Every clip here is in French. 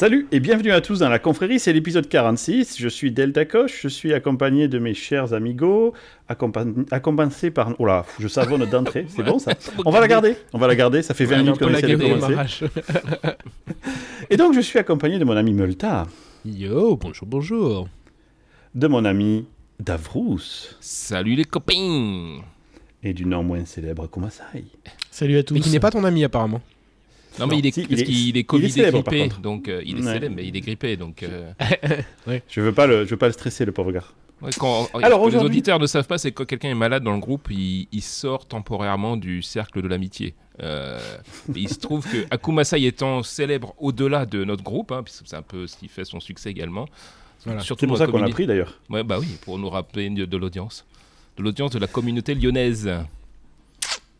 Salut et bienvenue à tous dans la confrérie, c'est l'épisode 46. Je suis Delta Coche, je suis accompagné de mes chers amigos, accompagné par. Oh là, je savonne d'entrée, c'est bon ça On va la garder, on va la garder, ça fait 20 minutes qu'on essaie de commencer. et donc je suis accompagné de mon ami Multa. Yo, bonjour, bonjour. De mon ami Davrous. Salut les copains Et du non moins célèbre Komasai. Salut à tous. Mais qui n'est pas ton ami apparemment. Non, mais il est, parce qu'il est Covid il est grippé, donc euh, il est célèbre, mais il est grippé, donc. Euh... ouais. Je veux pas le, je veux pas le stresser, le pauvre gars. Ouais, quand, Alors, les auditeurs ne savent pas, c'est que quand quelqu'un est malade dans le groupe, il, il sort temporairement du cercle de l'amitié. Euh, il se trouve que Akumasai étant célèbre au-delà de notre groupe, hein, c'est un peu ce qui fait son succès également. Voilà. C'est pour ça qu'on l'a pris d'ailleurs. Ouais, bah oui, pour nous rappeler de, de l'audience, de l'audience de la communauté lyonnaise.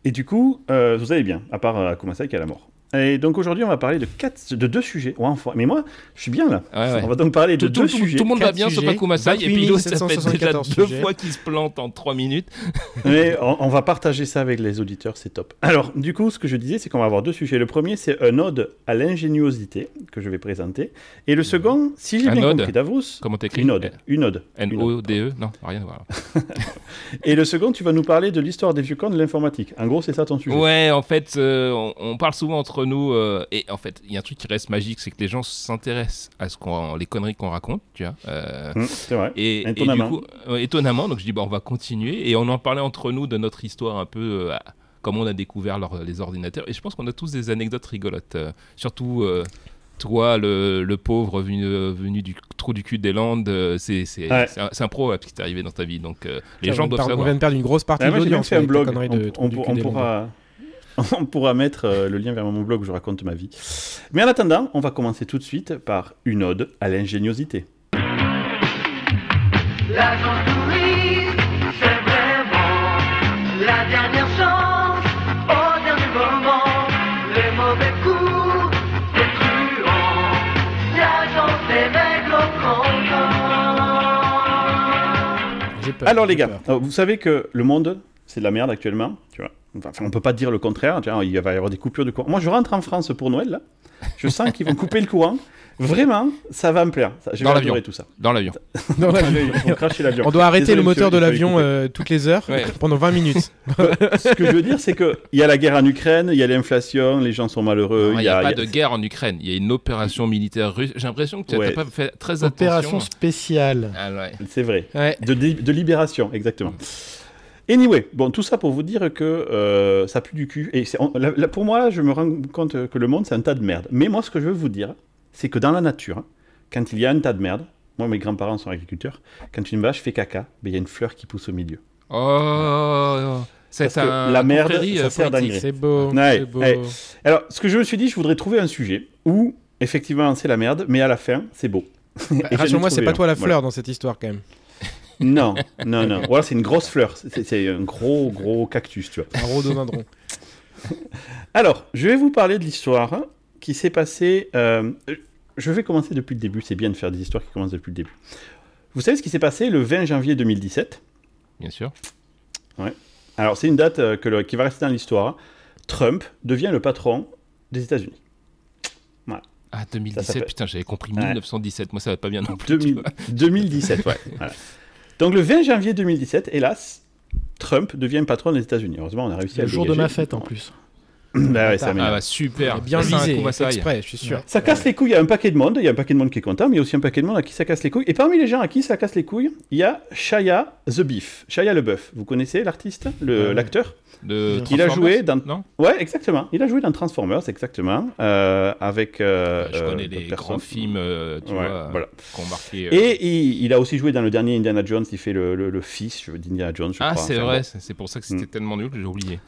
Et du coup, euh, vous allez bien, à part Akumasai qui est à la mort. Et donc aujourd'hui, on va parler de, quatre, de deux sujets. Ouais, enfin, mais moi, je suis bien là. Ouais, ouais. On va donc parler de tout, deux tout, sujets. Tout le monde va bien, sauf Akumasai. Et puis ça fait déjà deux fois qu'il se plante en trois minutes. mais on, on, va partager ça avec les auditeurs, c'est top. Alors, du coup, ce que je disais, c'est qu'on va avoir deux sujets. Le premier, c'est un ode à l'ingéniosité que je vais présenter. Et le second, si j'ai bien compris Davros, comment t'écris Une ode. Une ode. N-O-D-E Non, rien à voir. et le second, tu vas nous parler de l'histoire des vieux camps de l'informatique. En gros, c'est ça ton sujet. Ouais, en fait, euh, on, on, parle souvent entre nous. Euh, et en fait, il y a un truc qui reste magique, c'est que les gens s'intéressent à ce qu'on, les conneries qu'on raconte, tu vois. Euh, mmh, c'est vrai. Et, étonnamment. Et du coup, euh, étonnamment, donc je dis, bon, on va continuer. Et on en parlait entre nous de notre histoire un peu, euh, comment on a découvert leur, les ordinateurs. Et je pense qu'on a tous des anecdotes rigolotes. surtout, toi, le, le, pauvre venu, venu du trou du cul des Landes, c'est, c'est, ouais. un, un pro ce qui t'est arrivé dans ta vie. Donc les gens doivent savoir. On vient de perdre une grosse partie ouais, de l'audience. fait un blog. De on, on, on pourra on pourra mettre euh, le lien vers mon blog où je raconte ma vie. Mais en attendant, on va commencer tout de suite par une ode à l'ingéniosité. L'agence touriste, c'est vraiment la dernière chance. Au dernier moment, les mauvais coups, c'est truand. L'agence des règles au peur, Alors les gars, peur. vous savez que le monde, c'est de la merde actuellement, tu vois. Enfin, on peut pas dire le contraire. Il va y avoir des coupures de courant. Moi, je rentre en France pour Noël. Là. Je sens qu'ils vont couper le courant. Vraiment, ça va me plaire. Je Dans l'avion. tout ça. Dans l'avion. Dans l'avion. l'avion. On doit arrêter Désolé, le moteur de l'avion euh, toutes les heures ouais. pendant 20 minutes. Ce que je veux dire, c'est qu'il y a la guerre en Ukraine, il y a l'inflation, les gens sont malheureux. Il n'y a, a, pas y a... de guerre en Ukraine. Il y a une opération militaire russe. J'ai l'impression que tu n'as ouais. pas fait très attention. Opération spéciale. Ah, ouais. C'est vrai. De, de, libération, exactement. Anyway, bon, tout ça pour vous dire que euh, ça pue du cul. Et on, là, là, pour moi, je me rends compte que le monde, c'est un tas de merde. Mais moi, ce que je veux vous dire, c'est que dans la nature, quand il y a un tas de merde, moi, mes grands-parents sont agriculteurs, quand une vache fait caca, ben, il y a une fleur qui pousse au milieu. Oh, c'est la merde, ça sert d'engrais. C'est beau, ouais, beau. Ouais. Alors, ce que je me suis dit, je voudrais trouver un sujet où, effectivement, c'est la merde, mais à la fin, c'est beau. Bah, Rassure-moi, c'est pas toi la fleur voilà. dans cette histoire, quand même. Non, non, non. Voilà, c'est une grosse fleur. C'est un gros, gros cactus, tu vois. Un rhododendron. Alors, je vais vous parler de l'histoire qui s'est passée. Euh, je vais commencer depuis le début. C'est bien de faire des histoires qui commencent depuis le début. Vous savez ce qui s'est passé le 20 janvier 2017 Bien sûr. Ouais. Alors, c'est une date euh, que le, qui va rester dans l'histoire. Trump devient le patron des États-Unis. Voilà. Ah, 2017, putain, j'avais compris 1917. Ouais. Moi, ça va pas bien non plus. 2000, 2017, ouais. voilà. Donc le 20 janvier 2017, hélas, Trump devient patron des États-Unis. Heureusement, on a réussi le à le jour de ma fête en plus. bah ouais, ça ah bah super, bien visé, exprès, je suis sûr. Ça casse les couilles, il y a un paquet de monde, il y a un paquet de monde qui est content, mais il y a aussi un paquet de monde à qui ça casse les couilles. Et parmi les gens à qui ça casse les couilles, il y a Shia The Beef, Shia le Bœuf. Vous connaissez l'artiste, l'acteur? De Il a joué dans. Non ouais, exactement. Il a joué dans Transformers, exactement, euh, avec. Euh, je connais les grands films, euh, tu ouais, vois, voilà. ont marqué. Et il, il, a aussi joué dans le dernier Indiana Jones. Il fait le, le, le fils d'Indiana Jones. Je ah, c'est vrai. bon. C'est pour ça que c'était mm. tellement nul que j'ai oublié.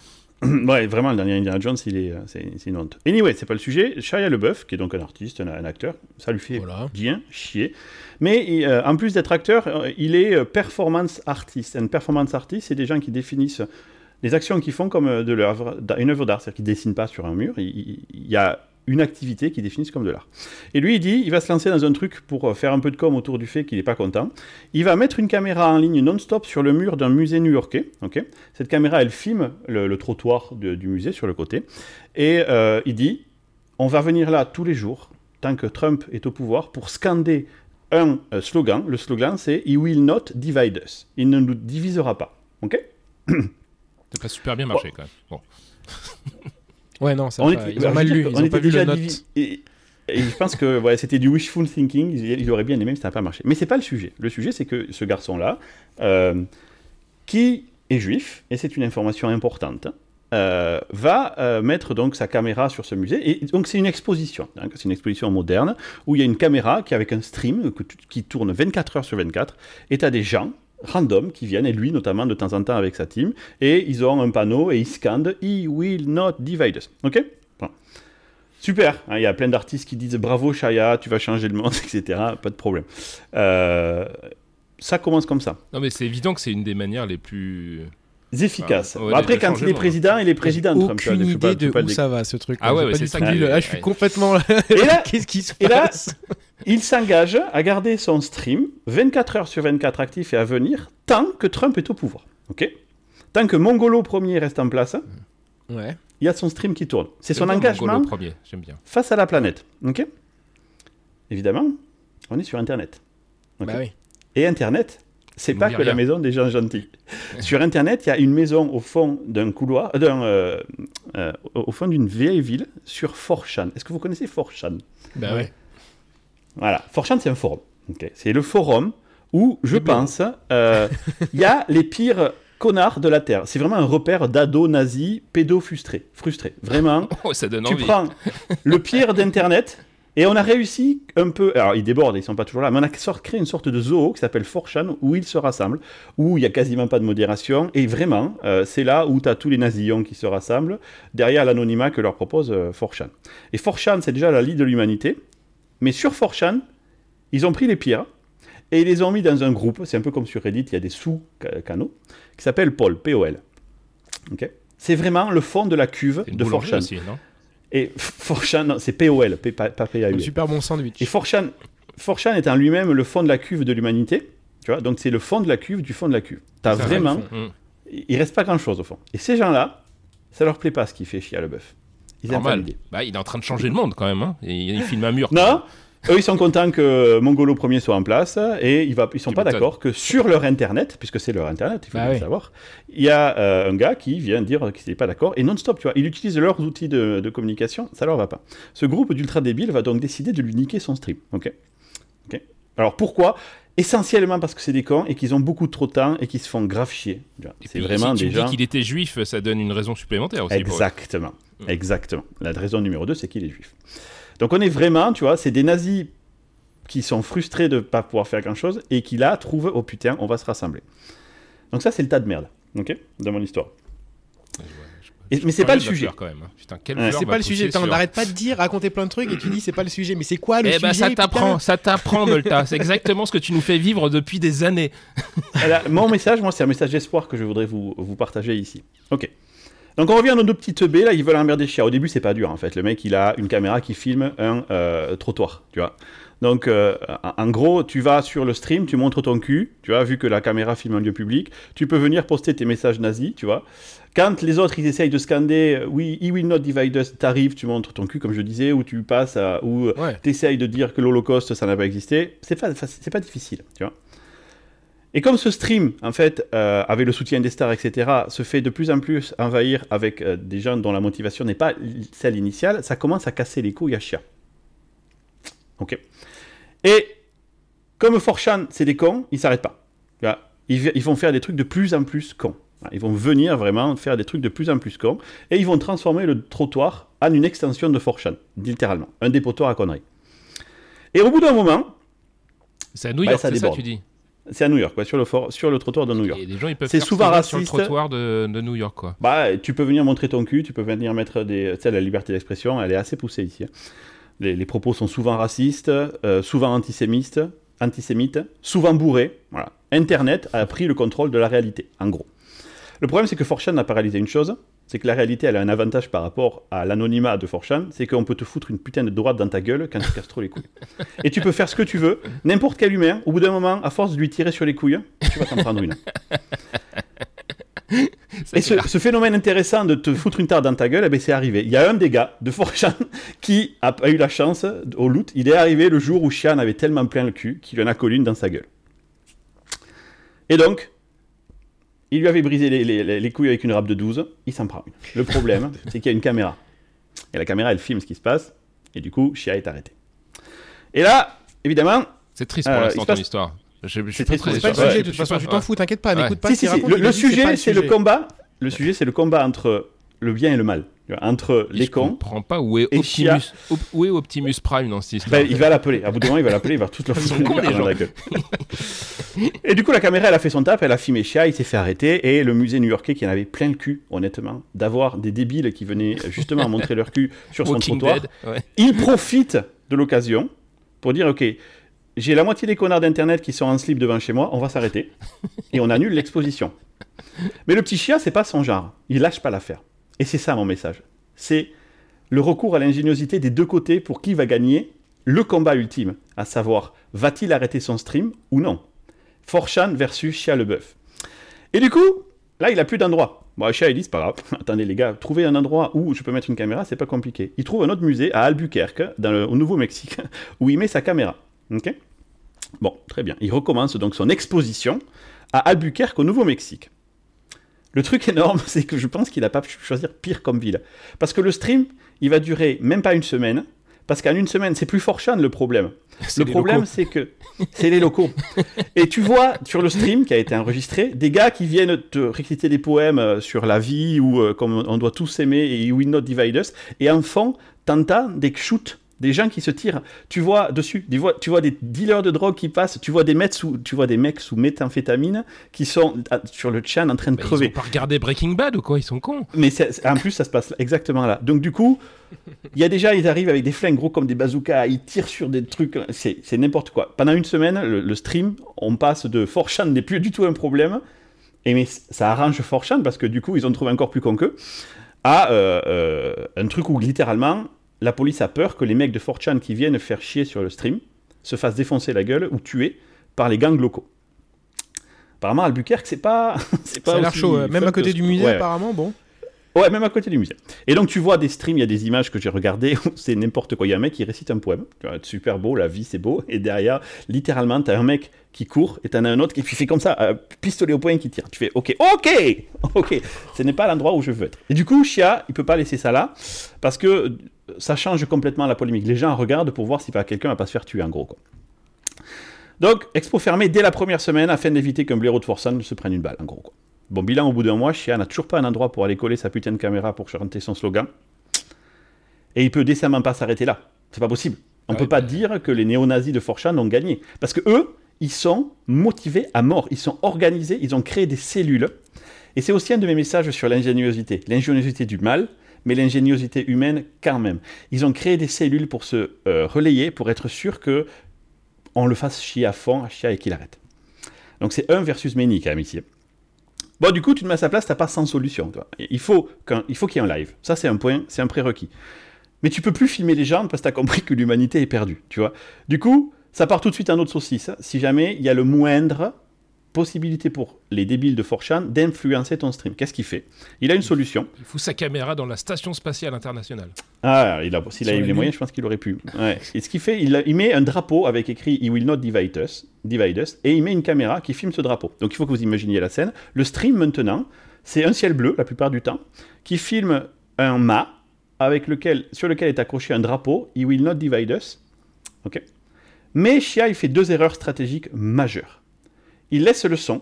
ouais, vraiment, le dernier Indiana Jones, il est, c'est, une honte. Anyway, c'est pas le sujet. Shia LeBeouf, qui est donc un artiste, un, un acteur, ça lui fait voilà. bien chier. Mais euh, en plus d'être acteur, euh, il est performance artiste. Un performance artist, c'est des gens qui définissent les actions qu'ils font comme de l'œuvre, une œuvre d'art, c'est-à-dire qu'ils dessinent pas sur un mur. Il, y a une activité qu'ils définissent comme de l'art. Et lui, il dit, il va se lancer dans un truc pour faire un peu de com autour du fait qu'il n'est pas content. Il va mettre une caméra en ligne non-stop sur le mur d'un musée new-yorkais. Cette caméra, elle filme le, trottoir du musée sur le côté. Et euh, il dit, on va venir là tous les jours, tant que Trump est au pouvoir, pour scander un euh, slogan. Le slogan, c'est He will not divide us. Il ne nous divisera pas. OK? Ça pas super bien marché quand même. Bon. ouais, non, ça On pas- était- ils ont mal lu, ils qu'on ont pas était vu la déjà note. divi- Et, et je pense que ouais, c'était du wishful thinking. Il, aurait bien aimé, mais ça n'a pas marché. Mais c'est pas le sujet. Le sujet, c'est que ce garçon-là, euh, qui est juif, et c'est une information importante, euh, va euh, mettre donc sa caméra sur ce musée. Et donc c'est une exposition. hein, c'est une exposition moderne où il y a une caméra qui avec un stream que qui tourne 24 heures sur 24. Et tu as des gens random qui viennent, et lui notamment de temps en temps avec sa team, et ils ont un panneau et ils scandent He will not divide us. Ok? Super, hein, il y a plein d'artistes qui disent bravo Shaya, tu vas changer le monde, etc. Pas de problème. Euh, ça commence comme ça. Non, mais c'est évident que c'est une des manières les plus. Efficace. Ah, ouais, Bon, après, quand il est président, il est président. Trump, Aucune pas- idée peux de pas où le- ça va ce truc. Ah ouais, ouais, pas c'est ça qui- le- Ah, je suis complètement. Et là, Qu'est-ce qui se et là- passe il s'engage à garder son stream 24 heures sur 24 actif et à venir tant que Trump est au pouvoir. Ok? Tant que Mongolo Premier reste en place, Ouais. il y a son stream qui tourne. C'est son engagement Mongolo premier, j'aime bien. face à la planète. Ok? Évidemment, on est sur Internet. Bah oui. Et Internet, c'est pas que la maison des gens gentils. Sur Internet, il y a une maison au fond d'un couloir, euh, euh, euh, au fond d'une vieille ville sur 4chan. Est-ce que vous connaissez 4chan Bah ouais. Voilà, 4chan, c'est un forum. C'est le forum où, je Oui, pense, euh, il y a les pires connards de la Terre. C'est vraiment un repère d'ados nazis pédo-frustrés. Frustrés. Vraiment, Oh, ça donne tu envie. prends le pire d'Internet et on a réussi un peu. Alors, ils débordent, ils sont pas toujours là, mais on a sort- créé une sorte de zoo qui s'appelle 4chan où ils se rassemblent, où il y a quasiment pas de modération. Et vraiment, euh, c'est là où tu as tous les nazillons qui se rassemblent derrière l'anonymat que leur propose euh, 4chan. Et 4chan, c'est déjà la lie de l'humanité. Mais sur 4chan, ils ont pris les pires et ils les ont mis dans un groupe. C'est un peu comme sur Reddit, il y a des sous-canaux qui s'appellent Paul, P-O-L. Ok? C'est vraiment le fond de la cuve de boulangerie 4chan. Et 4chan, non, c'est POL, P- pas pas Un PAUL. super bon sandwich. Et 4chan, 4chan est en lui-même le fond de la cuve de l'humanité. Tu vois, donc c'est le fond de la cuve du fond de la cuve. T'as vraiment, ouais, hum. il reste pas grand-chose au fond. Et ces gens-là, ça leur plaît pas ce qui fait chier à le bœuf. Ils pas Normal. Bah, il est en train de changer le monde quand même. Hein. Et il filme un mur. Non, eux ils sont contents que Mongolo Premier soit en place et ils, ils sont Tu pas d'accord que sur leur internet, puisque c'est leur internet, il faut Bah bien le oui. savoir, il y a euh, un gars qui vient dire qu'il n'est pas d'accord et non-stop, tu vois, il utilise leurs outils de, de communication, ça leur va pas. Ce groupe d'ultra débiles va donc décider de lui niquer son stream, ok? Ok. Alors pourquoi? Essentiellement parce que c'est des cons et qu'ils ont beaucoup trop de temps et qu'ils se font grave chier. C'est vraiment si tu des me gens. dis qu'il était juif, ça donne une raison supplémentaire aussi. pour- Exactement. Mm. Exactement. La raison numéro 2, c'est qu'il est juif. Donc on est vraiment, tu vois, c'est des nazis qui sont frustrés de ne pas pouvoir faire grand-chose et qui là trouvent, oh putain, on va se rassembler. Donc ça, c'est le tas de merde, ok, de mon histoire. Et- mais c'est pas le sujet. quand même. hein. Putain, Ouais. fleur C'est pas le sujet. Putain, sur- On n'arrête pas de dire, raconter plein de trucs et tu dis c'est pas le sujet. Mais c'est quoi le Eh sujet ben ça putain t'apprend, ça t'apprend, Molta. C'est exactement ce que tu nous fais vivre depuis des années. Alors, mon message, moi, c'est un message d'espoir que je voudrais vous, vous partager ici. Ok. Donc on revient à nos deux petits teubés, là, ils veulent emmerder Chia. Au début, c'est pas dur, en fait. Le mec, il a une caméra qui filme un euh, trottoir, tu vois. Donc, euh, en gros, tu vas sur le stream, tu montres ton cul, tu vois, vu que la caméra filme un lieu public, tu peux venir poster tes messages nazis, tu vois. Quand les autres, ils essayent de scander euh, « We, he will not divide us », t'arrives, tu montres ton cul, comme je disais, ou tu passes à... ou Ouais. t'essayes de dire que l'Holocauste, ça n'a pas existé, c'est pas, c'est pas difficile, tu vois. Et comme ce stream, en fait, euh, avec le soutien des stars, etc., se fait de plus en plus envahir avec euh, des gens dont la motivation n'est pas celle initiale, ça commence à casser les couilles à Chia. Ok. Et comme Forchan, c'est des cons, ils s'arrêtent pas. Ils, ils vont faire des trucs de plus en plus cons. Ils vont venir vraiment faire des trucs de plus en plus cons. Et ils vont transformer le trottoir en une extension de Forchan, littéralement. Un dépotoir à conneries. Et au bout d'un moment, C'est à New Ouais, York, ça c'est ça déborde. tu dis? C'est à New York, quoi, sur, le for- sur le trottoir de New York. Et les gens ils peuvent C'est souvent veulent sur le raciste. trottoir de, de New York quoi. Bah, tu peux venir montrer ton cul, tu peux venir mettre des. Tu sais, la liberté d'expression, elle est assez poussée ici. hein. Les, les propos sont souvent racistes, euh, souvent antisémites, antisémites, souvent bourrés. Voilà. Internet a pris le contrôle de la réalité, en gros. Le problème, c'est que 4chan a paralysé une chose, c'est que la réalité, elle a un avantage par rapport à l'anonymat de 4chan, c'est qu'on peut te foutre une putain de droite dans ta gueule quand tu casses trop les couilles. Et tu peux faire ce que tu veux, n'importe quel humain, au bout d'un moment, à force de lui tirer sur les couilles, tu vas t'en prendre une. Et ce, ce, phénomène intéressant de te foutre une tarte dans ta gueule, eh ben, c'est arrivé. Il y a un des gars de Forchan qui a, eu la chance au loot. Il est arrivé le jour où Chian avait tellement plein le cul qu'il en a collé une dans sa gueule. Et donc, il lui avait brisé les, les, les couilles avec une râpe de 12. Il s'en prend une. Le problème, c'est qu'il y a une caméra. Et la caméra, elle filme ce qui se passe. Et du coup, Chia est arrêté. Et là, évidemment. C'est triste pour euh, l'instant ton histoire. C'est pas le sujet, de toute façon, tu t'en fous, t'inquiète pas, n'écoute pas. Si, si, le, le sujet, c'est le combat. Le sujet, c'est le combat entre le bien et le mal. Entre les cons. Je comprends pas où est Optimus, où est Optimus Prime dans cette histoire. Ben, il va l'appeler. À bout d'un moment, il va l'appeler, il va tout le foutre dans la gueule. et du coup, la caméra, elle a fait son tap, elle a filmé Chia, il s'est fait arrêter. Et le musée new-yorkais, qui en avait plein le cul, honnêtement, d'avoir des débiles qui venaient justement montrer leur cul sur son trottoir, il profite de l'occasion pour dire Ok, j'ai la moitié des connards d'internet qui sont en slip devant chez moi, on va s'arrêter. et on annule l'exposition. Mais le petit chien, c'est pas son genre. Il lâche pas l'affaire. Et c'est ça mon message. C'est le recours à l'ingéniosité des deux côtés pour qui va gagner le combat ultime, à savoir va-t-il arrêter son stream ou non? Forchan versus Chia Leboeuf. Et du coup, là, il a plus d'endroit. Bon, Chia, il dit, c'est pas grave. Attendez, les gars, trouver un endroit où je peux mettre une caméra, c'est pas compliqué. Il trouve un autre musée à Albuquerque, au Nouveau-Mexique, où il met sa caméra. Bon, très bien. Il recommence donc son exposition à Albuquerque, au Nouveau-Mexique. Le truc énorme, c'est que je pense qu'il n'a pas pu choisir pire comme ville. Parce que le stream, il va durer même pas une semaine. Parce qu'en une semaine, c'est plus Forchan le problème. Le problème, c'est que c'est les locaux. Et tu vois sur le stream qui a été enregistré, des gars qui viennent te réciter des poèmes euh, sur la vie ou euh, comme on doit tous s'aimer et We Not Divide Us. Et en fond, t'entends des shoots des gens qui se tirent. Tu vois dessus, tu vois des dealers de drogue qui passent, tu vois des mecs sous, tu vois des mecs sous méthamphétamine qui sont ah, sur le chan en train de crever. Ils ont pas regardé Breaking Bad ou quoi? Ils sont cons. Mais en plus, ça se passe exactement là. Donc du coup, il y a déjà, ils arrivent avec des flingues gros comme des bazookas, ils tirent sur des trucs, c'est n'importe quoi. Pendant une semaine, le, stream, on passe de 4chan n'est plus du tout un problème, et mais ça arrange 4chan parce que du coup, ils ont trouvé encore plus con qu'eux, à euh, euh, un truc où littéralement la police a peur que les mecs de 4chan qui viennent faire chier sur le stream se fassent défoncer la gueule ou tuer par les gangs locaux. Apparemment, Albuquerque, c'est pas. c'est pas. l'air chaud, même à côté du musée, apparemment, bon. Ouais, même à côté du musée. Et donc tu vois des streams, il y a des images que j'ai regardées, c'est n'importe quoi. Il y a un mec qui récite un poème, super beau, la vie c'est beau, et derrière, littéralement, t'as un mec qui court, et t'en as un autre qui fait comme ça, un pistolet au poing qui tire. Tu fais ok, ok, ok, ce n'est pas l'endroit où je veux être. Et du coup, Chia, il peut pas laisser ça là, parce que ça change complètement la polémique. Les gens regardent pour voir si quelqu'un va pas se faire tuer en gros. Quoi. Donc, expo fermé dès la première semaine afin d'éviter qu'un blaireau de Forsan se prenne une balle en gros. Quoi. Bon, bilan au bout d'un mois, Chia n'a toujours pas un endroit pour aller coller sa putain de caméra pour chanter son slogan. Et il peut décemment pas s'arrêter là. C'est pas possible. On ne peut pas dire que les néo-nazis de Forchan ont gagné. Parce que eux, ils sont motivés à mort. Ils sont organisés, ils ont créé des cellules. Et c'est aussi un de mes messages sur l'ingéniosité. L'ingéniosité du mal, mais l'ingéniosité humaine quand même. Ils ont créé des cellules pour se euh, relayer, pour être sûr que on le fasse chier à fond, à chier et qu'il arrête. Donc c'est un versus many quand. Bon, du coup, tu te mets à sa place, t'as pas 100 solutions. Il faut qu'il y ait un live. Ça, c'est un point, c'est un prérequis. Mais tu peux plus filmer les gens parce que tu as compris que l'humanité est perdue, tu vois. Du coup, ça part tout de suite en autre saucisse. Si jamais il y a le moindre possibilité pour les débiles de Forchan d'influencer ton stream. Qu'est-ce qu'il fait? Il a une solution. Il fout sa caméra dans la station spatiale internationale. Ah, il a, s'il a eu les moyens, je pense qu'il aurait pu. Et ce qu'il fait, il, met un drapeau avec écrit He will not divide us, divide us, et il met une caméra qui filme ce drapeau. Donc il faut que vous imaginiez la scène. Le stream maintenant, c'est un ciel bleu la plupart du temps, qui filme un mât avec lequel, sur lequel est accroché un drapeau He will not divide us. Ok? Mais Shia, il fait deux erreurs stratégiques majeures il laisse le son.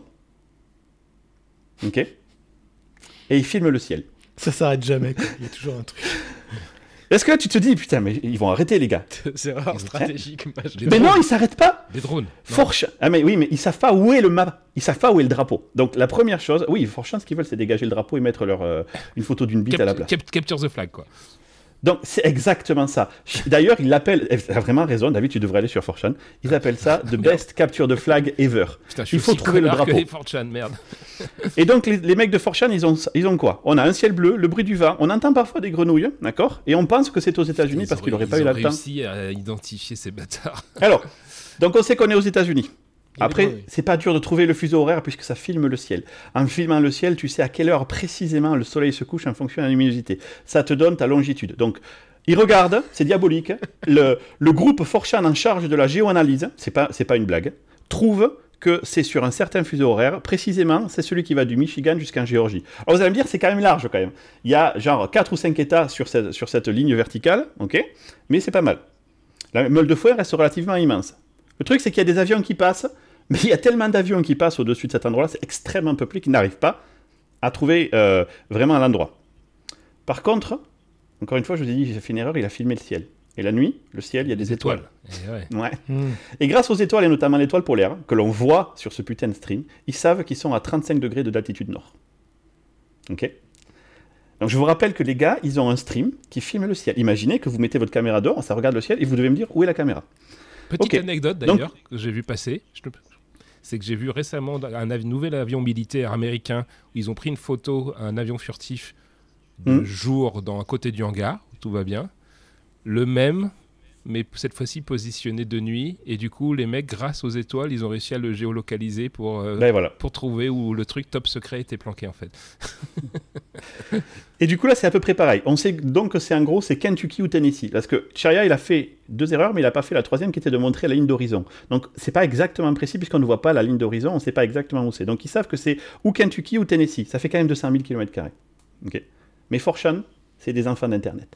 Ok Et il filme le ciel. Ça s'arrête jamais, Il y a toujours un truc. Est-ce que là tu te dis, putain, mais ils vont arrêter les gars C'est rare, stratégique. Mais non, ils s'arrêtent pas Des drones. Forche Ah mais oui, mais ils savent pas où est le map. Ils savent pas où est le drapeau. Donc la première chose, oui, Forche, ce qu'ils veulent, c'est dégager le drapeau et mettre leur, euh, une photo d'une bite à la place. capture the flag, quoi. Donc c'est exactement ça. D'ailleurs, il l'appelle, il a vraiment raison, David, tu devrais aller sur 4chan. Ils appellent ça The Best Capture de Flag Ever. il faut trouver le drapeau. merde. Et donc les, mecs de 4chan, ils ont, ils ont quoi? On a un ciel bleu, le bruit du vent, on entend parfois des grenouilles, d'accord? Et on pense que c'est aux États-Unis parce qu'il n'aurait pas eu la temps. réussi à identifier ces bâtards. Alors, donc on sait qu'on est aux États-Unis. Après, c'est pas dur de trouver le fuseau horaire puisque ça filme le ciel. En filmant le ciel, tu sais à quelle heure précisément le soleil se couche en fonction de la luminosité. Ça te donne ta longitude. Donc, il regarde, c'est diabolique. le, le groupe Forchan en charge de la géoanalyse, c'est pas, c'est pas une blague, trouve que c'est sur un certain fuseau horaire, précisément, c'est celui qui va du Michigan jusqu'en Géorgie. Alors vous allez me dire, c'est quand même large quand même. Il y a genre 4 ou 5 états sur cette, sur cette ligne verticale, ok Mais c'est pas mal. La meule de foin reste relativement immense. Le truc, c'est qu'il y a des avions qui passent, mais il y a tellement d'avions qui passent au-dessus de cet endroit-là, c'est extrêmement peuplé qu'ils n'arrivent pas à trouver euh, vraiment l'endroit. Par contre, encore une fois, je vous ai dit, j'ai fait une erreur, il a filmé le ciel. Et la nuit, le ciel, il y a des étoiles. Et ouais. Ouais. Hmm. Et grâce aux étoiles, et notamment l'étoile polaire, que l'on voit sur ce putain de stream, ils savent qu'ils sont à 35 degrés de latitude nord. Ok? Donc je vous rappelle que les gars, ils ont un stream qui filme le ciel. Imaginez que vous mettez votre caméra dehors, ça regarde le ciel, et vous devez me dire où est la caméra? Petite anecdote d'ailleurs que j'ai vu passer. C'est que j'ai vu récemment un nouvel avion militaire américain où ils ont pris une photo, un avion furtif de Hmm. jour dans à côté du hangar, où tout va bien. Le même, mais cette fois-ci positionné de nuit. Et du coup, les mecs, grâce aux étoiles, ils ont réussi à le géolocaliser pour, euh, Ben voilà. pour trouver où le truc top secret était planqué en fait. Et du coup, là, c'est à peu près pareil. On sait donc que c'est en gros, c'est Kentucky ou Tennessee. Parce que Sharia, il a fait deux erreurs, mais il n'a pas fait la troisième qui était de montrer la ligne d'horizon. Donc, c'est pas exactement précis puisqu'on ne voit pas la ligne d'horizon, on ne sait pas exactement où c'est. Donc, ils savent que c'est ou Kentucky ou Tennessee. Ça fait quand même 200 000 km. Ok? Mais Forchan, c'est des enfants d'Internet.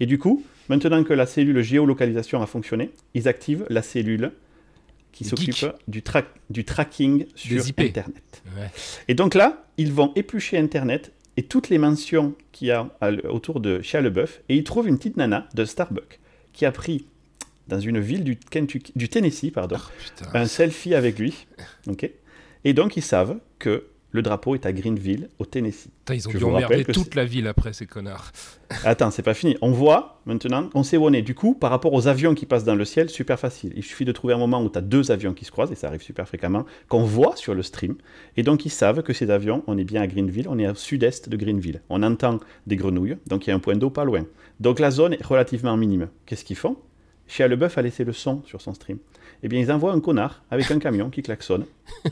Et du coup, maintenant que la cellule géolocalisation a fonctionné, ils activent la cellule qui s'occupe du, tra- du tracking sur. Internet. Ouais. Et donc là, ils vont éplucher Internet et toutes les mentions qu'il y a autour de Shia LeBeouf, et ils trouvent une petite nana de Starbucks qui a pris dans une ville du, Kentucky, du Tennessee pardon, Putain. un selfie avec lui. ok? Et donc ils savent que le drapeau est à Greenville, au Tennessee. Ils ont dû emmerder toute la ville après ces connards. Attends, c'est pas fini. On voit maintenant, on sait où on est. Du coup, par rapport aux avions qui passent dans le ciel, super facile. Il suffit de trouver un moment où tu as deux avions qui se croisent, et ça arrive super fréquemment, qu'on voit sur le stream. Et donc, ils savent que ces avions, on est bien à Greenville, on est au sud-est de Greenville. On entend des grenouilles, donc il y a un point d'eau pas loin. Donc la zone est relativement minime. Qu'est-ce qu'ils font? Chez Leboeuf a laissé le son sur son stream. Eh bien, ils envoient un connard avec un camion qui klaxonne. et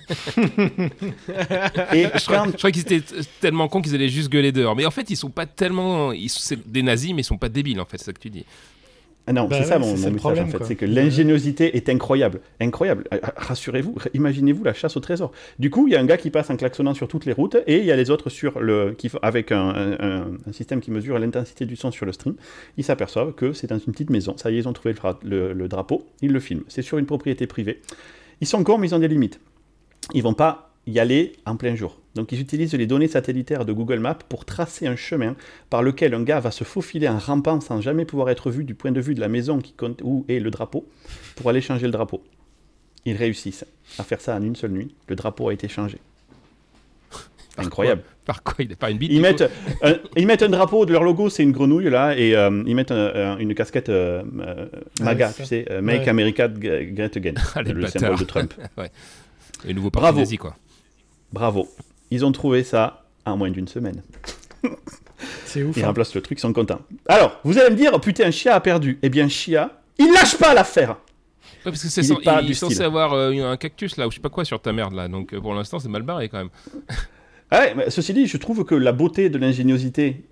Je crois, quand je crois qu'ils étaient tellement cons qu'ils allaient juste gueuler dehors. Mais en fait, ils sont pas tellement. Ils sont c'est des nazis, mais ils sont pas débiles, en fait, c'est ça que tu dis. Ah non, Bah c'est ouais, ça mon, mon message en fait, c'est que l'ingéniosité est incroyable, incroyable. Euh, Rassurez-vous, imaginez-vous la chasse au trésor. Du coup, il y a un gars qui passe en klaxonnant sur toutes les routes et il y a les autres sur le, qui, avec un, un- un- un système qui mesure l'intensité du son sur le stream. Ils s'aperçoivent que c'est dans une petite maison. Ça y est, ils ont trouvé le, dra- le- le drapeau, ils le filment. C'est sur une propriété privée. Ils sont cons, mais ils ont des limites. Ils vont pas y aller en plein jour. Donc ils utilisent les données satellitaires de Google Maps pour tracer un chemin par lequel un gars va se faufiler en rampant sans jamais pouvoir être vu du point de vue de la maison qui compte, où est le drapeau pour aller changer le drapeau. Ils réussissent à faire ça en une seule nuit. Le drapeau a été changé. Par Incroyable. quoi Par quoi Il n'est pas une bite Ils mettent, un, ils mettent un drapeau, de leur logo c'est une grenouille là, et euh, ils mettent un- un- une casquette euh, euh, MAGA, tu sais, euh, Make Ouais. America Great Again, Ah, le bâtards. symbole de Trump. Le nouveau parti Bravo. nazi, quoi. Bravo. Ils ont trouvé ça en moins d'une semaine. C'est ouf. Ils hein. remplacent le truc, ils sont contents. Alors, vous allez me dire, putain, Chia a perdu. Eh bien, Chia, il lâche pas l'affaire. Ouais, parce que c'est Il est pas il du est censé style. avoir euh, un cactus là, ou je sais pas quoi sur ta merde là. Donc euh, pour l'instant, c'est mal barré quand même. Ouais, mais ceci dit, je trouve que la beauté de l'ingéniosité,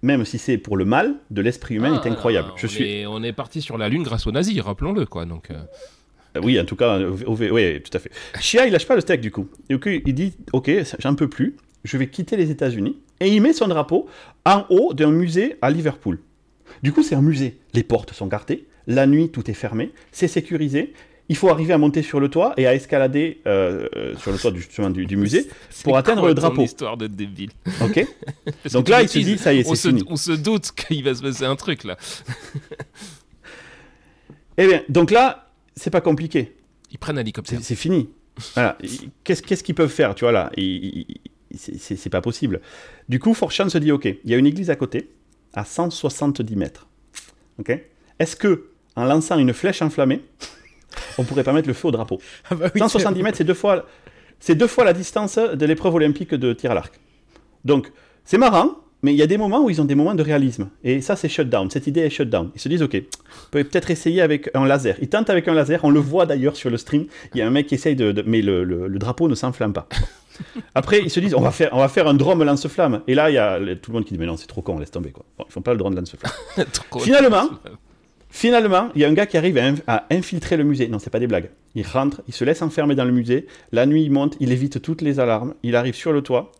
même si c'est pour le mal, de l'esprit humain est Ah, incroyable. on Je suis, est- on est parti sur la lune grâce aux nazis, rappelons-le quoi. Donc Euh, Oui, en tout cas, oui, tout à fait. Chia, il lâche pas le steak du coup. Il dit, ok, j'en peux plus, je vais quitter les États-Unis. Et il met son drapeau en haut d'un musée à Liverpool. Du coup, c'est un musée. Les portes sont gardées, la nuit, tout est fermé, c'est sécurisé. Il faut arriver à monter sur le toit et à escalader euh, euh, sur le toit du, justement du, du musée c'est pour atteindre le drapeau. histoire de débile. Ok Donc là, il se dit, ça y est, c'est fini. on se doute qu'il va se passer un truc là. Eh bien, donc là, c'est pas compliqué. Ils prennent un hélicoptère. C'est fini. Voilà. Qu'est-ce qu'ils peuvent faire, tu vois là? C'est- pas possible. Du coup, Forchan se dit, ok, il y a une église à côté, à 170 mètres. Ok? Est-ce que, en lançant une flèche enflammée, on pourrait pas mettre le feu au drapeau? Ah bah oui, 170 mètres, c'est deux fois, c'est deux fois la distance de l'épreuve olympique de tir à l'arc. Donc, c'est marrant, mais il y a des moments où ils ont des moments de réalisme. Et ça, c'est shutdown. Cette idée est shutdown. Ils se disent, OK, on peut peut-être essayer avec un laser. Ils tentent avec un laser. On le voit d'ailleurs sur le stream. Il y a un mec qui essaye de. mais le, le, drapeau ne s'enflamme pas. Après, ils se disent, on va faire, on va faire un drone lance-flamme. Et là, il y a tout le monde qui dit, mais non, c'est trop con, laisse tomber. Quoi. Bon, ils font pas le drone lance-flamme. Finalement, Finalement, il y a un gars qui arrive à, infiltrer le musée. Non, c'est pas des blagues. Il rentre, il se laisse enfermer dans le musée. La nuit, il monte, il évite toutes les alarmes. Il arrive sur le toit.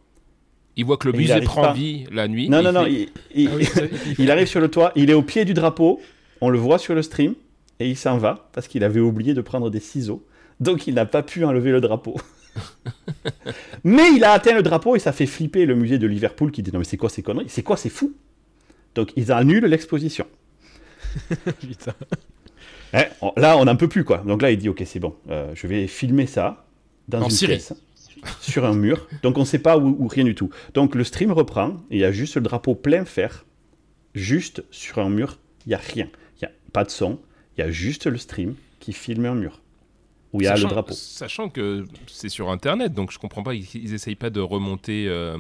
Il voit que le musée prend vie la nuit. Non, non, non. Ah il, arrive sur le toit. Il est au pied du drapeau. On le voit sur le stream. Et il s'en va parce qu'il avait oublié de prendre des ciseaux. Donc, il n'a pas pu enlever le drapeau. mais il a atteint le drapeau et ça fait flipper le musée de Liverpool qui dit Non, mais c'est quoi ces conneries? C'est quoi C'est fou? Donc, ils annulent l'exposition. Eh, là, on n'en peut plus, quoi. Donc là, il dit, ok, c'est bon, euh, je vais filmer ça dans une pièce, sur un mur. Donc on ne sait pas où, rien du tout. Donc le stream reprend, et il y a juste le drapeau plein fer, juste sur un mur, il n'y a rien. Il n'y a pas de son, il y a juste le stream qui filme un mur. Où il y a le drapeau. Sachant que c'est sur Internet, donc je comprends pas, ils n'essayent pas de remonter... Euh,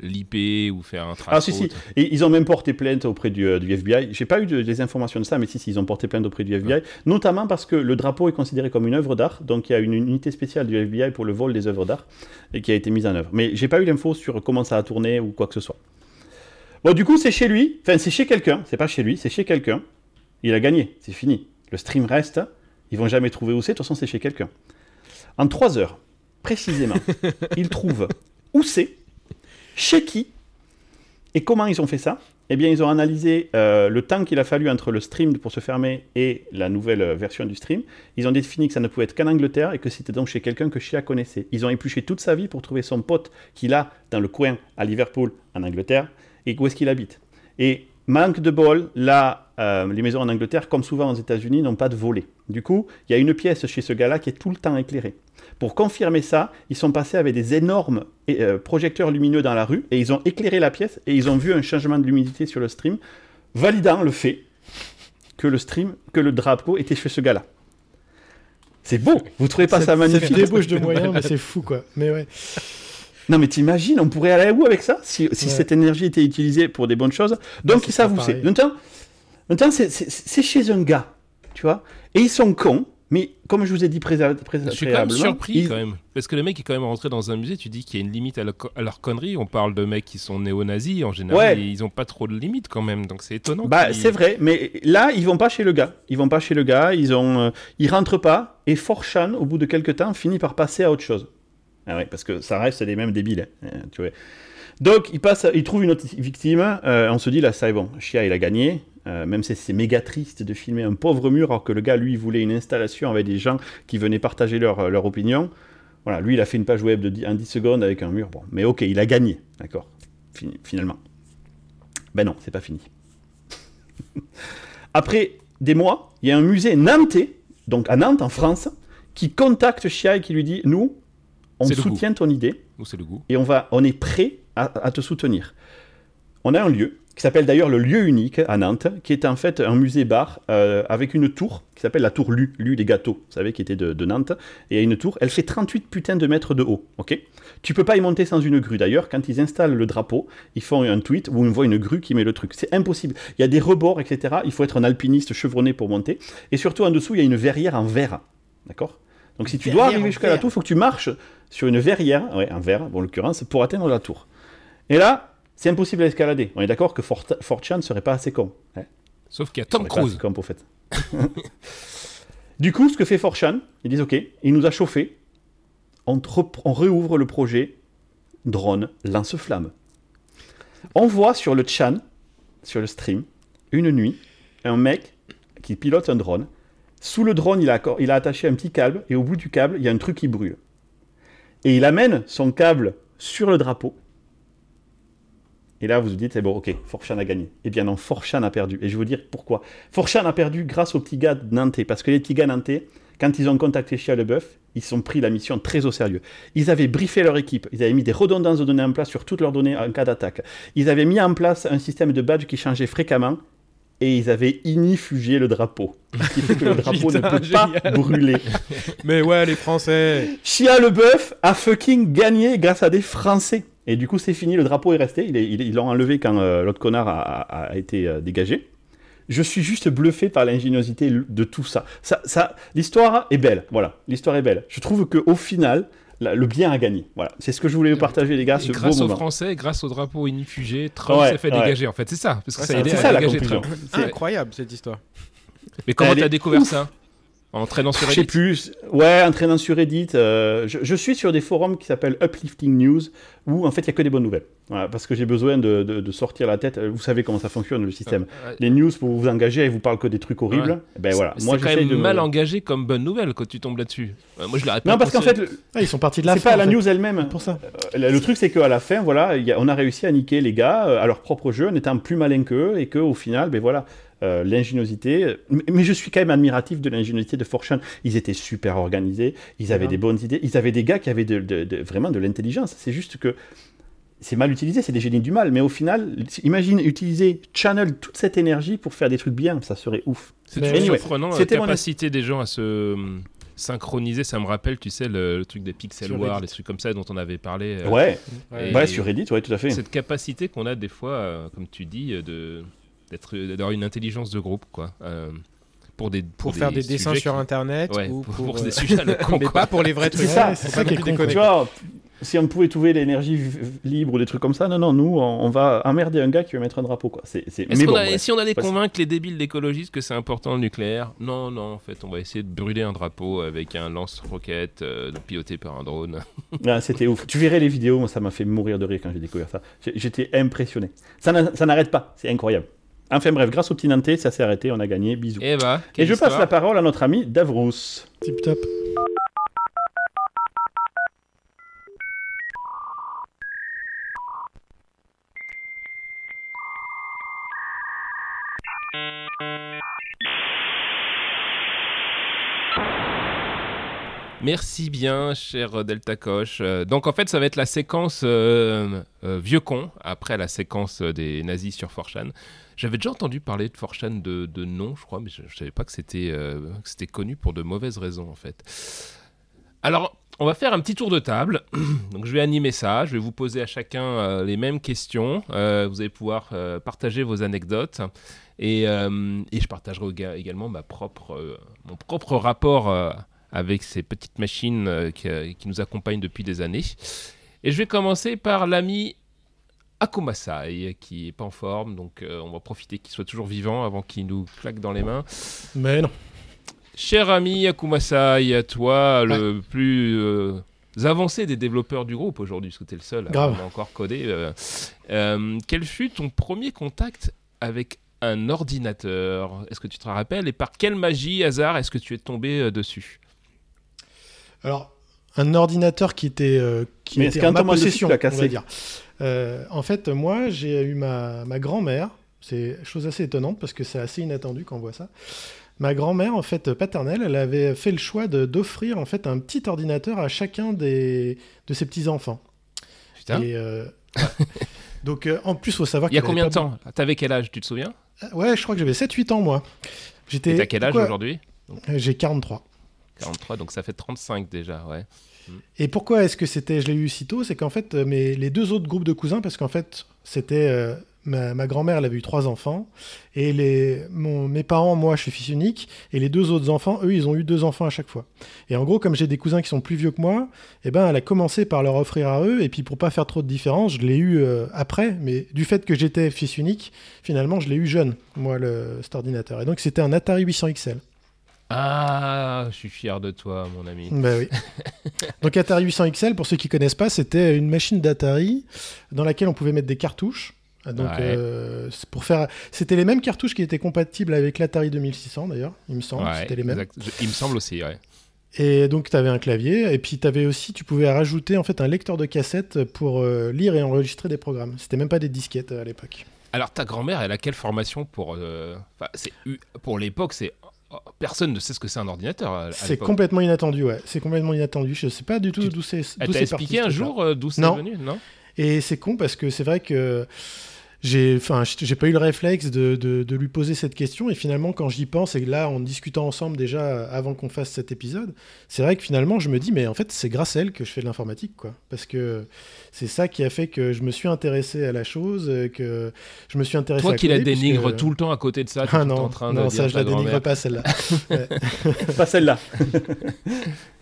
l'IP ou faire un trace. Ah si si, et ils ont même porté plainte auprès du, euh, du FBI. J'ai pas eu des informations de ça, mais si si, ils ont porté plainte auprès du FBI, notamment parce que le drapeau est considéré comme une œuvre d'art, donc il y a une unité spéciale du FBI pour le vol des œuvres d'art et qui a été mise en œuvre. Mais j'ai pas eu l'info sur comment ça a tourné ou quoi que ce soit. Bon du coup c'est chez lui, enfin c'est chez quelqu'un, c'est pas chez lui, c'est chez quelqu'un. Il a gagné, c'est fini. Le stream reste, ils vont jamais trouver où c'est, de toute façon c'est chez quelqu'un. En trois heures, précisément, ils trouvent où c'est chez qui Et comment ils ont fait ça? Eh bien, ils ont analysé euh, le temps qu'il a fallu entre le stream pour se fermer et la nouvelle euh, version du stream. Ils ont défini que ça ne pouvait être qu'en Angleterre et que c'était donc chez quelqu'un que Shia connaissait. Ils ont épluché toute sa vie pour trouver son pote qu'il a dans le coin à Liverpool, en Angleterre, et où est-ce qu'il habite. Et manque de bol, là, euh, les maisons en Angleterre, comme souvent aux États-Unis, n'ont pas de volets. Du coup, il y a une pièce chez ce gars-là qui est tout le temps éclairée. Pour confirmer ça, ils sont passés avec des énormes euh, projecteurs lumineux dans la rue et ils ont éclairé la pièce et ils ont vu un changement de luminosité sur le stream, validant le fait que le stream, que le drapeau était chez ce gars-là. C'est beau, vous trouvez pas ça, magnifique? C'est débauche de moyens, mais c'est fou quoi. Mais ouais. Non, mais t'imagines, on pourrait aller où avec ça? Si, cette énergie était utilisée pour des bonnes choses Donc, ça vous sait. Maintenant, maintenant c'est chez un gars, tu vois, et ils sont cons, mais comme je vous ai dit préalablement... Je suis quand même surpris quand même. Parce que le mec est quand même rentré dans un musée, tu dis qu'il y a une limite à, leur connerie. On parle de mecs qui sont néo-nazis en général, ils ont pas trop de limites quand même, donc c'est étonnant. Bah c'est vrai, mais là ils vont pas chez le gars. Ils vont pas chez le gars, ils ont, euh, ils rentrent pas. Et Forchan, au bout de quelques temps, finit par passer à autre chose. Ah ouais, parce que ça reste les mêmes débiles, hein, tu vois. Donc il passe, il trouve une autre victime. Euh, on se dit là, ça est bon, Chia il a gagné. Euh, même si c'est méga triste de filmer un pauvre mur, alors que le gars, lui, voulait une installation avec des gens qui venaient partager leur, euh, leur opinion. Voilà, lui, il a fait une page web de 10, 10 secondes avec un mur. Bon, mais ok, il a gagné, d'accord, finalement. Ben non, c'est pas fini. Après des mois, il y a un musée nantais, donc à Nantes, en France, qui contacte Chia et qui lui dit Nous, on soutient ton idée. le goût. Et on, va, on est prêt à, à te soutenir. On a un lieu, qui s'appelle d'ailleurs le lieu unique à Nantes, qui est en fait un musée-bar euh, avec une tour qui s'appelle la tour Lu, Lu des gâteaux, vous savez, qui était de, Nantes. Et il y a une tour, elle fait 38 putains de mètres de haut, ok? Tu peux pas y monter sans une grue. D'ailleurs, quand ils installent le drapeau, ils font un tweet où on voit une grue qui met le truc. C'est impossible. Il y a des rebords, etc. Il faut être un alpiniste chevronné pour monter. Et surtout, en dessous, il y a une verrière en verre, d'accord? Donc si tu dois arriver jusqu'à la tour, il faut que tu marches sur une verrière, ouais, en verre, bon, en l'occurrence, pour atteindre la tour. Et là, c'est impossible à escalader. On est d'accord que Fort ne serait pas assez con. Hein. Sauf qu'il y a Tom Cruise. Con pour fait. du coup, ce que fait Fortune, ils disent OK, il nous a chauffé. On, on réouvre le projet drone lance-flamme. On voit sur le chan, sur le stream, une nuit, un mec qui pilote un drone. Sous le drone, il a, il a attaché un petit câble, et au bout du câble, il y a un truc qui brûle. Et il amène son câble sur le drapeau, et là, vous vous dites, c'est bon, ok, Forchan a gagné. Eh bien non, Forchan a perdu. Et je vais vous dire pourquoi. Forchan a perdu grâce aux petits gars de nantais. Parce que les petits gars nantais, quand ils ont contacté Chia Leboeuf, ils ont pris la mission très au sérieux. Ils avaient briefé leur équipe. Ils avaient mis des redondances de données en place sur toutes leurs données en cas d'attaque. Ils avaient mis en place un système de badge qui changeait fréquemment. Et ils avaient inifugé le drapeau. Ce qui fait que le drapeau ne peut pas brûler. Mais ouais, les Français. Chia Leboeuf a fucking gagné grâce à des Français. Et du coup, c'est fini, le drapeau est resté. Ils l'ont enlevé quand l'autre connard a, été dégagé. Je suis juste bluffé par l'ingéniosité de tout ça. ça, ça L'histoire est belle, voilà. L'histoire est belle. Je trouve qu'au final, le bien a gagné. Voilà, c'est ce que je voulais vous partager, les gars. Ce grâce aux Français, grâce au drapeau inifugé, Trump s'est fait dégager. En fait, c'est ça, parce que ça a aidé à dégager Trump. C'est incroyable cette histoire. Mais comment tu as découvert ça? En traînant sur Reddit Je sais plus. Ouais, en traînant sur Reddit. Euh, je, suis sur des forums qui s'appellent Uplifting News, où en fait il n'y a que des bonnes nouvelles. parce que j'ai besoin de, sortir la tête. Vous savez comment ça fonctionne le système. Ah, les news pour vous engager, elles vous parlent que des trucs horribles. Ben voilà. Moi, quand même de mal engagé comme bonne nouvelle quand tu tombes là-dessus. moi, je l'arrête Non, parce qu'en fait, ah, ils sont partis de la. C'est pas la news elle-même. Pour ça. Euh, le truc, c'est qu'à la fin, voilà, on a réussi à niquer les gars euh, à leur propre jeu en étant plus malin qu'eux et qu'au final, ben voilà. Euh, l'ingéniosité. Mais je suis quand même admiratif de l'ingéniosité de Fortune. Ils étaient super organisés, ils avaient des bonnes idées, ils avaient des gars qui avaient de, vraiment de l'intelligence. C'est juste que c'est mal utilisé, c'est des génies du mal. Mais au final, imagine utiliser Channel toute cette énergie pour faire des trucs bien, ça serait ouf. C'est anyway, surprenant la capacité des gens à se hum, synchroniser. Ça me rappelle, tu sais, le, truc des Pixel War, les trucs comme ça dont on avait parlé. Euh, ouais. ouais. sur Reddit, ouais, tout à fait. Cette capacité qu'on a des fois, euh, comme tu dis, de d'être d'avoir une intelligence de groupe quoi euh, pour des pour, faire des dessins sur internet ou pour, des sujets mais pas pour les vrais trucs c'est ça c'est ça qui est con, tu vois si on pouvait trouver l'énergie libre ou des trucs comme ça, non, non, nous, on va emmerder un gars qui va mettre un drapeau, quoi. C'est, Mais bon, si on allait convaincre les débiles d'écologistes que c'est important le nucléaire, non, non, en fait, on va essayer de brûler un drapeau avec un lance-roquette euh, piloté par un drone. Ah, c'était ouf. Tu verrais les vidéos, moi, ça m'a fait mourir de rire quand j'ai découvert ça. J'étais impressionné. Ça n'arrête pas, c'est incroyable. Enfin bref, grâce au petit Nantais, ça s'est arrêté, on a gagné, bisous. Et, eh bah, Et je passe la parole à notre ami Davrous. Tip top. Merci bien, cher Delta Coche. Euh, donc en fait, ça va être la séquence euh, euh, vieux con, après la séquence des nazis sur Forchan. J'avais déjà entendu parler de Forchan de, de nom, je crois, mais je ne savais pas que c'était connu pour de mauvaises raisons, en fait. Alors, on va faire un petit tour de table. Donc je vais animer ça, je vais vous poser à chacun les mêmes questions. vous allez pouvoir partager vos anecdotes. Et, et je partagerai également ma propre, mon propre rapport avec ces petites machines euh, euh, qui, nous accompagnent depuis des années. Et je vais commencer par l'ami Akumasai, qui n'est pas en forme, donc euh, on va profiter qu'il soit toujours vivant avant qu'il nous claque dans les mains. Mais non. Cher ami Akumasai, toi, le plus avancé des développeurs du groupe aujourd'hui, parce que tu es le seul à encore coder, quel fut ton premier contact avec un ordinateur? Est-ce que tu te rappelles? Et par quelle magie, hasard, est-ce que tu es tombé dessus? Alors, un ordinateur qui était, euh, qui était en ma possession, on va dire. Euh, en fait, moi, j'ai eu ma, ma grand-mère. C'est chose assez étonnante parce que c'est assez inattendu quand on voit ça. Ma grand-mère, en fait, paternelle, elle avait fait le choix d'offrir en fait un petit ordinateur à chacun des, de ses petits-enfants. Putain. Euh, Donc, en plus, il faut savoir Il y a combien de temps? T'avais quel âge, tu te souviens? Ouais, je crois que j'avais 7-8 ans, moi. J'étais. T'as quel âge aujourd'hui? J'ai 43. 43, donc ça fait 35 déjà, ouais. Et pourquoi est-ce que c'était, je l'ai eu si tôt C'est qu'en fait, euh, mes, les deux autres groupes de cousins, parce qu'en fait, c'était. Euh, ma, grand-mère, elle avait eu trois enfants. Et les, mon, mes parents, moi, je suis fils unique. Et les deux autres enfants, eux, ils ont eu deux enfants à chaque fois. Et en gros, comme j'ai des cousins qui sont plus vieux que moi, eh ben, elle a commencé par leur offrir à eux. Et puis, pour pas faire trop de différence, je l'ai eu euh, après. Mais du fait que j'étais fils unique, finalement, je l'ai eu jeune, moi, le, cet ordinateur. Et donc, c'était un Atari 800 XL. Ah, je suis fier de toi, mon ami. Bah oui. Donc Atari 800 XL, pour ceux qui connaissent pas, c'était une machine d'Atari dans laquelle on pouvait mettre des cartouches. Donc, euh, pour faire, c'était les mêmes cartouches qui étaient compatibles avec l'Atari 2600 d'ailleurs, il me semble. c'était les mêmes. Il me semble aussi, ouais. Et donc, tu avais un clavier, et puis tu avais aussi, tu pouvais rajouter en fait un lecteur de cassette pour euh, lire et enregistrer des programmes. C'était même pas des disquettes euh, à l'époque. Alors, ta grand-mère, elle a quelle formation pour. c'est pour l'époque, c'est personne ne sait ce que c'est un ordinateur. C'est complètement inattendu, ouais. C'est complètement inattendu. Je sais pas du tout d'où c'est. Elle t'a expliqué un jour euh, d'où c'est venu, non? Et c'est con parce que c'est vrai que j'ai enfin j'ai pas eu le réflexe de, de, de, lui poser cette question. Et finalement quand j'y pense et là en discutant ensemble déjà avant qu'on fasse cet épisode c'est vrai que finalement je me dis mais en fait c'est grâce à elle que je fais de l'informatique quoi. Parce que c'est ça qui a fait que je me suis intéressé à la chose que je me suis intéressé toi à qui la dénigre tout le temps à côté de ça ah non. en train non ça je la dénigre pas celle-là. Pas celle-là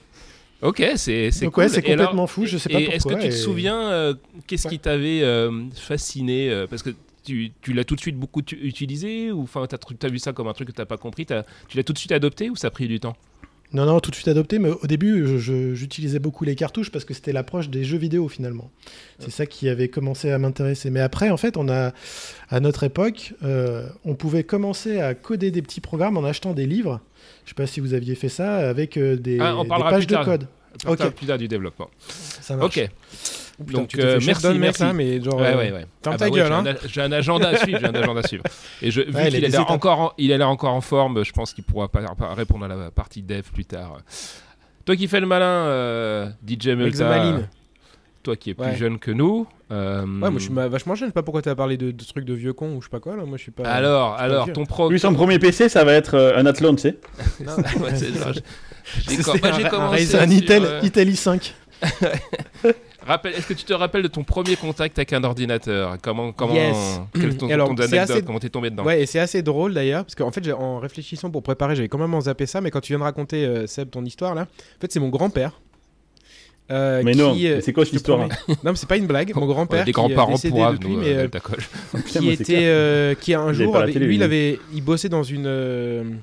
Ok, c'est c'est cool. ouais, c'est complètement fou, je sais pas pourquoi. Est-ce que tu te souviens euh, qu'est-ce qui t'avait euh, fasciné euh, Parce que tu, tu l'as tout de suite beaucoup utilisé ou enfin t'as as vu ça comme un truc que t'as pas compris Tu l'as tout de suite adopté ou ça a pris du temps? Non, non, tout de suite adopté, mais au début, j'utilisais beaucoup les cartouches parce que c'était l'approche des jeux vidéo finalement. C'est ça qui avait commencé à m'intéresser. Mais après, en fait, on a, à notre époque, on pouvait commencer à coder des petits programmes en achetant des livres. Je ne sais pas si vous aviez fait ça avec des, ah, des pages de code. Ok. Plus tard du développement. Ça marche. Ok. Putain, Donc, euh, merci, merci. Là, mais genre, ouais, ouais, ouais. Ah ta bah gueule, hein. J'ai un, agenda à suivre, j'ai un agenda à suivre. Et je, vu qu'il a l'air encore, en, il a l'air encore en forme, je pense qu'il pourra pas, répondre à la partie dev plus tard. Toi qui fais le malin, euh, DJ Melta, toi qui es plus jeune que nous. Euh... Ouais, moi je suis vachement jeune. Je sais pas pourquoi tu as parlé de, de, trucs de vieux cons ou je sais pas quoi. Là. Moi je suis pas. Alors, alors, ton pro. Lui, son premier PC, ça va être euh, un Athlon, tu sais. J'ai commencé. Un Intel, euh... Intel i5. Est-ce que tu te rappelles de ton premier contact avec un ordinateur? Comment, comment, yes. quel ton, Alors, ton assez... comment t'es tombé dedans? Ouais, et c'est assez drôle d'ailleurs, parce qu'en fait, en réfléchissant pour préparer, j'avais quand même zappé ça, mais quand tu viens de raconter euh, Seb ton histoire là, en fait, c'est mon grand-père euh, mais non, euh, c'est quoi cette histoire Non, mais c'est pas une blague. Mon grand-père, des grands-parents pour depuis, mais euh, qui était, qui un jour, lui, il avait, il bossait dans une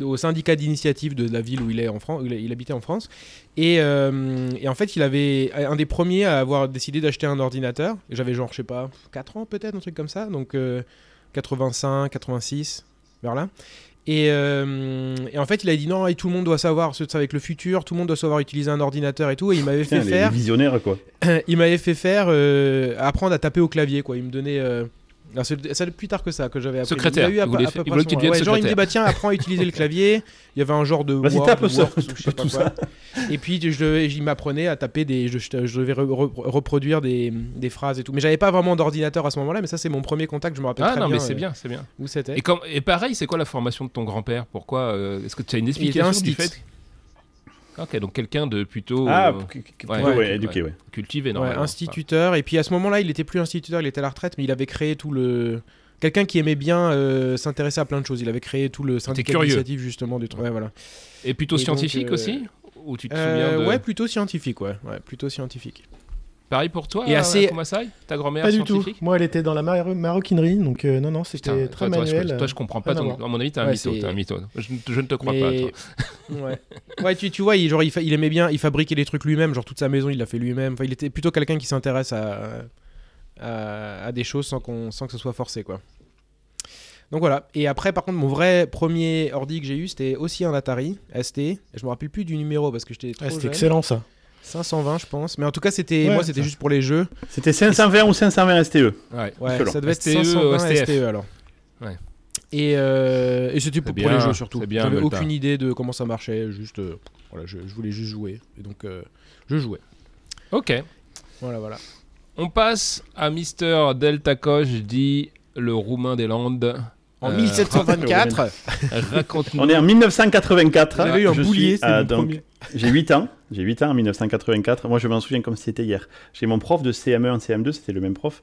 au syndicat d'initiative de la ville où il est en France, il, habitait en France, et, et, en fait, il avait un des premiers à avoir décidé d'acheter un ordinateur. J'avais genre, je sais pas, 4 ans peut-être, un truc comme ça, donc 85, 86, vers là. Euh, et, en fait, il a dit non, et tout le monde doit savoir, c'est avec le futur, tout le monde doit savoir utiliser un ordinateur et tout. Et il m'avait fait faire. Visionnaire quoi. il m'avait fait faire euh, apprendre à taper au clavier quoi. Il me donnait. Euh, c'est plus tard que ça que j'avais appris. Secrétaire. Il, eu à, il, ouais, genre il me dit bah tiens apprends à utiliser le clavier. Il y avait un genre de Word, tape ça, je sais pas quoi. Et puis je, il m'apprenait à taper des, je, je devais reproduire des, des, phrases et tout. Mais j'avais pas vraiment d'ordinateur à ce moment-là. Mais ça c'est mon premier contact. Je me rappelle ah, très non, bien. mais c'est bien, c'est bien. Où c'était et, et, pareil, c'est quoi la formation de ton grand-père? Pourquoi euh, Est-ce que tu as une explication du fait Ok, donc quelqu'un de plutôt, ah, ouais, éduqué, ouais. cultivé, non instituteur. Et puis à ce moment-là, il était plus instituteur, il était à la retraite, mais il avait créé tout le quelqu'un qui aimait bien euh, s'intéresser à plein de choses. Il avait créé tout le syndicat d'initiative justement du ouais, voilà. Et plutôt scientifique euh, aussi? Ou tu te euh, souviens Ouais, plutôt scientifique, ouais. ouais, plutôt scientifique. Pareil pour toi, et assez... ta grand-mère Pas du tout. Moi, elle était dans la maroquinerie, donc euh, non, non, c'était très toi, manuel. Toi, je, toi, je comprends pas. ton... À mon avis, t'es un, ouais, mytho, un mytho. Je, je, ne te crois pas. Toi. ouais. ouais, tu, tu vois, il, genre, il, il, aimait bien, il fabriquait les trucs lui-même, genre toute sa maison, il l'a fait lui-même. Enfin, il était plutôt quelqu'un qui s'intéresse à, à, à, des choses sans, qu'on, sans que ce soit forcé, quoi. Donc voilà. Et après, par contre, mon vrai premier ordi que j'ai eu, c'était aussi un Atari ST. Je me rappelle plus du numéro parce que j'étais trop ah, C'était excellent ça. 520 je pense. Mais en tout cas c'était moi c'était juste pour les jeux. C'était 520 ou 520 STE ouais, ouais ça devait être 520 STE, STE alors. ouais. et, euh, et c'était pour, pour, les jeux surtout. j'avais aucune idée de comment ça marchait juste euh, voilà je, je, voulais juste jouer. Et donc euh, je jouais. Ok. Voilà voilà. On passe à Mister Delta Koch dit le roumain des Landes en 1724. On est en 1984. J'avais eu un boulier, J'ai 8 ans. J'ai 8 ans en 1984. Moi, je m'en souviens comme si c'était hier. J'ai mon prof de CM1 en CM2, c'était le même prof.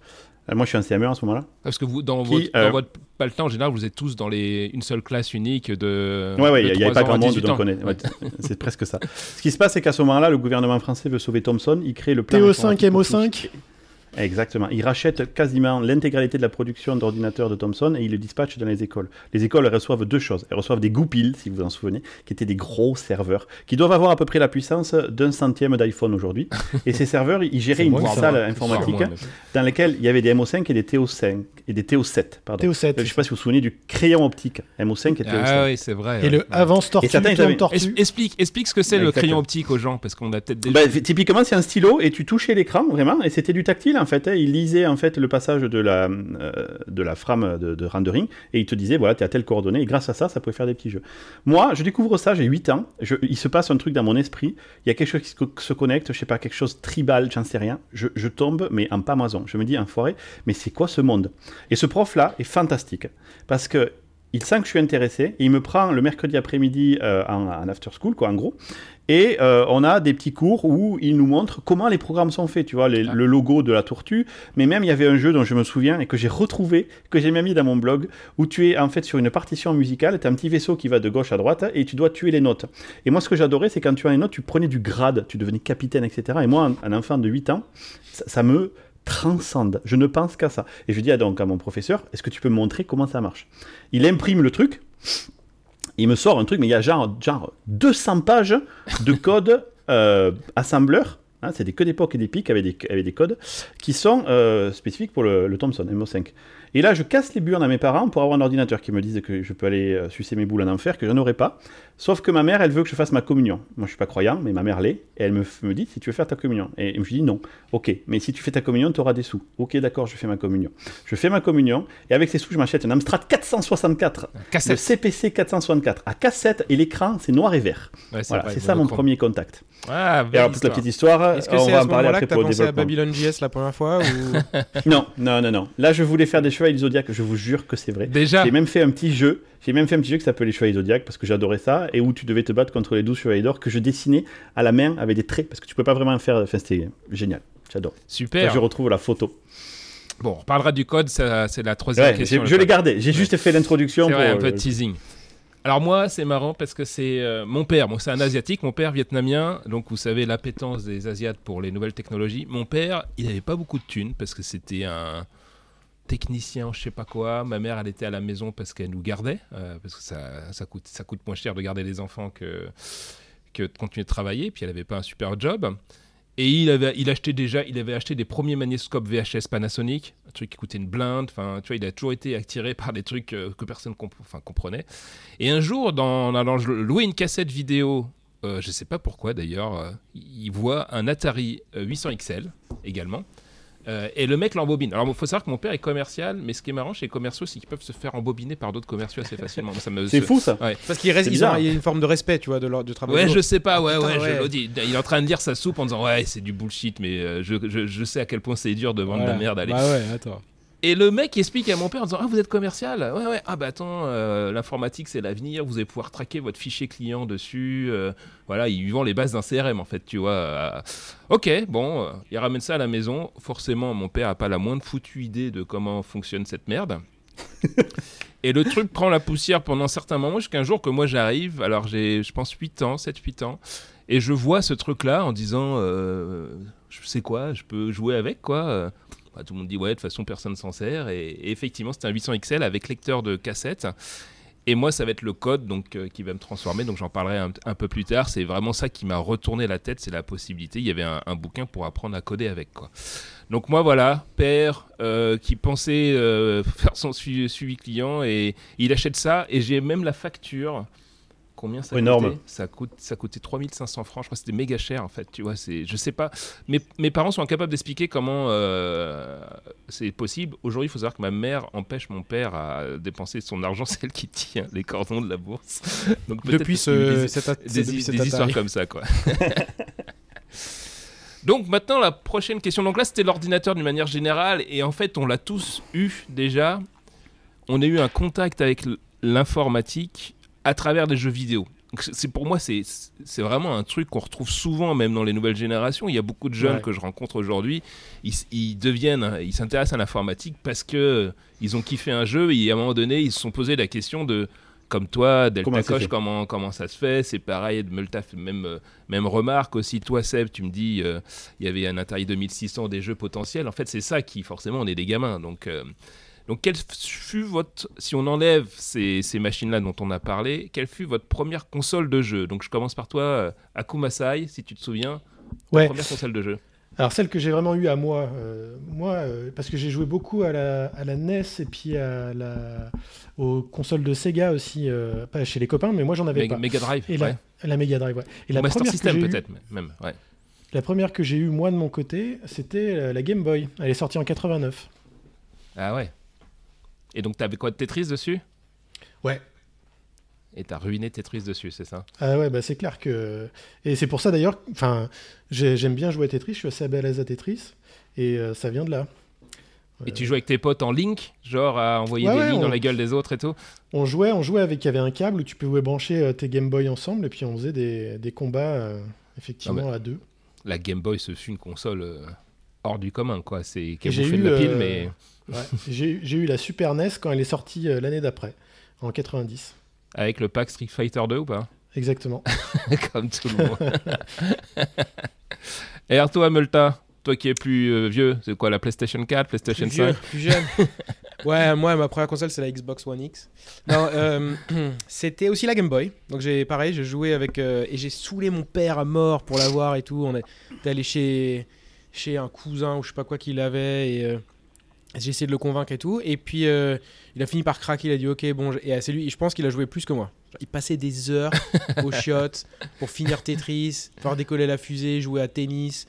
Euh, moi, je suis en CM1 à ce moment-là. Parce que vous, dans, votre, dans euh, votre paltin, en général, vous êtes tous dans les, une seule classe unique de. Ouais, ouais, il n'y avait pas grand monde, donc on est. c'est presque ça. Ce qui se passe, c'est qu'à ce moment-là, le gouvernement français veut sauver Thomson. Il crée le plan. TO5, MO5 Exactement. Il rachète quasiment l'intégralité de la production d'ordinateurs de Thomson et il le dispatche dans les écoles. Les écoles reçoivent deux choses. Elles reçoivent des goupils, si vous vous en souvenez, qui étaient des gros serveurs, qui doivent avoir à peu près la puissance d'un centième d'iPhone aujourd'hui. et ces serveurs, ils géraient une salle informatique dans laquelle il y avait des MO5 et des TO5 et des TO7. Pardon. TO7. Je ne sais pas si vous vous souvenez du crayon optique MO5 et TO7. Ah oui, c'est vrai. Et le avance tortue, Explique, explique ce que c'est le crayon optique aux gens, parce qu'on a peut-être déjà. Bah, typiquement, c'est un stylo et tu touchais l'écran vraiment, et c'était du tactile fait, hein, il lisait en fait le passage de la, euh, de la frame de, rendering et il te disait voilà, tu as telle coordonnée et grâce à ça, ça pouvait faire des petits jeux. Moi, je découvre ça, j'ai 8 ans, il se passe un truc dans mon esprit, il y a quelque chose qui se, connecte, je sais pas, quelque chose tribal, j'en sais rien, je, tombe, mais en pas maison. Je me dis, enfoiré, mais c'est quoi ce monde? Et ce prof-là est fantastique parce que il sent que je suis intéressé, et il me prend le mercredi après-midi euh, en, after school, quoi, en gros, et euh, on a des petits cours où il nous montre comment les programmes sont faits, tu vois, le logo de la tortue, mais même il y avait un jeu dont je me souviens et que j'ai retrouvé, que j'ai même mis dans mon blog, où tu es en fait sur une partition musicale, tu as un petit vaisseau qui va de gauche à droite, et tu dois tuer les notes. Et moi, ce que j'adorais, c'est quand tu as les notes, tu prenais du grade, tu devenais capitaine, etc. Et moi, un, enfant de 8 ans, ça me transcende. Je ne pense qu'à ça. Et je dis donc à mon professeur, est-ce que tu peux me montrer comment ça marche? Il imprime le truc, il me sort un truc, mais il y a genre, genre 200 pages de code euh, assembleur. Hein, c'est que des POC et des pics avec des, avec des codes qui sont euh, spécifiques pour le, le Thomson MO5. Et là, je casse les burnes à mes parents pour avoir un ordinateur qui me dise que je peux aller euh, sucer mes boules en enfer, que je n'aurai pas. Sauf que ma mère, elle veut que je fasse ma communion. Moi, je suis pas croyant, mais ma mère l'est. Et elle me, me, dit si tu veux faire ta communion. Et je lui dis non. Ok, mais si tu fais ta communion, tu auras des sous. Ok, d'accord, je fais ma communion. Je fais ma communion. Et avec ces sous, je m'achète un Amstrad 464. Le CPC 464 à cassette. Et l'écran, c'est noir et vert. voilà, c'est ça mon premier contact. Ah, et alors, toute la petite histoire, Est-ce que c'est à ce moment-là que tu as pensé à Babylon JS la première fois Non, non, non, non. Là, je voulais faire des chevaliers Zodiac, je vous jure que c'est vrai. Déjà J'ai même fait un petit jeu, j'ai même fait un petit jeu qui s'appelait les chevaliers Zodiac parce que j'adorais ça, et où tu devais te battre contre les 12 chevaliers d'or que je dessinais à la main avec des traits, parce que tu peux pas vraiment faire. Enfin, c'était génial, j'adore. Super. je retrouve la photo. Bon, on parlera du code, c'est la troisième question. Je l'ai gardé, j'ai juste fait l'introduction. C'est vrai, un peu de teasing. Alors moi, c'est marrant parce que c'est euh, mon père. Bon, c'est un asiatique, mon père vietnamien. Donc vous savez l'appétence des asiates pour les nouvelles technologies. Mon père, il n'avait pas beaucoup de thunes parce que c'était un technicien, je sais pas quoi. Ma mère, elle était à la maison parce qu'elle nous gardait euh, parce que ça, ça coûte ça coûte moins cher de garder les enfants que que de continuer de travailler. Puis elle avait pas un super job. Et il avait, il achetait déjà, il avait acheté des premiers magnétoscopes VHS Panasonic, un truc qui coûtait une blinde. Enfin, tu vois, il a toujours été attiré par des trucs euh, que personne enfin, comprenait. Et un jour, dans, en allant louer une cassette vidéo, euh, je sais pas pourquoi d'ailleurs, euh, il voit un Atari 800 XL également. Euh, et le mec l'embobine. Alors, il faut savoir que mon père est commercial, mais ce qui est marrant chez les commerciaux, c'est qu'ils peuvent se faire embobiner par d'autres commerciaux assez facilement. c'est fou ça. Parce qu'il reste, il y a une forme de respect, tu vois, de leur du travail. Ouais, je sais pas, ouais, ouais, je dis. Il est en train de dire sa soupe en disant ouais, c'est du bullshit, mais euh, je, je, je, sais à quel point c'est dur de vendre de la merde. Allez. Bah ouais, attends. Et le mec explique à mon père en disant Ah, vous êtes commercial Ouais, ouais. Ah, bah attends, euh, l'informatique c'est l'avenir, vous allez pouvoir traquer votre fichier client dessus. Euh, voilà, il vend les bases d'un CRM en fait, tu vois. Euh, ok, bon, il ramène ça à la maison. Forcément, mon père a pas la moindre foutue idée de comment fonctionne cette merde. Et le truc prend la poussière pendant certains moments, jusqu'à un jour que moi j'arrive, alors j'ai, je pense, 8 ans, 7-8 ans, et je vois ce truc-là en disant Je sais quoi, je peux jouer avec quoi bah, tout le monde dit ouais, de toute façon personne s'en sert. Et, effectivement, c'est un 800 XL avec lecteur de cassette. Et moi, ça va être le code donc, euh, qui va me transformer. Donc j'en parlerai un, peu plus tard. C'est vraiment ça qui m'a retourné la tête, c'est la possibilité. Il y avait un, bouquin pour apprendre à coder avec. Quoi. Donc moi, voilà, père euh, qui pensait euh, faire son suivi, client et il achète ça. Et j'ai même la facture Combien ça Énorme. coûtait ça, coûte, ça coûtait 3500 francs. Je crois que c'était méga cher en fait. Tu vois, c'est, je sais pas. Mes, mes parents sont incapables d'expliquer comment euh, c'est possible. Aujourd'hui, il faut savoir que ma mère empêche mon père à dépenser son argent. C'est elle qui tient les cordons de la bourse. Donc depuis ce, des, cette, des, histoires comme ça, quoi. Donc maintenant, la prochaine question. Donc là, c'était l'ordinateur d'une manière générale. Et en fait, on l'a tous eu déjà. On a eu un contact avec l'informatique à travers des jeux vidéo. C'est pour moi c'est vraiment un truc qu'on retrouve souvent même dans les nouvelles générations. Il y a beaucoup de jeunes que je rencontre aujourd'hui, ils, deviennent, ils s'intéressent à l'informatique parce que ils ont kiffé un jeu et à un moment donné ils se sont posé la question de comme toi, Delta comment Coche, comment, comment ça se fait? C'est pareil, Melta fait même, euh, même remarque aussi. Toi, Seb, tu me dis, euh, il y avait un Atari 2600 des jeux potentiels. En fait, c'est ça qui, forcément, on est des gamins. Donc, euh, donc, quelle fut votre, si on enlève ces, machines-là dont on a parlé, quelle fut votre première console de jeu? Donc, je commence par toi, euh, Akumasai, si tu te souviens. Ouais. Première console de jeu. Alors, celle que j'ai vraiment eue à moi, euh, moi euh, parce que j'ai joué beaucoup à la, à la, NES et puis à la, aux consoles de Sega aussi, pas chez les copains, mais moi j'en avais pas. Mega Drive, et la, la, Mega Drive, ouais. Et la Master System peut-être, même, ouais. La première que j'ai eue, moi, de mon côté, c'était la Game Boy. Elle est sortie en 89. Ah ouais. Et donc, t'avais quoi de Tetris dessus? Ouais. Et t'as ruiné Tetris dessus, c'est ça? Ah ouais, bah c'est clair que. Et c'est pour ça d'ailleurs, enfin, j'aime bien jouer à Tetris, je suis assez à à Tetris, et euh, ça vient de là. Et tu jouais avec tes potes en link, genre à envoyer des lignes dans la gueule des autres et tout? On jouait, on jouait avec, il y avait un câble où tu pouvais brancher euh, tes Game Boy ensemble, et puis on faisait des, des combats, euh, effectivement, à deux. La Game Boy, ce fut une console hors du commun, quoi. C'est qui a bouffé de la pile, mais. J'ai eu la Super NES quand elle est sortie l'année d'après, en 90. Avec le pack Street Fighter 2 ou pas? Exactement. Comme tout le monde. Et alors toi, Multa, toi qui es plus euh, vieux, c'est quoi la PlayStation 4, PlayStation 5 Plus jeune. ouais, moi, ma première console, c'est la Xbox One X. Non, euh, c'était aussi la Game Boy. Donc j'ai pareil, j'ai joué avec euh, et j'ai saoulé mon père à mort pour l'avoir et tout. On est allé chez chez un cousin ou je sais pas quoi qu'il avait et j'ai essayé de le convaincre et tout. Et puis, euh, il a fini par craquer. Il a dit Ok, bon. Et c'est lui, je pense qu'il a joué plus que moi. Il passait des heures au shot pour finir Tetris, faire décoller la fusée, jouer à tennis.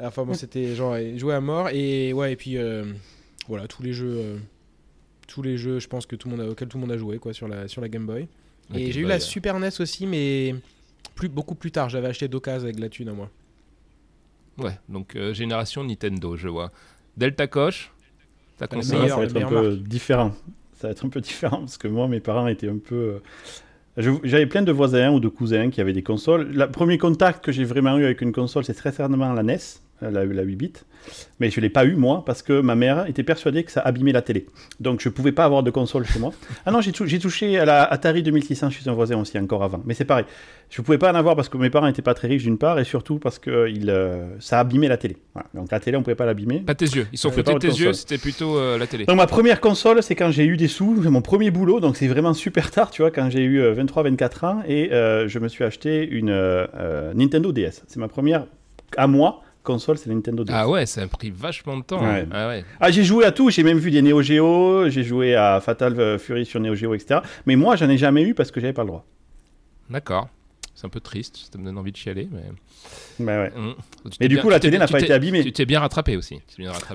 Enfin, bon, c'était genre jouer à mort. Et ouais, et puis euh, voilà, tous les jeux. Euh, tous les jeux, je pense que tout le monde a, auxquels tout le monde a joué quoi, sur, la, sur la Game Boy. et j'ai eu la Super NES aussi, mais plus, beaucoup plus tard. J'avais acheté d'occasion avec la thune à moi. Ouais, donc génération Nintendo, je vois. Delta Coche, ça, va être un peu différent. Ça va être un peu différent parce que moi, mes parents étaient un peu. Euh, j'avais plein de voisins ou de cousins qui avaient des consoles. Le premier contact que j'ai vraiment eu avec une console, c'est très certainement la NES, la, la 8 bits. Mais je ne l'ai pas eu, moi, parce que ma mère était persuadée que ça abîmait la télé. Donc je ne pouvais pas avoir de console chez moi. Ah non, j'ai touché à la Atari 2600 chez un voisin aussi, encore avant. Mais c'est pareil. Je ne pouvais pas en avoir parce que mes parents n'étaient pas très riches, d'une part, et surtout parce que il, euh, ça abîmait la télé. Donc la télé, on ne pouvait pas l'abîmer. Pas tes yeux. Ils sont foutus tes yeux, c'était plutôt euh, la télé. Donc ma première console, c'est quand j'ai eu des sous, mon premier boulot, donc c'est vraiment super tard, tu vois, quand j'ai eu 23-24 euh, ans, et je me suis acheté une Nintendo DS. C'est ma première à moi console, c'est la Nintendo DS. Ah ouais, ça a pris vachement de temps. Ah, ouais. ah j'ai joué à tout, j'ai même vu des Neo Geo, j'ai joué à Fatal Fury sur Neo Geo, etc. Mais moi, j'en ai jamais eu parce que j'avais pas le droit. D'accord. C'est un peu triste, ça me donne envie de chialer, mais. Bah ouais. Mmh. Mais du coup, la télé n'a pas été abîmée. Tu t'es bien rattrapé aussi.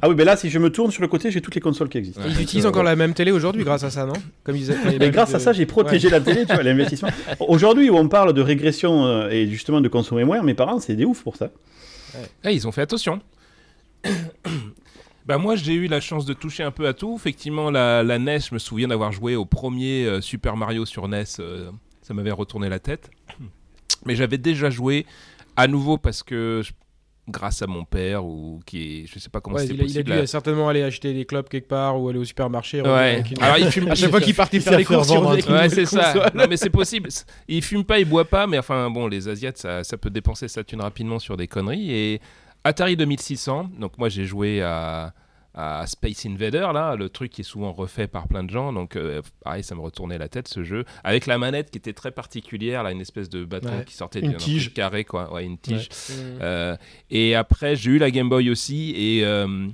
Ah oui, mais là, si je me tourne sur le côté, j'ai toutes les consoles qui existent. Ils utilisent encore la même télé aujourd'hui grâce à ça, non? Comme ils Mais grâce à ça, j'ai protégé la télé, tu vois, l'investissement. Aujourd'hui, où on parle de régression euh, et justement de consommer moins, mes parents, c'est des ouf pour ça. Eh, ils ont fait attention. bah moi j'ai eu la chance de toucher un peu à tout. Effectivement la, NES, je me souviens d'avoir joué au premier euh, Super Mario sur NES, euh, ça m'avait retourné la tête. Mais j'avais déjà joué à nouveau parce que grâce à mon père ou qui est je sais pas comment c'est possible. Il a dû certainement aller acheter des clubs quelque part ou aller au supermarché. Ouais. Alors il fume à chaque fois qu'il partait faire des courses. Ouais, c'est ça. Non mais c'est possible. Il fume pas, il boit pas, mais enfin bon, les Asiates ça, ça peut dépenser sa thune rapidement sur des conneries et Atari 2600. Donc moi j'ai joué à à Space Invader, là, le truc qui est souvent refait par plein de gens. Donc, euh, pareil, ça me retournait la tête ce jeu. Avec la manette qui était très particulière, là, une espèce de bâton qui sortait d'un truc carré, quoi. Ouais, une tige. Euh, et après, j'ai eu la Game Boy aussi. Et. Euh,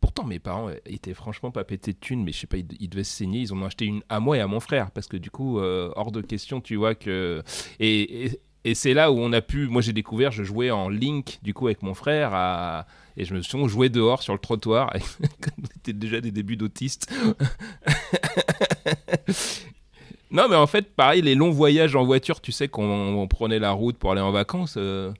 pourtant, mes parents étaient franchement pas pétés de thunes, mais je sais pas, ils, devaient se saigner. Ils en ont acheté une à moi et à mon frère, parce que du coup, hors de question, tu vois que. et, et c'est là où on a pu. Moi, j'ai découvert, je jouais en link, du coup, avec mon frère, à, et je me suis joué dehors sur le trottoir. C'était déjà des débuts d'autiste. non, mais en fait, pareil, les longs voyages en voiture, tu sais, qu'on prenait la route pour aller en vacances. Euh,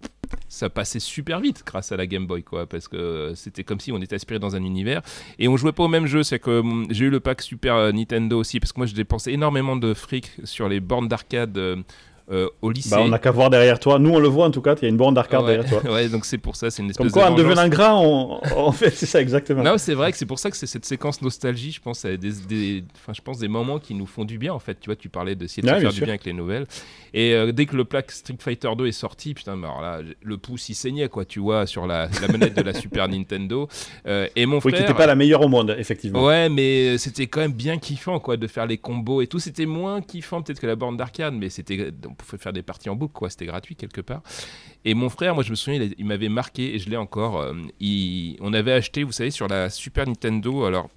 ça passait super vite grâce à la Game Boy, quoi, parce que c'était comme si on était aspiré dans un univers. Et on jouait pas au même jeu, c'est que hum, j'ai eu le pack Super Nintendo aussi, parce que moi je dépensais énormément de fric sur les bornes d'arcade euh, euh, au lycée. Bah, on n'a qu'à voir derrière toi. Nous, on le voit en tout cas. Il y a une borne d'arcade derrière toi. ouais, donc c'est pour ça. C'est une espèce Comme quoi, en devenant grand, on, fait c'est ça exactement. Non, c'est vrai que c'est pour ça que c'est cette séquence nostalgie. Je pense à des, enfin, je pense des moments qui nous font du bien en fait. Tu vois, tu parlais de essayer de faire du bien avec les nouvelles. Et euh, dès que le plaque Street Fighter 2 est sorti, putain, alors là, le pouce il saignait quoi. Tu vois, sur la, la manette de la Super Nintendo. Euh, et mon frère. Oui, qui n'était pas la meilleure au monde, effectivement. Ouais, mais c'était quand même bien kiffant quoi de faire les combos et tout. C'était moins kiffant peut-être que la borne d'arcade, mais c'était, on pouvait faire des parties en quoi. C'était gratuit quelque part. Et mon frère, moi je me souviens, il, m'avait marqué et je l'ai encore. Euh, on avait acheté, vous savez, sur la Super Nintendo. Alors,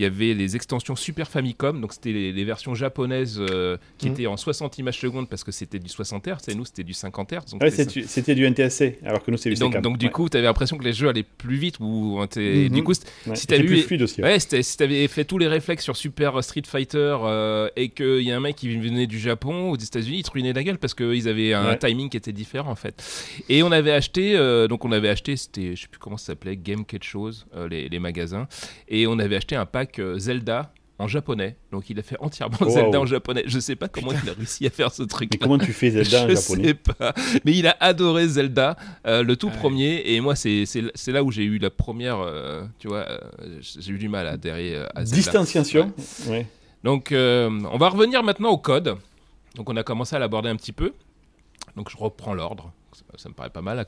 il y avait les extensions Super Famicom, donc c'était les, versions japonaises euh, qui mhm. étaient en 60 images secondes parce que c'était du 60 Hz et nous c'était du 50 Hz. Ouais, c'était du NTSC alors que nous c'est du Donc, donc du coup, tu avais l'impression que les jeux allaient plus vite ou mhm. du coup, si tu avais. Ouais, si avais fait tous les réflexes sur Super Street Fighter euh, et qu'il y a un mec qui venait du Japon ou des États-Unis, il te ruinait la gueule parce qu'ils avaient un timing qui était différent en fait. Et on avait acheté, euh, donc on avait acheté, c'était, je sais plus comment ça s'appelait, Game quelque chose, les, les magasins, et on avait acheté un pack euh, Zelda en japonais. Donc il a fait entièrement Zelda en japonais. Je sais pas comment il a réussi à faire ce truc. Mais comment tu fais Zelda en japonais Je sais pas. Mais il a adoré Zelda, euh, le tout premier. Et moi, c'est là où j'ai eu la première. Euh, tu vois, j'ai eu du mal à adhérer à Zelda. Distanciation. Ouais. Donc on va revenir maintenant au code. Donc on a commencé à l'aborder un petit peu. Donc je reprends l'ordre. Ça, me paraît pas mal. à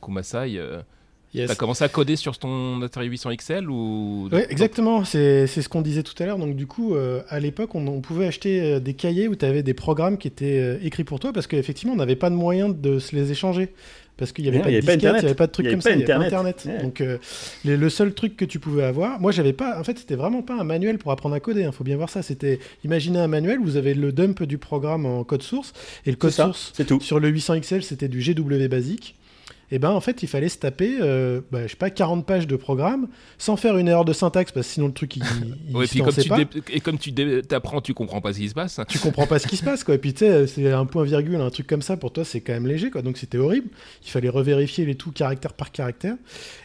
Kumasai. Tu as commencé à coder sur ton Atari 800 XL ou Oui, exactement. C'est ce qu'on disait tout à l'heure. Donc, du coup, euh, à l'époque, on, pouvait acheter euh, des cahiers où tu avais des programmes qui étaient euh, écrits pour toi parce qu'effectivement, on n'avait pas de moyen de se les échanger. Parce qu'il n'y avait, pas de disquette, il n'y avait pas de trucs comme ça, il n'y avait pas Internet. Donc, le seul truc que tu pouvais avoir, moi, j'avais pas. En fait, c'était vraiment pas un manuel pour apprendre à coder. Il hein, faut bien voir ça. C'était, imaginez un manuel, vous avez le dump du programme en code source et le code source tout. sur le 800 XL, c'était du GW basique et eh ben en fait il fallait se taper euh, bah, je sais pas 40 pages de programme sans faire une erreur de syntaxe parce que sinon le truc il, il ouais, puis comme tu pas. et comme tu t'apprends tu comprends pas ce qui se passe. Tu comprends pas ce qui se passe quoi. Et puis tu sais c'est un point virgule un truc comme ça pour toi c'est quand même léger quoi. Donc c'était horrible. Il fallait revérifier les tout caractère par caractère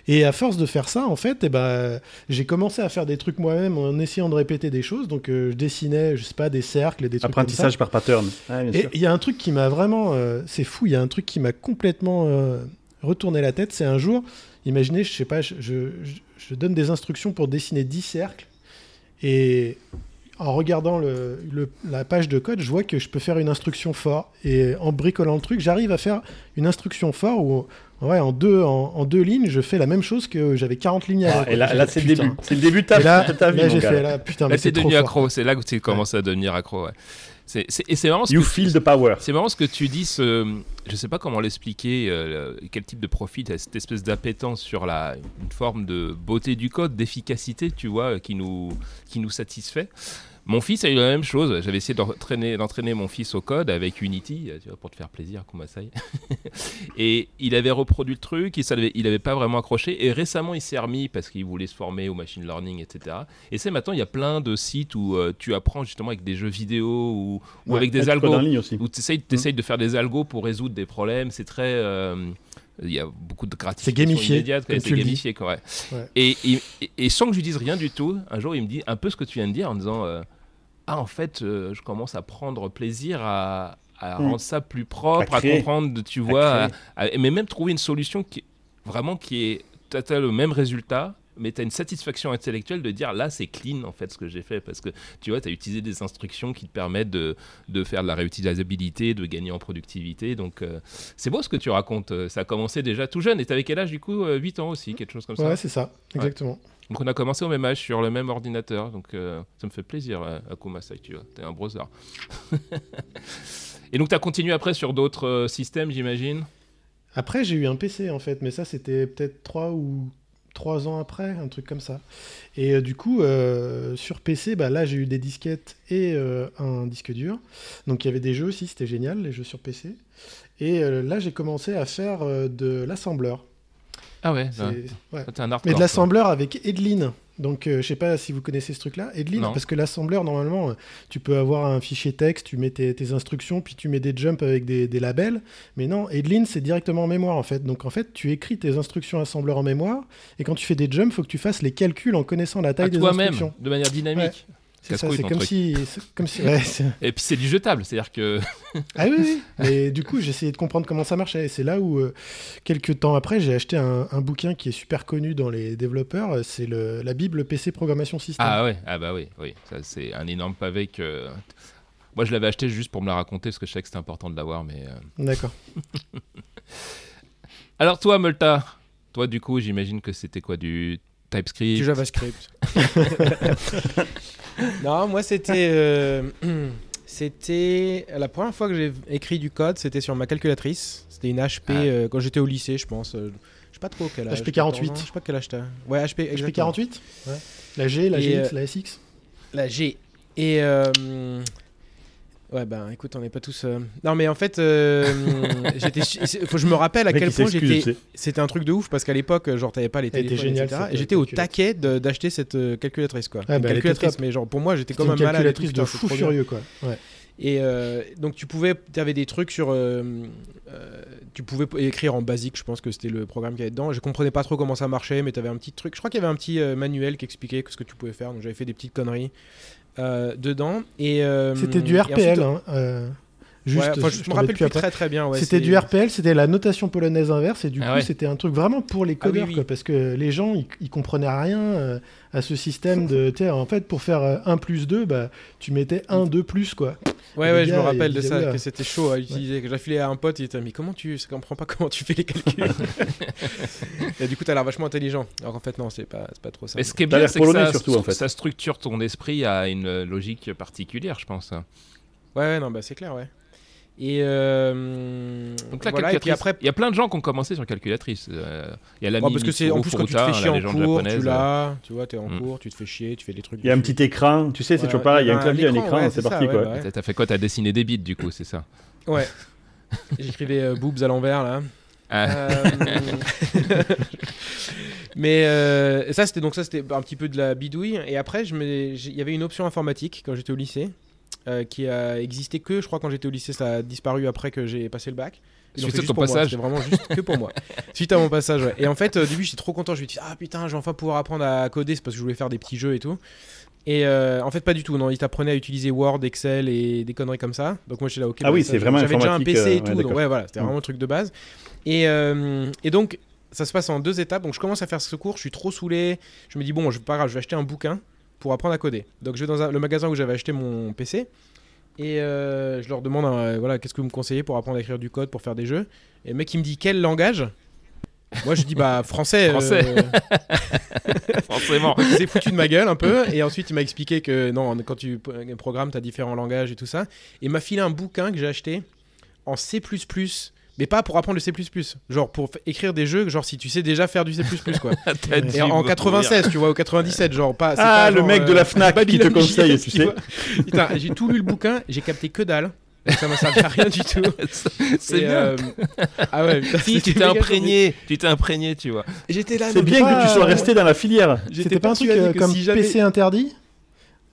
et à force de faire ça en fait et eh ben j'ai commencé à faire des trucs moi-même en essayant de répéter des choses. Donc euh, je dessinais je sais pas des cercles des trucs apprentissage par pattern. Et il y a un truc qui m'a vraiment euh, c'est fou il y a un truc qui m'a complètement retourner la tête, c'est un jour, imaginez, je sais pas, je, je, donne des instructions pour dessiner 10 cercles, et en regardant le, la page de code, je vois que je peux faire une instruction fort, et en bricolant le truc, j'arrive à faire une instruction fort où Ouais, en deux, en, deux lignes, je fais la même chose que j'avais 40 lignes ah, et là, là c'est le début. C'est le début de ta, là, ta vie. Là, j'ai fait, là, putain, là, c'est devenu accro. C'est là que tu commences à devenir accro. Ouais. Et c'est marrant. You feel the power. C'est marrant ce que tu dis. Ce, je sais pas comment l'expliquer. Euh, quel type de profit cette espèce d'appétence sur la une forme de beauté du code, d'efficacité, tu vois, qui nous qui nous satisfait. Mon fils a eu la même chose. J'avais essayé d'entraîner, mon fils au code avec Unity, euh, tu vois, pour te faire plaisir, Kumasai. et il avait reproduit le truc, il n'avait pas vraiment accroché. Et récemment, il s'est remis parce qu'il voulait se former au machine learning, etc. Et c'est maintenant, il y a plein de sites où euh, tu apprends justement avec des jeux vidéo ou, ou avec des algos. Où tu essayes, mmh. de faire des algos pour résoudre des problèmes. C'est très. Euh, il y a beaucoup de gratification c'est gamifié, immédiate. C'est gamifié, quoi. Et, et, sans que je lui dise rien du tout, un jour, il me dit un peu ce que tu viens de dire en disant ah en fait euh, je commence à prendre plaisir à, hmm. rendre ça plus propre, à, comprendre, tu vois, mais même trouver une solution qui vraiment qui est tu as le même résultat mais tu as une satisfaction intellectuelle de dire là c'est clean en fait ce que j'ai fait. Parce que tu vois tu as utilisé des instructions qui te permettent de, de, faire de la réutilisabilité de gagner en productivité. Donc euh, c'est beau ce que tu racontes. Ça a commencé déjà tout jeune. Et tu avais quel âge du coup 8 ans aussi quelque chose comme ça ouais c'est ça exactement donc on a commencé au même âge sur le même ordinateur. Donc euh, ça me fait plaisir, euh, Akumasai, tu vois. T'es un browser. Et donc tu as continué après sur d'autres euh, systèmes, j'imagine? Après, j'ai eu un PC en fait, mais ça c'était peut-être 3 ou 3 ans après, un truc comme ça. Et du coup, sur PC, bah, là j'ai eu des disquettes et un disque dur. Donc il y avait des jeux aussi, c'était génial, les jeux sur PC. Et là j'ai commencé à faire de l'assembleur. Ah ouais, un Mais de l'assembleur avec Edlin. Donc, euh, je sais pas si vous connaissez ce truc-là, Edlin, parce que l'assembleur, normalement, euh, tu peux avoir un fichier texte, tu mets tes, instructions, puis tu mets des jumps avec des, labels. Mais non, Edlin, c'est directement en mémoire, en fait. Donc, en fait, tu écris tes instructions assembleur en mémoire, et quand tu fais des jumps, il faut que tu fasses les calculs en connaissant la taille des instructions. de manière dynamique. C'est c'est comme si, comme si et puis c'est du jetable, c'est-à-dire que. ah oui, oui. Et du coup, j'ai essayé de comprendre comment ça marchait. Et c'est là où, euh, quelques temps après, j'ai acheté un, bouquin qui est super connu dans les développeurs. C'est la Bible PC Programmation System. Ah ouais, ah bah oui, oui. Ça, c'est un énorme pavé que. Moi, je l'avais acheté juste pour me la raconter parce que je savais que c'était important de l'avoir, mais. Euh, D'accord. Alors toi, Multa, toi, du coup, j'imagine que c'était quoi du TypeScript? Du JavaScript. non, moi c'était. Euh, c'était. La première fois que j'ai écrit du code, c'était sur ma calculatrice. C'était une HP ah. euh, quand j'étais au lycée, je pense. Euh, je sais pas trop quel âge. HP 48. Je sais pas quel âge t'as. Ouais, HP, HP 48 ouais. La G, la GX, la SX La G. Et. Euh, ouais, ben écoute, on n'est pas tous. Euh, non, mais en fait, euh, j'étais. Faut, je me rappelle à quel point j'étais. C'était un truc de ouf parce qu'à l'époque, genre, t'avais pas les téléphones, génial, etc. Et j'étais au taquet de- cette calculatrice, quoi. Bah, calculatrice, mais genre, pour moi, j'étais comme un malade. calculatrice de fou furieux, quoi. Ouais. Et euh, donc tu pouvais, tu avais des trucs sur, euh, euh, tu pouvais écrire en basique, je pense que c'était le programme qui avait dedans. Je comprenais pas trop comment ça marchait, mais tu avais un petit truc. Je crois qu'il y avait un petit manuel qui expliquait ce que tu pouvais faire. Donc j'avais fait des petites conneries dedans. Et c'était du RPL. hein, Juste, je, me rappelle plus très très bien. c'était du RPL, c'était la notation polonaise inverse, et du ah coup, c'était un truc vraiment pour les ah codeurs, parce que les gens, ils, comprenaient rien euh, à ce système de. En fait, pour faire 1 euh, plus 2, bah, tu mettais 1, 2 plus, quoi. Ouais, ouais, je me rappelle de ça, que c'était chaud à utiliser. Que j'affilais à un pote, il était mais comment tu. Je comprends pas comment tu fais les calculs. et du coup, t'as l'air vachement intelligent. Alors qu'en fait, non, c'est pas, pas trop ça. Mais ce qui est bien, c'est que ça, surtout, en fait. ça structure ton esprit à une logique particulière, je pense. Ouais, non, bah c'est clair, ouais. Et euh, donc la calculatrice. après, il y a plein de gens qui ont commencé sur calculatrice. Euh, il y a l'ami parce que c'est en plus quand tu te fais chier en cours, tu l'as, tu vois, t'es en mm. cours, tu te fais chier, tu fais des trucs. Il y a un petit écran, tu sais, c'est toujours pareil. Il y a un clavier, un écran, c'est parti quoi. T'as fait quoi T'as dessiné des bits du coup, c'est ça? Ouais. J'écrivais euh, boobs à l'envers là. Ah. mais ça c'était donc ça c'était un petit peu de la bidouille et après il y avait une option informatique quand j'étais au lycée euh, qui a existé que, je crois, quand j'étais au lycée, ça a disparu après que j'ai passé le bac. Suite à ton passage C'était vraiment juste que pour moi. Suite à mon passage, ouais. Et en fait, au début, j'étais trop content. Je me suis dit, ah putain, je vais enfin pouvoir apprendre à coder. C'est parce que je voulais faire des petits jeux et tout. Et euh, en fait, pas du tout. Non, il t'apprenait à utiliser Word, Excel et des conneries comme ça. Donc moi, j'étais là, ok. Ah oui, c'est vraiment J'avais déjà un PC et euh, tout. donc ouais, voilà, c'était vraiment le truc de base. Et, et donc, ça se passe en deux étapes. Donc je commence à faire ce cours. Je suis trop saoulé. Je me dis, bon, je, pas grave, je vais acheter un bouquin pour apprendre à coder. Donc je vais dans le magasin où j'avais acheté mon PC. Et euh, je leur demande, euh, voilà, qu'est-ce que vous me conseillez pour apprendre à écrire du code, pour faire des jeux? Et le mec, il me dit, quel langage? Moi, je dis, bah, français. Euh, français. Forcément. Il s'est foutu de ma gueule un peu. Et ensuite, il m'a expliqué que, non, quand tu programmes, tu as différents langages et tout ça. Et m'a filé un bouquin que j'ai acheté en C mais pas pour apprendre le C++. Genre pour écrire des jeux, genre si tu sais déjà faire du C++, quoi. et en 96, tu vois, au 97, genre pas. Ah, le mec de la euh, Fnac qui te conseille, tu sais. j'ai tout lu le bouquin, j'ai capté que dalle. ça m'a servi à rien du tout. C'est bien. Euh, ah ouais, si, tu t'es imprégné, tu t'es imprégné, tu vois. J'étais là. C'est bien que tu sois resté dans la filière. C'était pas un truc euh, comme PC interdit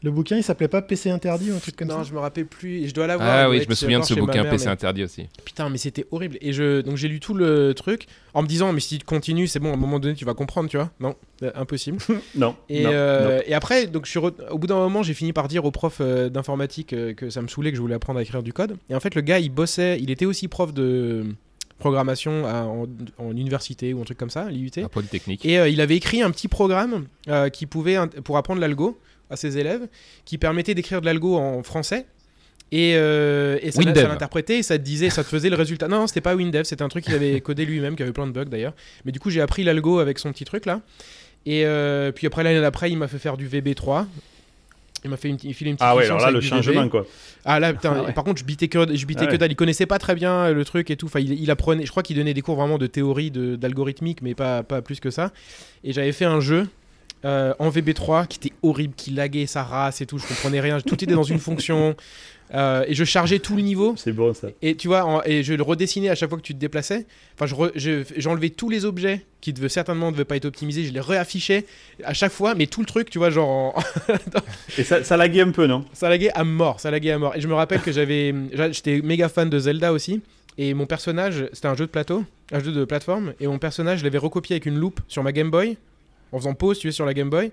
le bouquin, il s'appelait pas PC interdit ou un truc comme ça Non, je me rappelle plus. Je dois l'avoir. Ah oui, je me souviens de ce bouquin PC interdit aussi. Putain, mais c'était horrible. Et je donc j'ai lu tout le truc en me disant mais si tu continues, c'est bon, à un moment donné tu vas comprendre, tu vois Non, euh, impossible. non. Et, euh, et après donc je suis au bout d'un moment, j'ai fini par dire au prof euh, d'informatique que ça me saoulait que je voulais apprendre à écrire du code. Et en fait, le gars, il bossait, il était aussi prof de programmation en, université ou un truc comme ça, l'IUT. Polytechnique. Et il avait écrit un petit programme qui pouvait pour apprendre l'algo à ses élèves qui permettait d'écrire de l'algo en français et, euh, et ça, l'interprétait et ça te disait, ça te faisait le résultat. Non, c'était pas WinDev, c'était un truc qu'il avait codé lui-même, qui avait plein de bugs d'ailleurs. Mais du coup, j'ai appris l'algo avec son petit truc là. Et euh, puis après, l'année d'après, il m'a fait faire du VB3. Il m'a fait une, il filé une petite Ah ouais, alors là, le changement quoi. Ah là, putain, ah par contre, je bitais que, je bitais ah que dalle. Il connaissait pas très bien le truc et tout. Enfin, il, apprenait, je crois qu'il donnait des cours vraiment de théorie, d'algorithmique, mais pas, pas plus que ça. Et j'avais fait un jeu euh, en VB3 qui était horrible, qui laguait sa race et tout. Je comprenais rien. Tout était dans une fonction. Euh, et je chargeais tout le niveau. C'est bon ça. Et tu vois, et je le redessinais à chaque fois que tu te déplaçais. Enfin, j'enlevais tous les objets qui devaient, certainement ne devaient pas être optimisés. Je les réaffichais à chaque fois, mais tout le truc, tu vois, genre. et ça, ça laguait un peu, non? Ça laguait à mort. Ça laguait à mort. Et je me rappelle que j'avais, j'étais méga fan de Zelda aussi. Et mon personnage, c'était un jeu de plateau, un jeu de plateforme. Et mon personnage, je l'avais recopié avec une loupe sur ma Game Boy en faisant pause, tu es sur la Game Boy,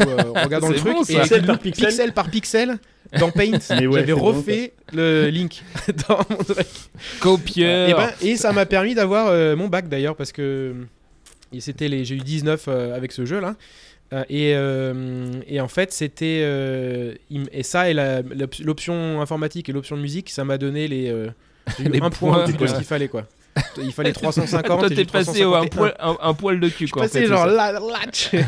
euh, en regardant le truc, et pixel par pixel. par pixel dans Paint, j'avais refait le Link dans mon truc. Copieur. Et, ben, et ça m'a permis d'avoir euh, mon bac d'ailleurs parce que c'était les, j'ai eu 19 euh, avec ce jeu là. et, et, en fait, c'était. et ça, et l'option informatique et l'option musique, ça m'a donné les, les un point de ce qu'il fallait, quoi. Il fallait 350. Toi, t'es passé un poil, un, poil, de cul, quoi. passé genre là,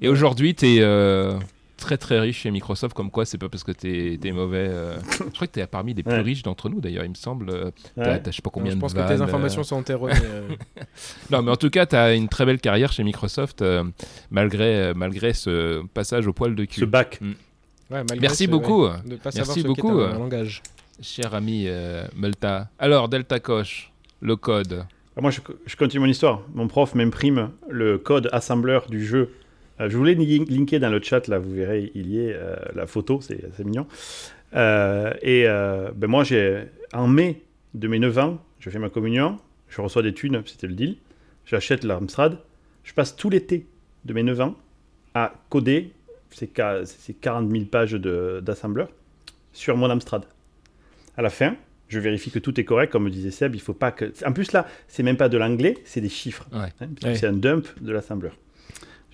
Et aujourd'hui, t'es. Euh, très très riche chez Microsoft, comme quoi c'est pas parce que t'es es mauvais. Euh. je crois que t'es parmi les plus riches d'entre nous d'ailleurs, il me semble. T'as, je sais pas combien je pense que tes informations sont erronées. non, mais en tout cas, t'as une très belle carrière chez Microsoft, malgré, malgré ce passage au poil de cul. Ce bac. Mm. Merci beaucoup. Merci beaucoup. langage. Cher ami Melta. Alors, Delta Coche, le code. Ah, moi, je, continue mon histoire. Mon prof m'imprime le code assembleur du jeu. Euh, je voulais linker dans le chat, là, vous verrez, il y est euh, la photo, c'est mignon. Euh, et ben moi, j'ai en mai de mes 9 ans, je fais ma communion, je reçois des thunes, c'était le deal. J'achète l'Amstrad. Je passe tout l'été de mes 9 ans à coder ces 40 000 pages d'assembleur sur mon Amstrad. À la fin, je vérifie que tout est correct, comme me disait Seb. Il faut pas que. En plus, là, c'est même pas de l'anglais, c'est des chiffres. Hein, c'est un dump de l'assembleur.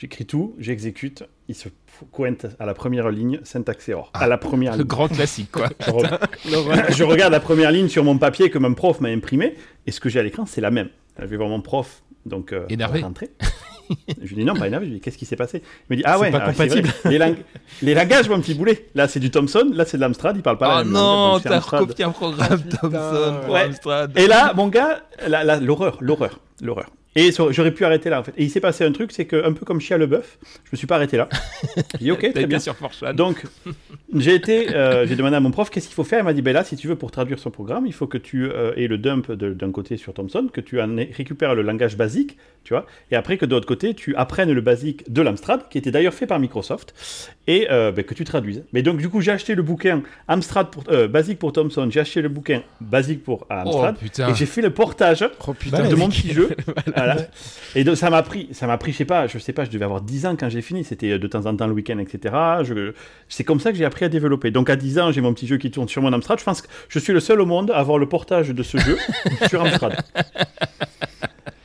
J'écris tout, j'exécute, il se pointe à la première ligne, syntaxe error. à la première Le grand classique, quoi. je, regarde la première ligne sur mon papier que mon prof m'a imprimé, et ce que j'ai à l'écran, c'est la même. Je vais voir mon prof, donc euh, Énervé. rentrer. je lui dis non, pas énervé. Je lui dis qu'est-ce qui s'est passé? Il me dit ah ouais, pas compatible. Les, les, langages, mon petit boulet. Là, c'est du Thomson, là, c'est de l'Amstrad. Il parle pas oh la même non, t'as recopié un programme Thomson pour Amstrad. Et là, mon gars, l'horreur, l'horreur, l'horreur. Et j'aurais pu arrêter là en fait. Et il s'est passé un truc, c'est que un peu comme Chia le bœuf, je me suis pas arrêté là. J'ai dit ok, très bien. Sur Donc j'ai été, euh, j'ai demandé à mon prof qu'est-ce qu'il faut faire? Il m'a dit ben là, si tu veux pour traduire son programme, il faut que tu euh, aies le dump d'un côté sur Thomson, que tu en récupères le langage basique, tu vois, et après que de l'autre côté tu apprennes le basique de l'Amstrad, qui était d'ailleurs fait par Microsoft, et euh, ben, que tu traduises. Mais donc du coup j'ai acheté le bouquin Amstrad pour, basique pour Thomson, j'ai acheté le bouquin basique pour Amstrad, oh, et j'ai fait le portage oh, de mon petit jeu. Et donc, ça m'a pris, ça m'a pris, je sais pas, je sais pas, je devais avoir 10 ans quand j'ai fini. C'était de temps en temps le week-end, etc. Je, c'est comme ça que j'ai appris à développer. Donc à 10 ans, j'ai mon petit jeu qui tourne sur mon Amstrad. Je pense que je suis le seul au monde à avoir le portage de ce jeu sur Amstrad.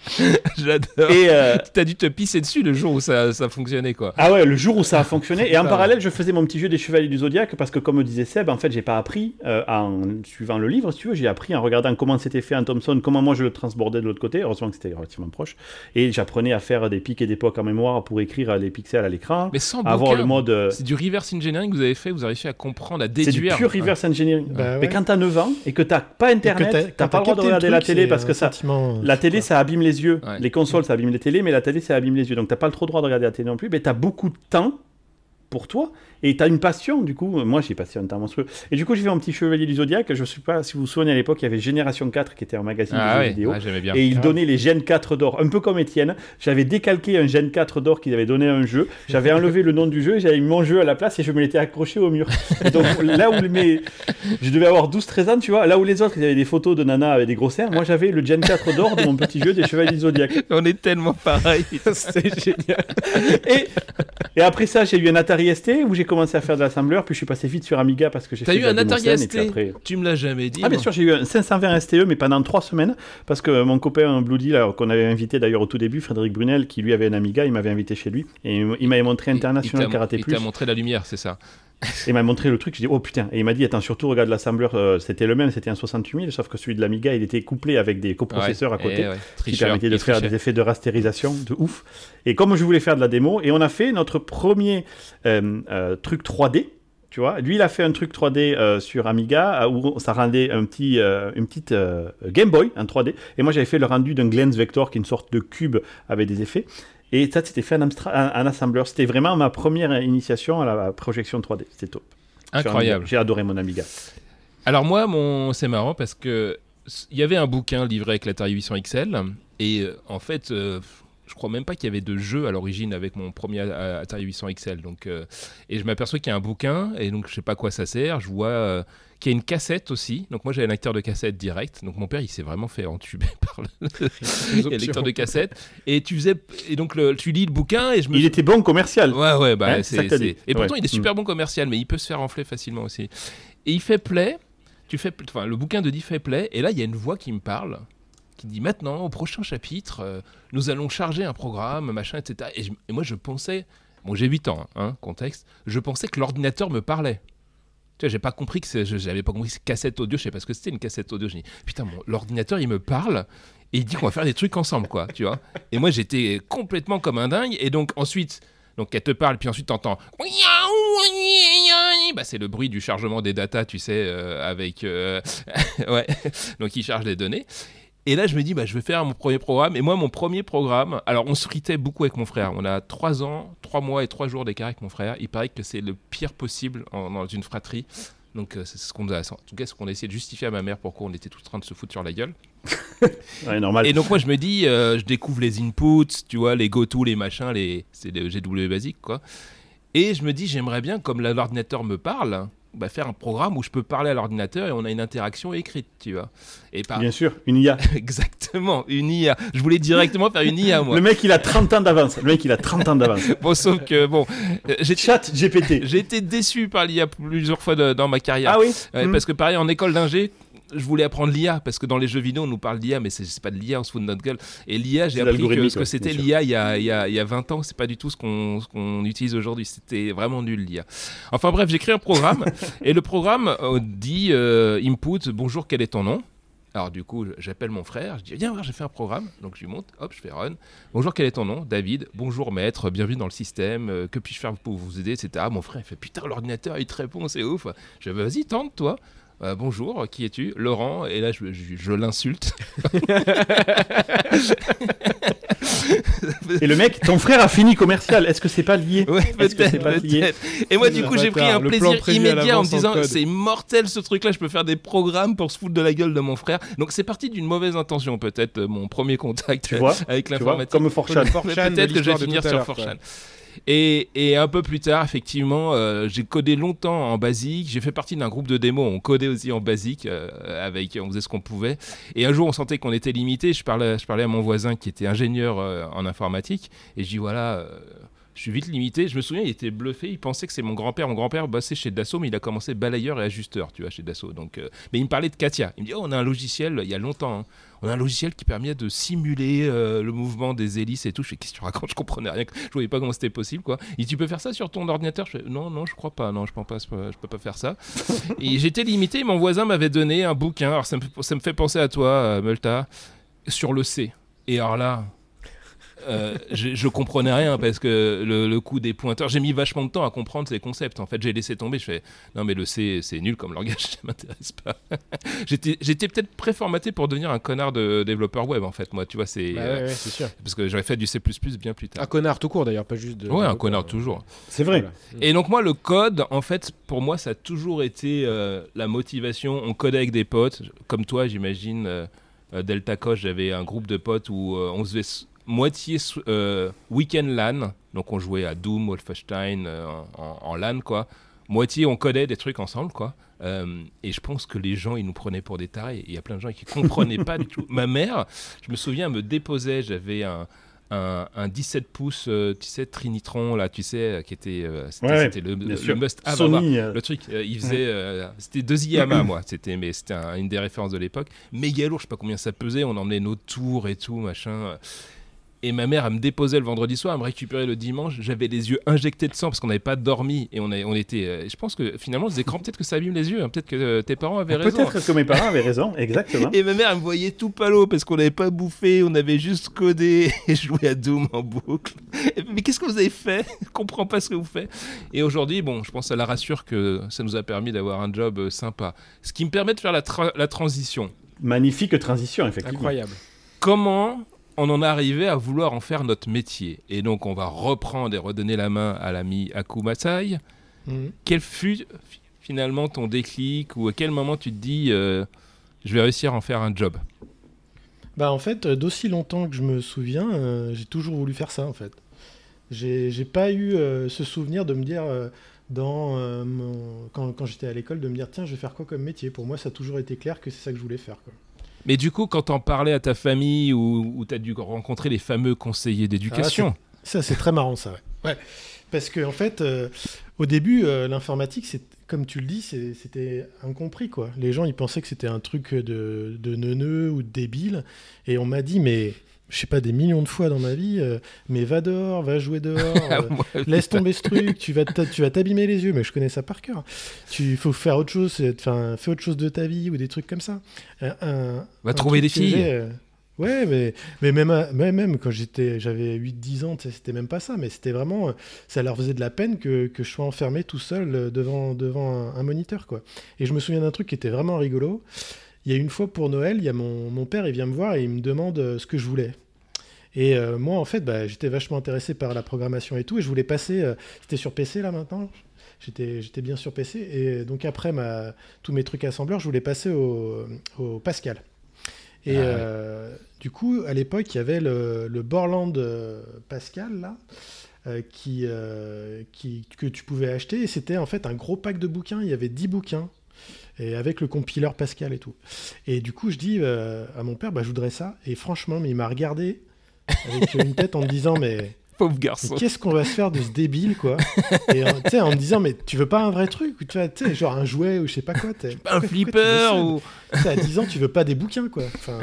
J'adore. Et euh... tu as dû te pisser dessus le jour où ça, ça fonctionnait, quoi. Ah ouais, le jour où ça a fonctionné. Et en parallèle, je faisais mon petit jeu des Chevaliers du Zodiaque parce que, comme disait Seb, en fait, j'ai pas appris euh, en suivant le livre, si tu veux. J'ai appris en regardant comment c'était fait en Thomson, comment moi je le transbordais de l'autre côté. Heureusement que c'était relativement proche. Et j'apprenais à faire des pics et des pocs en mémoire pour écrire les pixels à l'écran. Mais sans avoir le mode. Euh, c'est du reverse engineering que vous avez fait. Vous avez réussi à comprendre, à déduire. C'est du pur reverse engineering. Bah Mais quand t'as 9 ans et que t'as pas internet, t'as pas le droit de regarder la télé parce que ça, la télé, ça abîme les yeux. Les consoles ça abîme les télés, mais la télé, ça abîme les yeux. Donc, t'as pas le trop droit de regarder la télé non plus, mais t'as beaucoup de temps pour toi et tu as une passion du coup. Moi j'ai passé un temps monstrueux. Et du coup j'ai fait un petit chevalier du zodiaque je sais pas si vous vous souvenez à l'époque il y avait Génération 4 qui était un magazine ah de vidéo. bien. et il ah. donnait les Gen 4 d'or. Un peu comme Étienne. J'avais décalqué un Gen 4 d'or qu'ils avaient donné à un jeu. J'avais enlevé le nom du jeu j'avais mis mon jeu à la place et je me l'étais accroché au mur. Donc là où mes... je devais avoir 12-13 ans tu vois. Là où les autres ils avaient des photos de nana avec des gros seins moi j'avais le Gen 4 d'or de mon petit jeu des chevaliers du zodiaque on est tellement pareil. C'est génial. Et, et après ça j'ai eu un Atari ST où j'ai commencé à faire de l'assembleur, puis je suis passé vite sur Amiga parce que j'ai fait eu un Atari ST après... Tu me l'as jamais dit. Ah, bien sûr, j'ai eu un 520 STE, mais pendant trois semaines, parce que mon copain Bloody, qu'on avait invité d'ailleurs au tout début, Frédéric Brunel, qui lui avait un Amiga, il m'avait invité chez lui, et il m'avait montré International Karaté Plus. Il t'a montré la lumière, c'est ça il m'a montré le truc, je dis oh putain, et il m'a dit attends surtout regarde l'assembleur, euh, c'était le même, c'était un 68000, sauf que celui de l'Amiga il était couplé avec des coprocesseurs à côté qui permettaient de faire des effets de rastérisation de ouf. Et comme je voulais faire de la démo, et on a fait notre premier euh, euh, truc 3D, tu vois. Lui, il a fait un truc 3D sur Amiga où ça rendait un petit, une petite Game Boy en 3D. Et moi, j'avais fait le rendu d'un Glens Vector, qui est une sorte de cube avec des effets. Et ça, c'était fait en, assembleur. C'était vraiment ma première initiation à la projection 3D. C'était top. Incroyable. J'ai adoré mon Amiga. Alors moi, mon... c'est marrant parce que il y avait un bouquin livré avec l'Atari 800 XL et euh, en fait, euh, je crois même pas qu'il y avait de jeu à l'origine avec mon premier Atari 800 XL. Donc, euh, et je m'aperçois qu'il y a un bouquin et donc je sais pas quoi ça sert. Je vois qui a une cassette aussi. Donc moi j'avais un lecteur de cassette direct. Donc mon père il s'est vraiment fait entuber par le lecteur de cassette. Et tu faisais et donc le, tu lis le bouquin et je me. Il était bon commercial. Ouais ouais bah hein, c'est, et pourtant il est super mm. bon commercial mais il peut se faire enfler facilement aussi. Et il fait play. Tu fais enfin le bouquin de dit fait play et là il y a une voix qui me parle qui dit maintenant au prochain chapitre euh, nous allons charger un programme machin etc. Et, moi je pensais bon j'ai 8 ans hein, contexte je pensais que l'ordinateur me parlait. Tu vois, j'ai pas compris que j'avais pas compris que cassette audio, je sais pas ce que c'était une cassette audio. Je dis putain, l'ordinateur il me parle et il dit qu'on va faire des trucs ensemble, quoi, tu vois. Et moi j'étais complètement comme un dingue. Et donc ensuite, donc elle te parle, puis ensuite t'entends bah, c'est le bruit du chargement des datas, tu sais, avec. ouais, donc il charge les données. Et là, je me dis, bah, je vais faire mon premier programme. Et moi, mon premier programme, alors on se fritait beaucoup avec mon frère. On a 3 ans, 3 mois et 3 jours d'écart avec mon frère. Il paraît que c'est le pire possible dans une fratrie. Donc euh, c'est ce qu'on a, en tout cas ce qu'on a essayé de justifier à ma mère pourquoi on était tout en train de se foutre sur la gueule. ouais, normal. Et donc moi je me dis, euh, je découvre les inputs, tu vois, les go-to, les machins, les c'est les GW basiques quoi. Et je me dis, j'aimerais bien, comme l'ordinateur me parle, bah, faire un programme où je peux parler à l'ordinateur et on a une interaction écrite, tu vois. Et Bien sûr, une IA. Exactement, une IA. Je voulais directement faire une IA, moi. Le mec, il a 30 ans d'avance. Le mec, il a 30 ans d'avance. bon, sauf que, bon... Euh, Chat GPT. J'ai été déçu par l'IA plusieurs fois dans ma carrière. Ah oui hmm. Parce que pareil, en école d'ingé, je voulais apprendre l'IA parce que dans les jeux vidéo on nous parle d'IA mais c'est pas de l'IA on se fout de notre gueule et l'IA j'ai appris que ce que c'était l'IA il, y a, il, y a, il y a 20 ans c'est pas du tout ce qu'on utilise aujourd'hui c'était vraiment nul l'IA enfin bref j'écris un programme et le programme euh, dit euh, input bonjour quel est ton nom? Alors du coup, j'appelle mon frère, je dis viens voir, j'ai fait un programme, donc je lui monte, hop, je fais run. Bonjour, quel est ton nom? David. Bonjour maître, bienvenue dans le système. Euh, que puis-je faire pour vous aider Etc. Mon frère il fait putain l'ordinateur il te répond, c'est ouf. Je dis vas-y tente toi. Euh, bonjour, qui es-tu? Laurent. Et là, je, l'insulte. et le mec, ton frère a fini commercial. Est-ce que c'est pas lié? Ouais, peut-être. et moi, du coup, j'ai pris un plaisir immédiat en me disant c'est mortel ce truc-là. Je peux faire des programmes pour se foutre de la gueule de mon frère. Donc, c'est parti d'une mauvaise intention, peut-être, mon premier contact avec l'informatique. Comme Forchan. Peut-être que je vais finir sur Forchan. Et, un peu plus tard, effectivement, euh, j'ai codé longtemps en basique. J'ai fait partie d'un groupe de démos. On codait aussi en basique, euh, avec, on faisait ce qu'on pouvait. Et un jour, on sentait qu'on était limité. Je parlais, je parlais à mon voisin qui était ingénieur euh, en informatique. Et je dis voilà je suis vite limité. Je me souviens, il était bluffé. Il pensait que c'est mon grand-père. Mon grand-père bossait chez Dassault, mais il a commencé balayeur et ajusteur, tu vois, chez Dassault. Donc, mais il me parlait de Katia. Il me dit, oh, on a un logiciel, il y a longtemps, hein on a un logiciel qui permet de simuler euh, le mouvement des hélices et tout. Je fais, qu'est-ce que tu racontes? Je comprenais rien. Je voyais pas comment c'était possible, quoi. Et tu peux faire ça sur ton ordinateur? Je fais, Non, non, je crois pas. Non, je pense pas. Peux pas faire ça. et j'étais limité. Mon voisin m'avait donné un bouquin. Alors ça me, ça me fait penser à toi, euh, Multa, sur le C. Et alors là, euh, je, comprenais rien parce que le, coup des pointeurs, j'ai mis vachement de temps à comprendre ces concepts. En fait, j'ai laissé tomber. Je fais non, mais le C, c'est nul comme langage, ça m'intéresse pas. J'étais peut-être préformaté pour devenir un connard de développeur web, en fait. Moi, tu vois, c'est. Bah euh, sûr. Parce que j'aurais fait du C bien plus tard. Un connard tout court d'ailleurs, pas juste de. Ouais, un connard toujours. C'est vrai. Et donc, moi, le code, en fait, pour moi, ça a toujours été euh, la motivation. On codait avec des potes, comme toi, j'imagine. Delta Coche, j'avais un groupe de potes où on se faisait moitié euh, week-end LAN, donc on jouait à Doom, Wolfenstein euh, en, LAN, quoi. Moitié on codait des trucs ensemble, quoi. Euh, et je pense que les gens, ils nous prenaient pour des tarés. Il y a plein de gens qui comprenaient pas du tout. Ma mère, je me souviens, me déposait, j'avais un, un, 17 pouces, tu sais, Trinitron, là, tu sais, qui était, c'était le, must have. le truc, il faisait, c'était deux IAMA, moi, c'était, mais c'était une des références de l'époque. Méga lourd, je sais pas combien ça pesait, on emmenait nos tours et tout, machin. Et ma mère, elle me déposait le vendredi soir, elle me récupérait le dimanche. J'avais les yeux injectés de sang parce qu'on n'avait pas dormi. Et on, on était. Euh, je pense que finalement, les écrans, peut-être que ça abîme les yeux. Hein. Peut-être que euh, tes parents avaient raison. Peut-être que mes parents avaient raison, exactement. et ma mère, elle me voyait tout palo parce qu'on n'avait pas bouffé, on avait juste codé et joué à Doom en boucle. Mais qu'est-ce que vous avez fait? Je comprends pas ce que vous faites. Et aujourd'hui, bon, je pense que ça la rassure que ça nous a permis d'avoir un job euh, sympa. Ce qui me permet de faire la, la transition. Magnifique transition, effectivement. Incroyable. Comment on en est arrivé à vouloir en faire notre métier. Et donc, on va reprendre et redonner la main à l'ami Akumasai. Mhm. Quel fut finalement ton déclic ou à quel moment tu te dis euh, je vais réussir à en faire un job? Bah en fait, euh, d'aussi longtemps que je me souviens, euh, j'ai toujours voulu faire ça en fait. J'ai pas eu ce souvenir de me dire dans quand, quand j'étais à l'école de me dire tiens je vais faire quoi comme métier? Pour moi, ça a toujours été clair que c'est ça que je voulais faire. Quoi. Mais du coup, quand t'en parlais à ta famille ou, t'as dû rencontrer les fameux conseillers d'éducation. Ah, ça, c'est très marrant, ça. Ouais. Parce qu'en en fait, euh, au début, euh, l'informatique, c'est comme tu le dis, c'était incompris, quoi. Les gens, ils pensaient que c'était un truc de, de neuneux ou de débile. Et on m'a dit, mais je sais pas, des millions de fois dans ma vie, euh, mais va dehors, va jouer dehors, euh, laisse tomber ce truc, tu vas tu vas t'abîmer les yeux, mais je connais ça par cœur. Tu faut faire autre chose, enfin, fais autre chose de ta vie ou des trucs comme ça. va trouver des filles. Ouais, mais, mais même, même, quand j'étais, j'avais 8-10 ans, c'était même pas ça, mais c'était vraiment, ça leur faisait de la peine que, que je sois enfermé tout seul devant, devant un, moniteur, quoi. Et je me souviens d'un truc qui était vraiment rigolo. Il y a une fois pour Noël, il y a mon, mon père, il vient me voir et il me demande euh, ce que je voulais. Et euh, moi, en fait, bah, j'étais vachement intéressé par la programmation et tout, et je voulais passer, euh, c'était sur PC là maintenant, j'étais, j'étais bien sur PC, et donc après ma, tous mes trucs assembleurs, je voulais passer au, au Pascal. Et ah du coup, à l'époque, il y avait le, le Borland Pascal là. qui, qui, que tu pouvais acheter et c'était en fait un gros pack de bouquins, il y avait 10 bouquins et avec le compileur Pascal et tout. Et du coup, je dis euh, à mon père, bah, je voudrais ça. Et franchement, mais il m'a regardé avec une tête en me disant, mais. Pauvre garçon. Qu'est-ce qu'on va se faire de ce débile, quoi Et en me disant, mais tu veux pas un vrai truc Tu sais, genre un jouet ou je sais pas quoi Un flipper ou. À 10 ans, tu veux pas des bouquins, quoi. Enfin.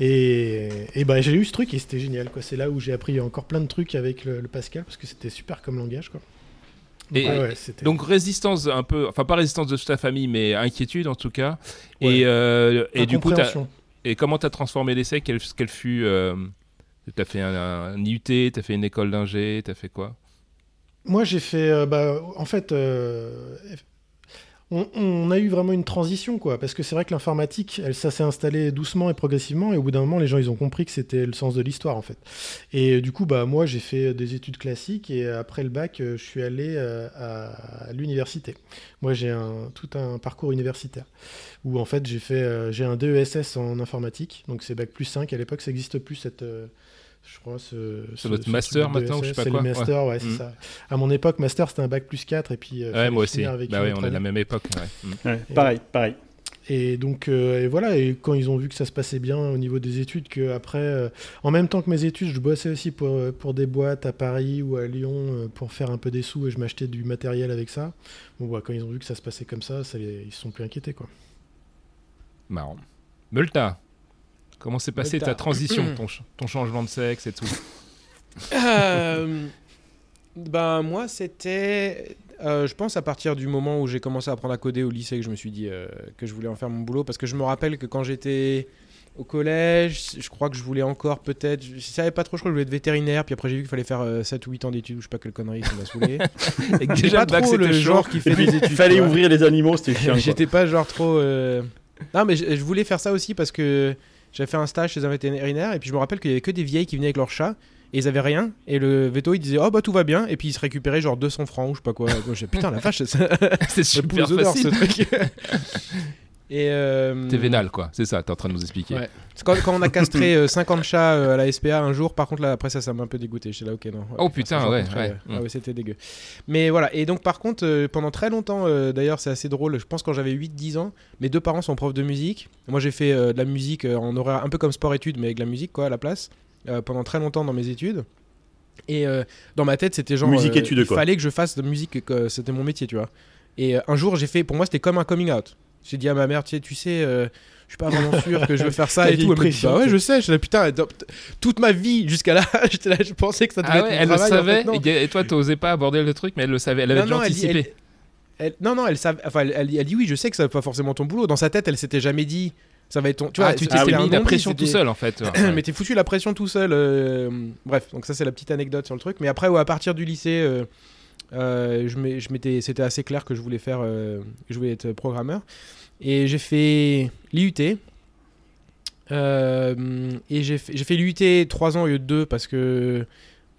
Et, et bah, j'ai eu ce truc et c'était génial. quoi. C'est là où j'ai appris encore plein de trucs avec le, le Pascal parce que c'était super comme langage. Quoi. Et, donc résistance un peu, enfin pas résistance de toute ta famille, mais inquiétude en tout cas. Et, euh, et du coup, et comment tu as transformé l'essai? Quel, quel fut euh, Tu as fait un, un IUT, tu as fait une école d'ingé, tu as fait quoi? Moi j'ai fait, euh, bah, en fait, on, a eu vraiment une transition, quoi, parce que c'est vrai que l'informatique, ça s'est installé doucement et progressivement, et au bout d'un moment, les gens, ils ont compris que c'était le sens de l'histoire, en fait. Et du coup, bah, moi, j'ai fait des études classiques, et après le bac, euh, je suis allé euh, à, l'université. Moi, j'ai un, tout un parcours universitaire, où en fait, j'ai fait, euh, j'ai un DESS en informatique, donc c'est bac plus 5, à l'époque, ça n'existe plus, cette je crois. Ce, c'est votre master maintenant ou je sais pas quoi. C'est le master, ouais, c'est mm. ça. À mon époque, master c'était un bac plus 4 et puis. Euh, ouais, moi aussi. Avec bah on est de la même époque. Ouais. Mm. pareil, pareil. Et donc, euh, et voilà, et quand ils ont vu que ça se passait bien au niveau des études, que après, euh, en même temps que mes études, je bossais aussi pour, pour des boîtes à Paris ou à Lyon pour faire un peu des sous et je m'achetais du matériel avec ça. Bon, bah, quand ils ont vu que ça se passait comme ça, ça ils se sont plus inquiétés, quoi. Marrant. Multa, Comment s'est passé ta transition, ton, changement de sexe et tout? Euh, Ben moi, c'était, euh, je pense à partir du moment où j'ai commencé à apprendre à coder au lycée que je me suis dit euh, que je voulais en faire mon boulot parce que je me rappelle que quand j'étais au collège, je crois que je voulais encore peut-être, je savais pas trop, je crois que je voulais être vétérinaire, puis après j'ai vu qu'il fallait faire 7 ou 8 ans d'études, ou je sais pas quelle connerie, ça m'a saoulé. et que déjà pas trop le genre qui fait des études. Fallait ouvrir les animaux, c'était chiant. J'étais pas genre trop. Non, mais je, voulais faire ça aussi parce que j'avais fait un stage chez un vétérinaire et puis je me rappelle qu'il y avait que des vieilles qui venaient avec leur chat et ils avaient rien et le veto il disait oh bah tout va bien et puis il se récupérait genre 200 francs ou je sais pas quoi. putain la vache c'est super facile. ce truc. Et euh... T'es vénal, quoi. C'est ça, t'es en train de nous expliquer. Ouais. Quand, quand, on a castré 50 euh, chats euh, à la SPA un jour, par contre, là, après ça, ça m'a un peu dégoûté. J'étais là, ok, non. oh putain, ouais. ouais. Ah ouais, c'était dégueu. Mais voilà. Et donc, par contre, euh, pendant très longtemps, d'ailleurs, c'est assez drôle. Je pense quand j'avais 8-10 ans, mes deux parents sont profs de musique. Moi, j'ai fait de la musique en horaire un peu comme sport-études, mais avec la musique, quoi, à la place, pendant très longtemps dans mes études. Et dans ma tête, c'était genre. Musique-études, quoi. Il fallait que je fasse de musique, que c'était mon métier, tu vois. Et un jour, j'ai fait. Pour moi, c'était comme un coming out. J'ai dit à ma mère, tu sais, tu sais euh, je suis pas vraiment sûr que je veux faire ça et tout. Elle me dit, bah ouais, je sais. Je dis, putain, toute ma vie jusqu'à là, là, je pensais que ça devait ah être ouais, Elle le savait. et toi, t'osais pas aborder le truc, mais elle le savait. Elle avait déjà anticipé. non, non, elle savait. Enfin, elle, dit oui, je sais que ça va pas forcément ton boulot. Dans sa tête, elle s'était jamais dit. Ça va être ton. Tu vois, ah, tu t'es mis la pression tout seul en fait. mais t'es foutu la pression tout seul. Euh, bref, donc ça c'est la petite anecdote sur le truc. Mais après, à partir du lycée, euh, je m'étais, c'était assez clair que je voulais faire, je voulais être programmeur. Et j'ai fait l'IUT. Euh, et j'ai fait, fait l'IUT 3 ans au lieu de 2 parce que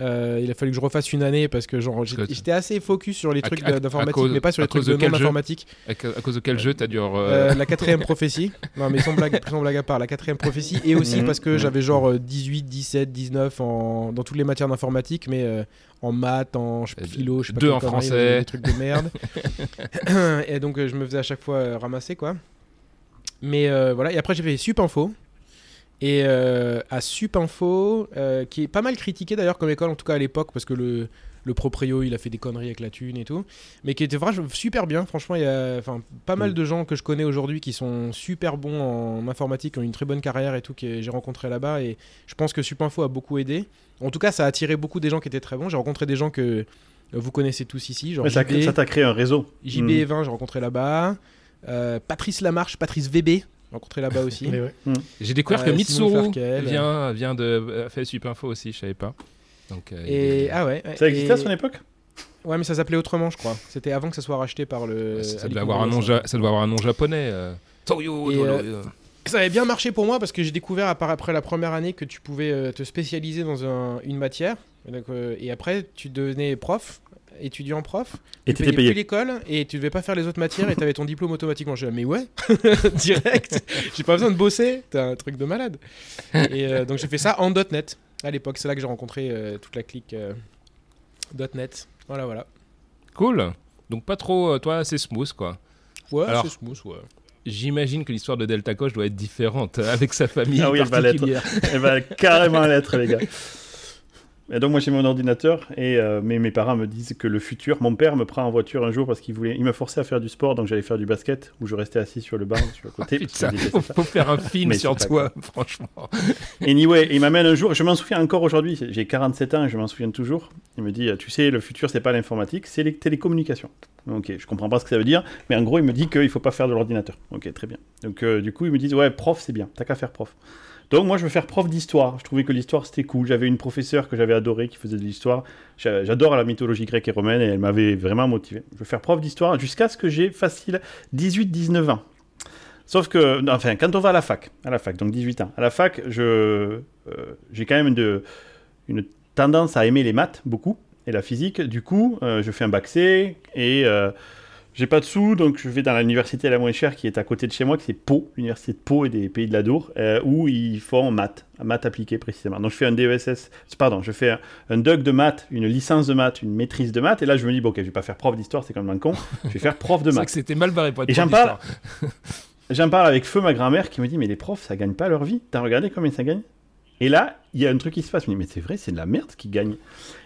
euh, il a fallu que je refasse une année parce que genre j'étais assez focus sur les trucs d'informatique mais pas sur les trucs de, non informatique. À, cause de quel jeu t'as dû euh, La quatrième prophétie. Non mais sans blague, sans blague à part, la quatrième prophétie et aussi mhm. parce que j'avais genre 18, 17, 19 en... dans toutes les matières d'informatique mais en maths, en philo, je sais pas Deux en français, des trucs de merde. et donc je me faisais à chaque fois ramasser quoi. Mais voilà et après j'ai fait Sup Info et euh, à Supinfo, euh, qui est pas mal critiqué d'ailleurs comme école, en tout cas à l'époque, parce que le, le proprio il a fait des conneries avec la thune et tout, mais qui était vraiment super bien. Franchement, il y a pas mal mm. de gens que je connais aujourd'hui qui sont super bons en informatique, qui ont une très bonne carrière et tout, que j'ai rencontré là-bas. Et je pense que Supinfo a beaucoup aidé. En tout cas, ça a attiré beaucoup des gens qui étaient très bons. J'ai rencontré des gens que vous connaissez tous ici. Genre ça t'a créé un réseau. JB 20 mm. j'ai rencontré là-bas. Euh, Patrice Lamarche, Patrice VB, rencontré là-bas aussi. Hmm. J'ai découvert que Mitsuru vient, vient de fait Supinfo aussi, je savais pas. Donc, et, ah ouais, Ça existait à son époque? Ouais, mais ça s'appelait autrement, je crois. C'était avant que ça soit racheté par le. Ça, devait avoir, un nom ça devait avoir un nom japonais. Euh. Toyo, euh, Ça avait bien marché pour moi parce que j'ai découvert après la première année que tu pouvais euh, te spécialiser dans une matière. et après, tu devenais prof, étudiant prof. Et tu payé. l'école et tu devais pas faire les autres matières et tu avais ton diplôme automatiquement. J'ai mais ouais, direct. j'ai pas besoin de bosser. T'as un truc de malade. Et donc j'ai fait ça en .NET à l'époque. C'est là que j'ai rencontré toute la clique .NET. Voilà, voilà. Cool. Donc pas trop, euh, toi, c'est smooth, quoi. Ouais, c'est smooth, ouais. J'imagine que l'histoire de Delta Coche doit être différente euh, avec sa famille ah oui, particulière. Elle va, elle va carrément l'être, les gars. Et donc moi j'ai mon ordinateur et euh, mes, parents me disent que le futur, mon père me prend en voiture un jour parce qu'il voulait, il me forçait à faire du sport donc j'allais faire du basket où je restais assis sur le banc sur le côté. Putain, faut, faut, faire un film sur toi, franchement. Anyway, il m'amène un jour, je m'en souviens encore aujourd'hui, j'ai 47 ans et je m'en souviens toujours. Il me dit, tu sais, le futur c'est pas l'informatique, c'est les télécommunications. Ok, je comprends pas ce que ça veut dire, mais en gros il me dit qu'il faut pas faire de l'ordinateur. Ok, très bien. Donc euh, du coup il me dit, ouais, prof c'est bien, t'as qu'à faire prof. Donc moi je veux faire prof d'histoire. Je trouvais que l'histoire c'était cool. J'avais une professeure que j'avais adorée qui faisait de l'histoire. J'adore la mythologie grecque et romaine et elle m'avait vraiment motivé. Je veux faire prof d'histoire jusqu'à ce que j'ai facile 18-19 ans. Sauf que, enfin, quand on va à la fac, à la fac, donc 18 ans, à la fac, je, euh, j'ai quand même une tendance à aimer les maths beaucoup et la physique. Du coup, euh, je fais un bac C et euh, j'ai pas de sous, donc je vais dans l'université la moins chère qui est à côté de chez moi, qui c'est Pau, l'université de Pau et des Pays de la Dour, euh, où ils font maths, maths appliquées précisément. Donc je fais un DESS, pardon, je fais un, DUG de maths, une licence de maths, une maîtrise de maths, et là je me dis, bon, ok, je vais pas faire prof d'histoire, c'est comme un con, je vais faire prof de maths. c'est que c'était mal barré pour être et j'en parle, j'en parle avec feu ma grand-mère qui me dit, mais les profs, ça gagne pas leur vie. T'as regardé combien ça gagne? Et là, il y a un truc qui se passe. Je me dis, mais c'est vrai, c'est de la merde qui gagne.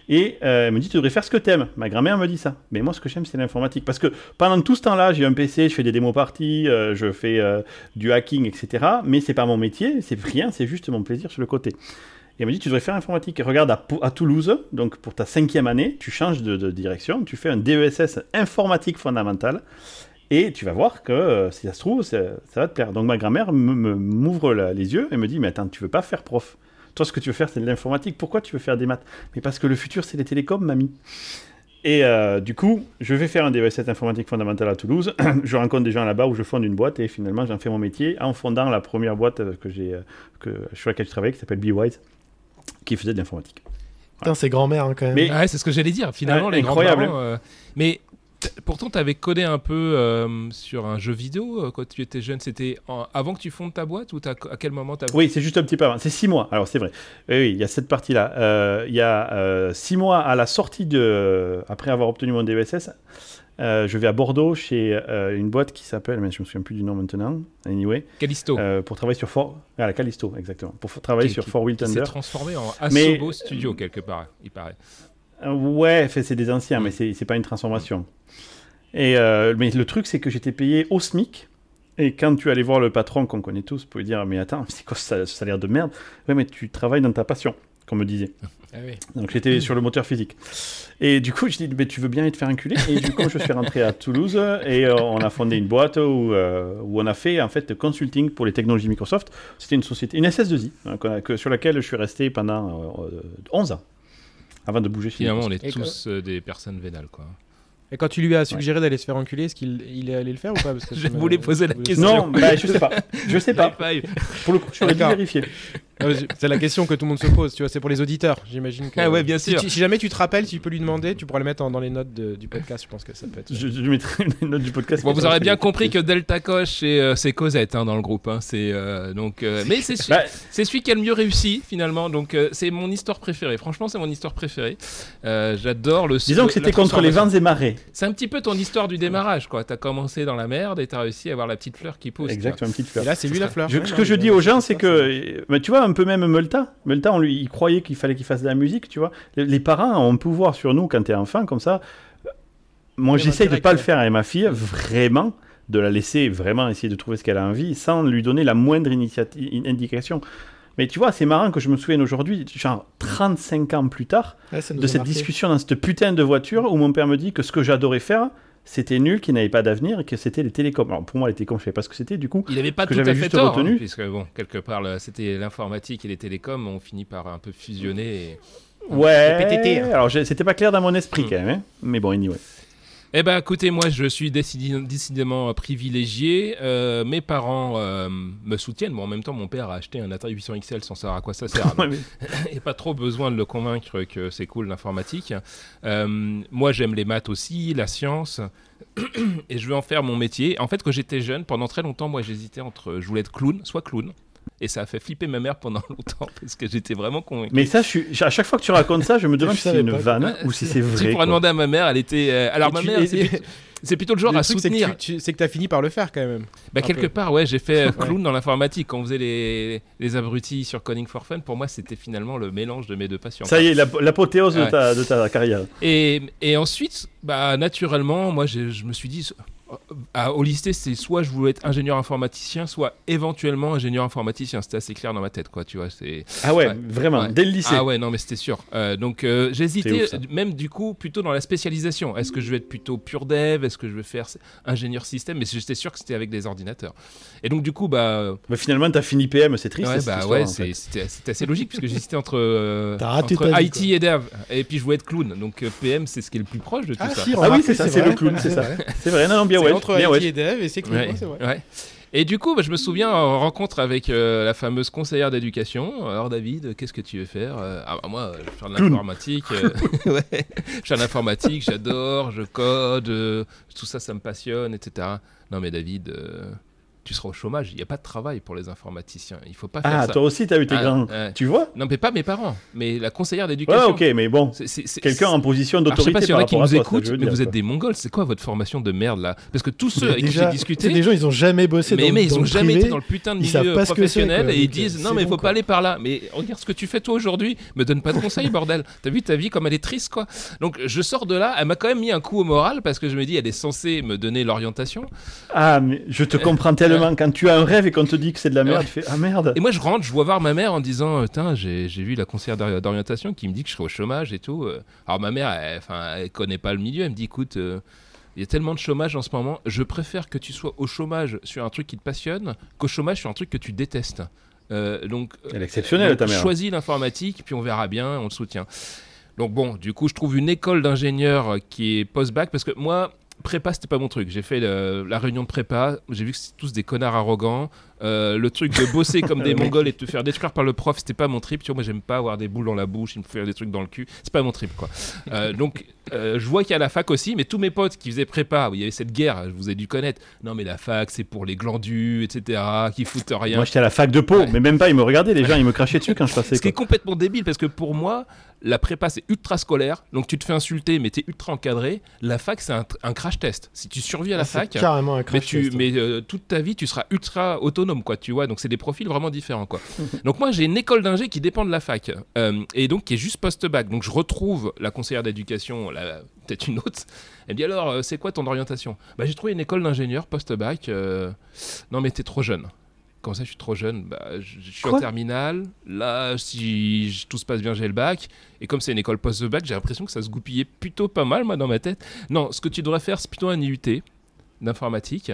Et euh, elle me dit, tu devrais faire ce que t'aimes. Ma grand-mère me dit ça. Mais moi, ce que j'aime, c'est l'informatique. Parce que pendant tout ce temps-là, j'ai un PC, je fais des démos parties, euh, je fais euh, du hacking, etc. Mais c'est pas mon métier, c'est rien, c'est juste mon plaisir sur le côté. Et elle me dit, tu devrais faire informatique. Et regarde, à, Toulouse, donc pour ta cinquième année, tu changes de, direction, tu fais un DESS informatique fondamentale. Et tu vas voir que si ça se trouve, ça, va te plaire. Donc ma grand-mère m'ouvre les yeux et me dit, mais attends, tu veux pas faire prof? Toi, ce que tu veux faire, c'est de l'informatique. Pourquoi tu veux faire des maths? Mais parce que le futur, c'est les télécoms, mamie. Et euh, du coup, je vais faire un DESS informatique fondamental à Toulouse. je rencontre des gens là-bas où je fonde une boîte et finalement, j'en fais mon métier en fondant la première boîte que j'ai, euh, que, sur laquelle je travaille, qui s'appelle BeWise, qui faisait de l'informatique. c'est grand-mère hein, quand même. Mais, ouais, c'est ce que j'allais dire. Finalement, les incroyable. Hein. Euh, mais pourtant, tu avais codé un peu euh, sur un jeu vidéo euh, quand tu étais jeune. C'était avant que tu fondes ta boîte ou à quel moment tu Oui, c'est juste un petit peu avant. C'est six mois. Alors, c'est vrai. Oui, il y a cette partie-là. Euh, il y a six mois à la sortie de. Après avoir obtenu mon DESS, je vais à Bordeaux chez une boîte qui s'appelle, mais je me souviens plus du nom maintenant, anyway. Calisto. pour travailler sur Fort. Ah, la Calisto, exactement. Pour travailler sur Fort Wheel Thunder. C'est transformé en Asobo Studio quelque part, il paraît. Ouais, c'est des anciens, mais c'est pas une transformation. Et, euh, mais le truc, c'est que j'étais payé au SMIC. Et quand tu allais voir le patron qu'on connaît tous, pour lui dire Mais attends, c'est quoi a l'air de merde? Ouais, mais tu travailles dans ta passion, qu'on me disait. Ah Donc j'étais sur le moteur physique. Et du coup, je dis mais Tu veux bien être faire enculer Et du coup, je suis rentré à Toulouse et euh, on a fondé une boîte où, euh, où, on a fait en fait consulting pour les technologies Microsoft. C'était une société, une SS2I, hein, que, sur laquelle je suis resté pendant 11 ans avant de bouger Finalement, on est tous des personnes vénales, quoi. Et quand tu lui as suggéré d'aller se faire enculer, est-ce qu'il il est allé le faire ou pas Parce que Je voulais poser la question. Non, bah, je sais pas. Je sais pas. Pour le coup, je suis vérifier. C'est la question que tout le monde se pose, tu vois, c'est pour les auditeurs, j'imagine que... Ah ouais, bien sûr. Si, jamais tu te rappelles, tu peux lui demander, tu pourras le mettre dans les notes du podcast, je pense que ça peut être... Je, mettrai les notes du podcast. Bon, vous aurez bien compris que Delta Coche, euh, c'est Cosette hein, dans le groupe, hein, c'est euh, donc... Euh, mais c'est celui, bah, celui qui a le mieux réussi, finalement, donc c'est mon histoire préférée, franchement, c'est mon histoire préférée. J'adore le... Disons que c'était contre les vents et marées. C'est un petit peu ton histoire du démarrage, quoi. T'as commencé dans la merde et t'as réussi à avoir la petite fleur qui pousse. Exactement, une petite fleur. Et là, c'est lui la fleur. ce que je dis aux gens, c'est que... tu vois, un peu même Multa, Melta, on lui, il croyait qu'il fallait qu'il fasse de la musique, tu vois. Les, parents ont un pouvoir sur nous quand t'es enfant, comme ça. Moi, j'essaye de pas le faire avec ma fille, vraiment, de la laisser vraiment essayer de trouver ce qu'elle a envie, sans lui donner la moindre indication. Mais tu vois, c'est marrant que je me souvienne aujourd'hui, genre 35 ans plus tard, de cette discussion dans cette putain de voiture où mon père me dit que ce que j'adorais faire, c'était nul, qu'il n'avait pas d'avenir et que c'était les télécoms. Alors pour moi, les télécoms, je ne savais pas ce que c'était du coup. Il n'avait pas tout à fait tort, hein, retenu. puisque bon, quelque part, c'était l'informatique et les télécoms ont fini par un peu fusionner. Et... Ouais. Hein. Alors c'était pas clair dans mon esprit hmm. quand même, hein. mais bon, anyway. Eh ben, écoutez, moi, je suis décidément privilégié. Euh, mes parents euh, me soutiennent. Bon, en même temps, mon père a acheté un Atari 800 XL sans savoir à quoi ça sert. Il n'y a pas trop besoin de le convaincre que c'est cool l'informatique. Euh, moi, j'aime les maths aussi, la science. et je veux en faire mon métier. En fait, quand j'étais jeune, pendant très longtemps, moi, j'hésitais entre. Je voulais être clown, soit clown, et ça a fait flipper ma mère pendant longtemps parce que j'étais vraiment convaincu. Mais ça, je suis... à chaque fois que tu racontes ça, je me demande si c'est une vanne ou si c'est vrai. Tu pourrais demander à ma mère, elle était. Euh, alors, ma mère. C'est plutôt le genre à soutenir. C'est que tu as fini par le faire quand même. Bah, quelque part, ouais, j'ai fait clown dans l'informatique. Quand on faisait les, les abrutis sur Coding for Fun, pour moi, c'était finalement le mélange de mes deux passions. Ça y est, l'apothéose de, ta, de ta carrière. Et, et ensuite, bah, naturellement, moi, je me suis dit, à, au lycée, c'est soit je voulais être ingénieur informaticien, soit éventuellement ingénieur informaticien. C'était assez clair dans ma tête, quoi. Tu vois, c'est. Ah ouais, vraiment, dès le lycée. Ah ouais, non, mais c'était sûr. Euh, donc euh, j'hésitais, même du coup, plutôt dans la spécialisation. Est-ce que je vais être plutôt pur dev? Est-ce que je vais faire ingénieur système? Mais j'étais sûr que c'était avec des ordinateurs. Et donc du coup, bah. bah finalement, t'as fini PM, c'est triste. Ouais, bah ouais, c'était assez logique puisque j'hésitais entre, euh, entre IT et dev. Et puis je voulais être clown. Donc PM, c'est ce qui est le plus proche de tout ah, ça. ah oui, c'est ça, c'est le clown, c'est ça. C'est vrai, non, bien entre IT et dev et c'est cool, c'est vrai. Et du coup, bah, je me souviens en rencontre avec euh, la fameuse conseillère d'éducation. Alors David, qu'est-ce que tu veux faire euh, ah, bah, Moi, je vais faire de l'informatique. Euh, ouais, je fais de l'informatique, j'adore, je code, tout ça, ça me passionne, etc. Non mais David, tu seras au chômage. Il n'y a pas de travail pour les informaticiens. Il faut pas faire ah, ça. toi aussi, tu as eu tes ah, Tu vois Non, mais pas mes parents, mais la conseillère d'éducation. ok, mais bon, quelqu'un en position d'autorité. Je sais pas s'il y en a qui nous écoutent, mais vous êtes des Mongols. C'est quoi votre formation de merde là? Parce que tous ceux avec qui j'ai discuté. des gens, ils ont jamais bossé mais, dans, mais ils ont jamais été dans le putain de milieu professionnel et ils disent non, mais il faut pas aller par là. Mais regarde ce que tu fais toi aujourd'hui. Me donne pas de conseils, bordel. T'as vu ta vie comme elle est triste, quoi. Donc je sors de là. Elle m'a quand même mis un coup au moral parce que je me dis, elle est censée me donner l'orientation. Ah, mais je te comprends tellement. Quand tu as un et quand on te dit que c'est de la merde, tu fais Ah merde Et moi je rentre, je vois voir ma mère en disant Tiens, j'ai vu la conseillère d'orientation qui me dit que je serai au chômage et tout. Euh. Alors ma mère, elle, elle connaît pas le milieu, elle me dit Écoute, euh, il y a tellement de chômage en ce moment, je préfère que tu sois au chômage sur un truc qui te passionne qu'au chômage sur un truc que tu détestes. Euh, donc, Elle est exceptionnelle, ta mère. Choisis l'informatique, puis on verra bien, on le soutient. Donc bon, du coup, je trouve une école d'ingénieur qui est post-bac, parce que moi, prépa, c'était pas mon truc. J'ai fait la réunion de prépa, j'ai vu que c'était tous des connards arrogants. Euh, le truc de bosser comme des mongols et te faire détruire par le prof, c'était pas mon trip. Tu vois, moi j'aime pas avoir des boules dans la bouche, il me faire des trucs dans le cul. C'est pas mon trip, quoi. Euh, donc, euh, je vois qu'il y a la fac aussi, mais tous mes potes qui faisaient prépa, où il y avait cette guerre, je vous ai dû connaître. Non, mais la fac, c'est pour les glandus, etc., qui foutent rien. Moi j'étais à la fac de Pau, mais même pas, ils me regardaient, les gens, ils me crachaient dessus quand je passais. Ce qui est complètement débile, parce que pour moi, la prépa c'est ultra scolaire, donc tu te fais insulter, mais tu es ultra encadré. La fac c'est un, crash test. Si tu survis à la ah, fac, carrément un crash mais, tu, mais toute ta vie tu seras ultra autonome, quoi, tu vois. Donc c'est des profils vraiment différents, quoi. donc moi j'ai une école d'ingé qui dépend de la fac, euh, et donc qui est juste post-bac. Donc je retrouve la conseillère d'éducation, peut-être une autre. Elle me dit alors, euh, c'est quoi ton orientation? Bah j'ai trouvé une école d'ingénieur post-bac. Euh, non mais t'es trop jeune. Comment ça, je suis trop jeune bah, je, suis en terminale. Là, si tout se passe bien, j'ai le bac. Et comme c'est une école post-bac, j'ai l'impression que ça se goupillait plutôt pas mal, moi, dans ma tête. Non, ce que tu devrais faire, c'est plutôt un IUT d'informatique.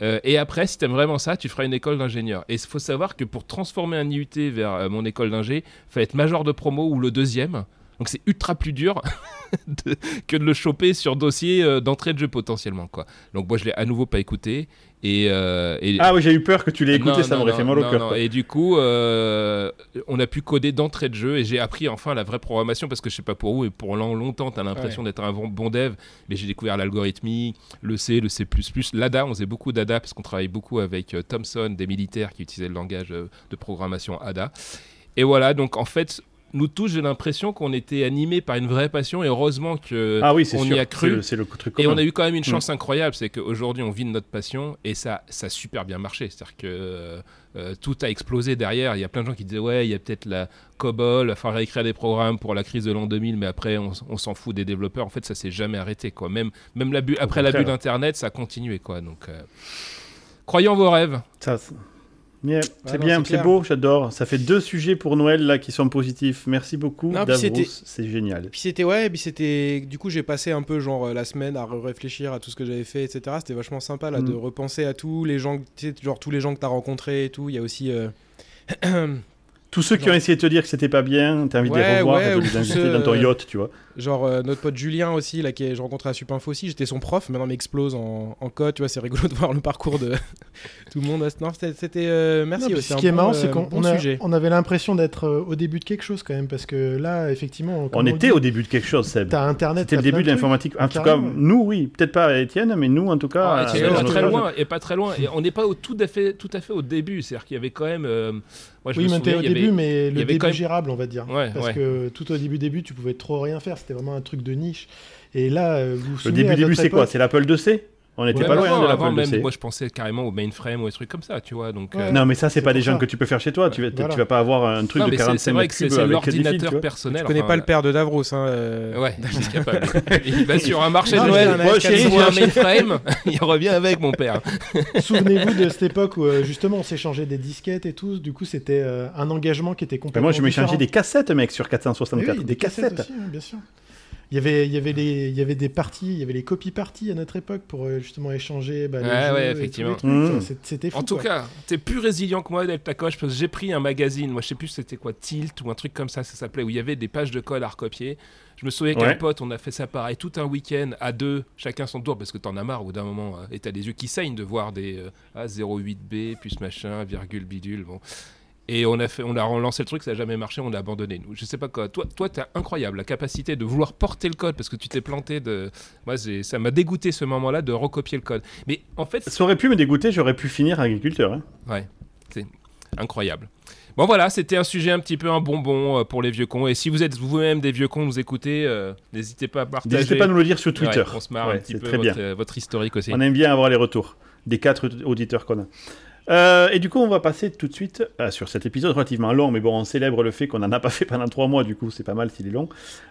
Euh, et après, si tu aimes vraiment ça, tu feras une école d'ingénieur. Et il faut savoir que pour transformer un IUT vers euh, mon école d'ingé, il fallait être major de promo ou le deuxième. Donc c'est ultra plus dur que de le choper sur dossier euh, d'entrée de jeu potentiellement. Quoi. Donc moi je l'ai à nouveau pas écouté. Et, euh, Ah oui, j'ai eu peur que tu l'aies écouté, ça m'aurait fait mal au cœur. Et du coup, euh, on a pu coder d'entrée de jeu et j'ai appris enfin la vraie programmation parce que je sais pas pour où et pour longtemps, tu as l'impression d'être un bon dev, mais j'ai découvert l'algorithmie, le C, le C++, l'ADA, on faisait beaucoup d'ADA parce qu'on travaille beaucoup avec Thomson, des militaires qui utilisaient le langage de programmation ADA. Et voilà, donc en fait, nous tous, j'ai l'impression qu'on était animés par une vraie passion et heureusement que ah oui, on y a cru. C'est le, truc et on a eu quand même une mm. chance incroyable, c'est qu'aujourd'hui on vit de notre passion et ça, ça a super bien marché. C'est-à-dire que euh, euh, tout a explosé derrière. Il y a plein de gens qui disaient ouais, il y a peut-être la COBOL, il falloir écrire des programmes pour la crise de l'an 2000, mais après on, s'en fout des développeurs. En fait, ça s'est jamais arrêté quoi. Même, même après l'abus d'internet, ça a continué quoi. Donc, euh, croyez en vos rêves. Ça, c'est bien, c'est beau, j'adore. Ça fait deux sujets pour Noël là qui sont positifs. Merci beaucoup, c'est génial. Puis c'était ouais, puis c'était du coup j'ai passé un peu genre la semaine à réfléchir à tout ce que j'avais fait, etc. C'était vachement sympa là de mm. repenser à tous les gens, genre tous les gens que tu as rencontrés et tout. Il y a aussi euh, Tous ceux qui ont essayé de te dire que c'était pas bien, t'as envie de les revoir et de les inviter dans ton yacht, tu vois. Genre euh, notre pote Julien aussi, là, que j'ai rencontré à Supinfo aussi, j'étais son prof, maintenant il m'explose en, en code, tu vois, c'est rigolo de voir le parcours de tout le monde. Non, c'était. Euh, merci aussi. Ce qui est marrant, c'est qu'on on avait l'impression d'être euh, au début de quelque chose quand même, parce que là, effectivement. On était au début de quelque chose, Seb. T'as Internet. C'était le début de l'informatique. En tout cas, nous, oui. Peut-être pas Étienne, mais nous, en tout cas. Ah, et, pas très loin, et pas très loin. Et on n'est pas au tout, à fait, tout à fait au début. C'est-à-dire qu'il y avait quand même. oui, mais au début, mais le début gérable, on va dire. parce que tout au début, début, tu pouvais trop rien faire. C'était vraiment un truc de niche. Et là, euh, vous, Le début, début, c'est quoi C'est l'Apple 2C on n'était pas loin de la même, Moi, je pensais carrément au mainframe ou des trucs comme ça, tu vois. Donc, euh, Non, mais ça, c'est pas des gens que tu peux faire chez toi. Tu vas, tu vas pas avoir un truc de 45 mètres cubes avec l'ordinateur personnel. Je connais pas le père de Davros. Hein, euh. Ouais, il capable. il va sur un marché de Noël. Moi, chérie, j'ai un mainframe. il revient avec mon père. Souvenez-vous de cette époque où justement on s'échangeait des disquettes et tout. Du coup, c'était un engagement qui était complètement. Moi, je m'échangeais des cassettes, mec, sur 464. Des cassettes. Bien sûr. Il y avait, il y avait les, il y avait des parties, il y avait les copy parties à notre époque pour euh, justement échanger. Bah, ouais, ouais, effectivement. Mmh. C'était fou. En tout cas, t'es plus résilient que moi, Delta Coche, parce que j'ai pris un magazine, moi je sais plus c'était quoi, Tilt ou un truc comme ça, ça s'appelait, où il y avait des pages de code à recopier. Je me souviens qu'un pote, on a fait ça pareil tout un week-end à deux, chacun son tour, parce que t'en as marre au bout d'un moment, euh, et t'as des yeux qui saignent de voir des euh, 08B, plus machin, virgule bidule. Bon. Et on a, fait, on a relancé le truc, ça n'a jamais marché, on a abandonné. Nous, je sais pas quoi. Toi, toi, t'es incroyable, la capacité de vouloir porter le code parce que tu t'es planté de. Moi, ça m'a dégoûté ce moment-là de recopier le code. Mais en fait. Ça aurait pu me dégoûter, j'aurais pu finir agriculteur. Hein. Ouais, c'est incroyable. Bon voilà, c'était un sujet un petit peu un bonbon euh, pour les vieux cons. Et si vous êtes vous-même des vieux cons, nous écoutez, euh, n'hésitez pas à partager. N'hésitez pas à nous le dire sur Twitter. on se marre un petit peu très votre, bien. Euh, votre historique aussi. On aime bien avoir les retours des quatre auditeurs qu'on a. Euh, et du coup, on va passer tout de suite euh, sur cet épisode relativement long, mais bon, on célèbre le fait qu'on n'en a pas fait pendant trois mois, du coup, c'est pas mal s'il est long.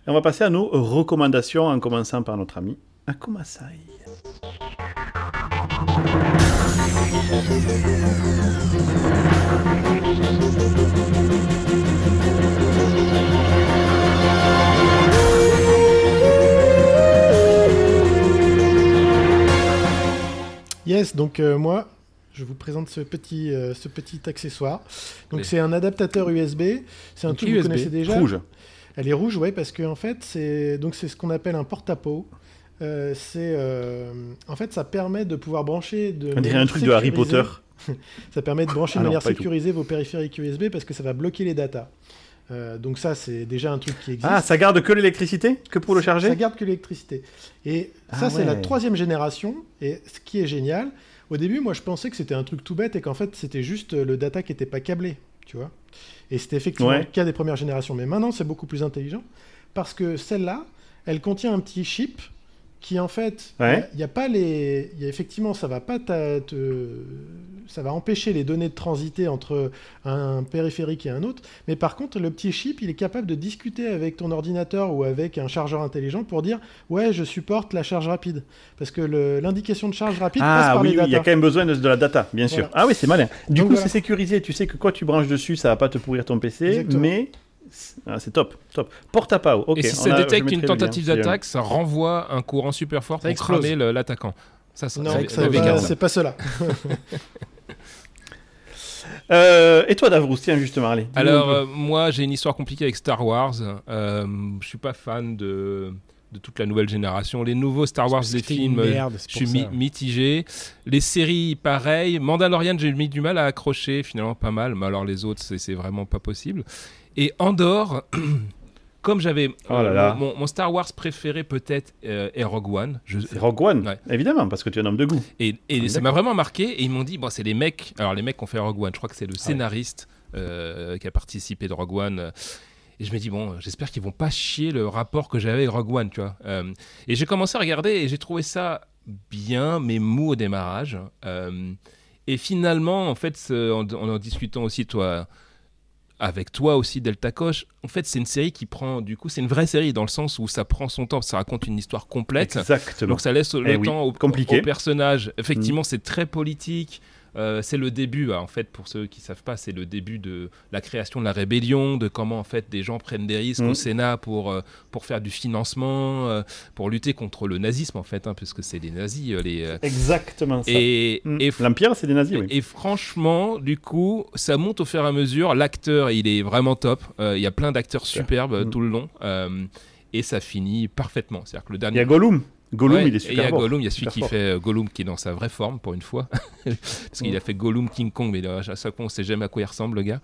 Et on va passer à nos recommandations, en commençant par notre ami Akomasai. Yes, donc euh, moi, je vous présente ce petit, euh, ce petit accessoire. Donc c'est un adaptateur USB. C'est un truc que vous connaissez déjà. Rouge. Elle est rouge, ouais, parce que en fait c'est donc c'est ce qu'on appelle un porte-à-pot. Euh, c'est euh, en fait ça permet de pouvoir brancher de. On dirait un truc de Harry Potter. ça permet de brancher de ah manière sécurisée vos périphériques USB parce que ça va bloquer les datas. donc ça, c'est déjà un truc qui existe. Ah, ça garde que l'électricité? Que pour le charger? Ça garde que l'électricité. Et ça, ah c'est la troisième génération. Et ce qui est génial, au début, moi, je pensais que c'était un truc tout bête et qu'en fait, c'était juste le data qui n'était pas câblé, tu vois. Et c'était effectivement le cas des premières générations. Mais maintenant, c'est beaucoup plus intelligent parce que celle-là, elle contient un petit chip qui en fait, il y, a pas les, y a effectivement, ça va pas te, ça va empêcher les données de transiter entre un périphérique et un autre. Mais par contre, le petit chip, il est capable de discuter avec ton ordinateur ou avec un chargeur intelligent pour dire, ouais, je supporte la charge rapide, parce que l'indication de charge rapide ah, passe par oui, les oui, il y a quand même besoin de, la data, bien sûr. Ah oui, c'est malin. Du coup, c'est sécurisé. Tu sais que quoi tu branches dessus, ça va pas te pourrir ton PC, mais ah, c'est top, top. Porte à pas. Et si ça détecte une tentative d'attaque, ça renvoie un courant super fort pour cramer l'attaquant. Ça, ça, non, c'est pas cela. Euh, et toi, Davrous, tiens, justement, allez. Alors, euh, moi, j'ai une histoire compliquée avec Star Wars. Euh, je suis pas fan de, de toute la nouvelle génération. Les nouveaux Star Wars, des films, je suis mitigé. Les séries, pareil. Mandalorian, j'ai mis du mal à accrocher, finalement, pas mal. Mais alors, les autres, c'est vraiment pas possible. Et Andorre, comme j'avais oh euh, mon, Star Wars préféré peut-être euh, est Rogue One. C'est Rogue One, évidemment, parce que tu es un homme de goût. Et, ça m'a vraiment marqué. Et ils m'ont dit, bon, c'est les mecs. Alors les mecs qui ont fait Rogue One. Je crois que c'est le scénariste euh, qui a participé de Rogue One. Et je me dis, bon, j'espère qu'ils vont pas chier le rapport que j'avais avec Rogue One, tu vois. et j'ai commencé à regarder et j'ai trouvé ça bien, mais mou au démarrage. et finalement, en fait, en, en, discutant aussi, toi, avec toi aussi Delta Coche. En fait, c'est une série qui prend, du coup, c'est une vraie série dans le sens où ça prend son temps, ça raconte une histoire complète. Exactement. Donc ça laisse le eh temps au, Compliqué. au, personnage. Effectivement, mm. c'est très politique. Euh, c'est le début, hein, en fait, pour ceux qui savent pas, c'est le début de la création de la rébellion, de comment en fait des gens prennent des risques au mm. Sénat pour euh, pour faire du financement, euh, pour lutter contre le nazisme en fait, hein, puisque c'est des nazis. les, Exactement ça. Et, mm. l'empire, c'est des nazis. Et, franchement, du coup, ça monte au fur et à mesure. L'acteur, il est vraiment top. Il y a plein d'acteurs superbes mm. tout le long. et ça finit parfaitement. C'est-à-dire que le dernier. Il y a Gollum. Gollum, il est super Il y a Gollum, il y a celui qui fait euh, Gollum qui est dans sa vraie forme pour une fois. Parce qu'il a fait Gollum King Kong, mais à chaque fois on sait jamais à quoi il ressemble le gars.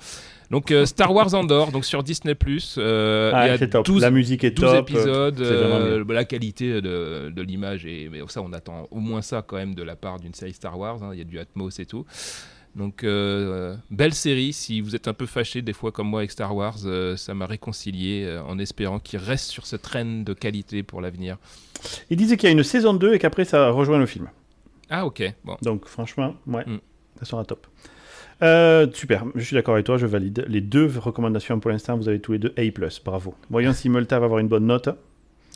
Donc euh, Star Wars Andor, donc sur Disney euh, ah, il y a 12, la musique est 12 épisodes, euh, la qualité de, de l'image et mais ça on attend au moins ça quand même de la part d'une série Star Wars. Hein. Il y a du Atmos et tout. Donc, euh, belle série. Si vous êtes un peu fâché des fois comme moi avec Star Wars, euh, ça m'a réconcilié euh, en espérant qu'il reste sur ce train de qualité pour l'avenir. Il disait qu'il y a une saison 2 et qu'après ça rejoint le film. Ah, ok. Bon. Donc, franchement, ouais, mm. ça sera top. super, je suis d'accord avec toi, je valide. Les deux recommandations pour l'instant, vous avez tous les deux A, bravo. Voyons si Multa va avoir une bonne note.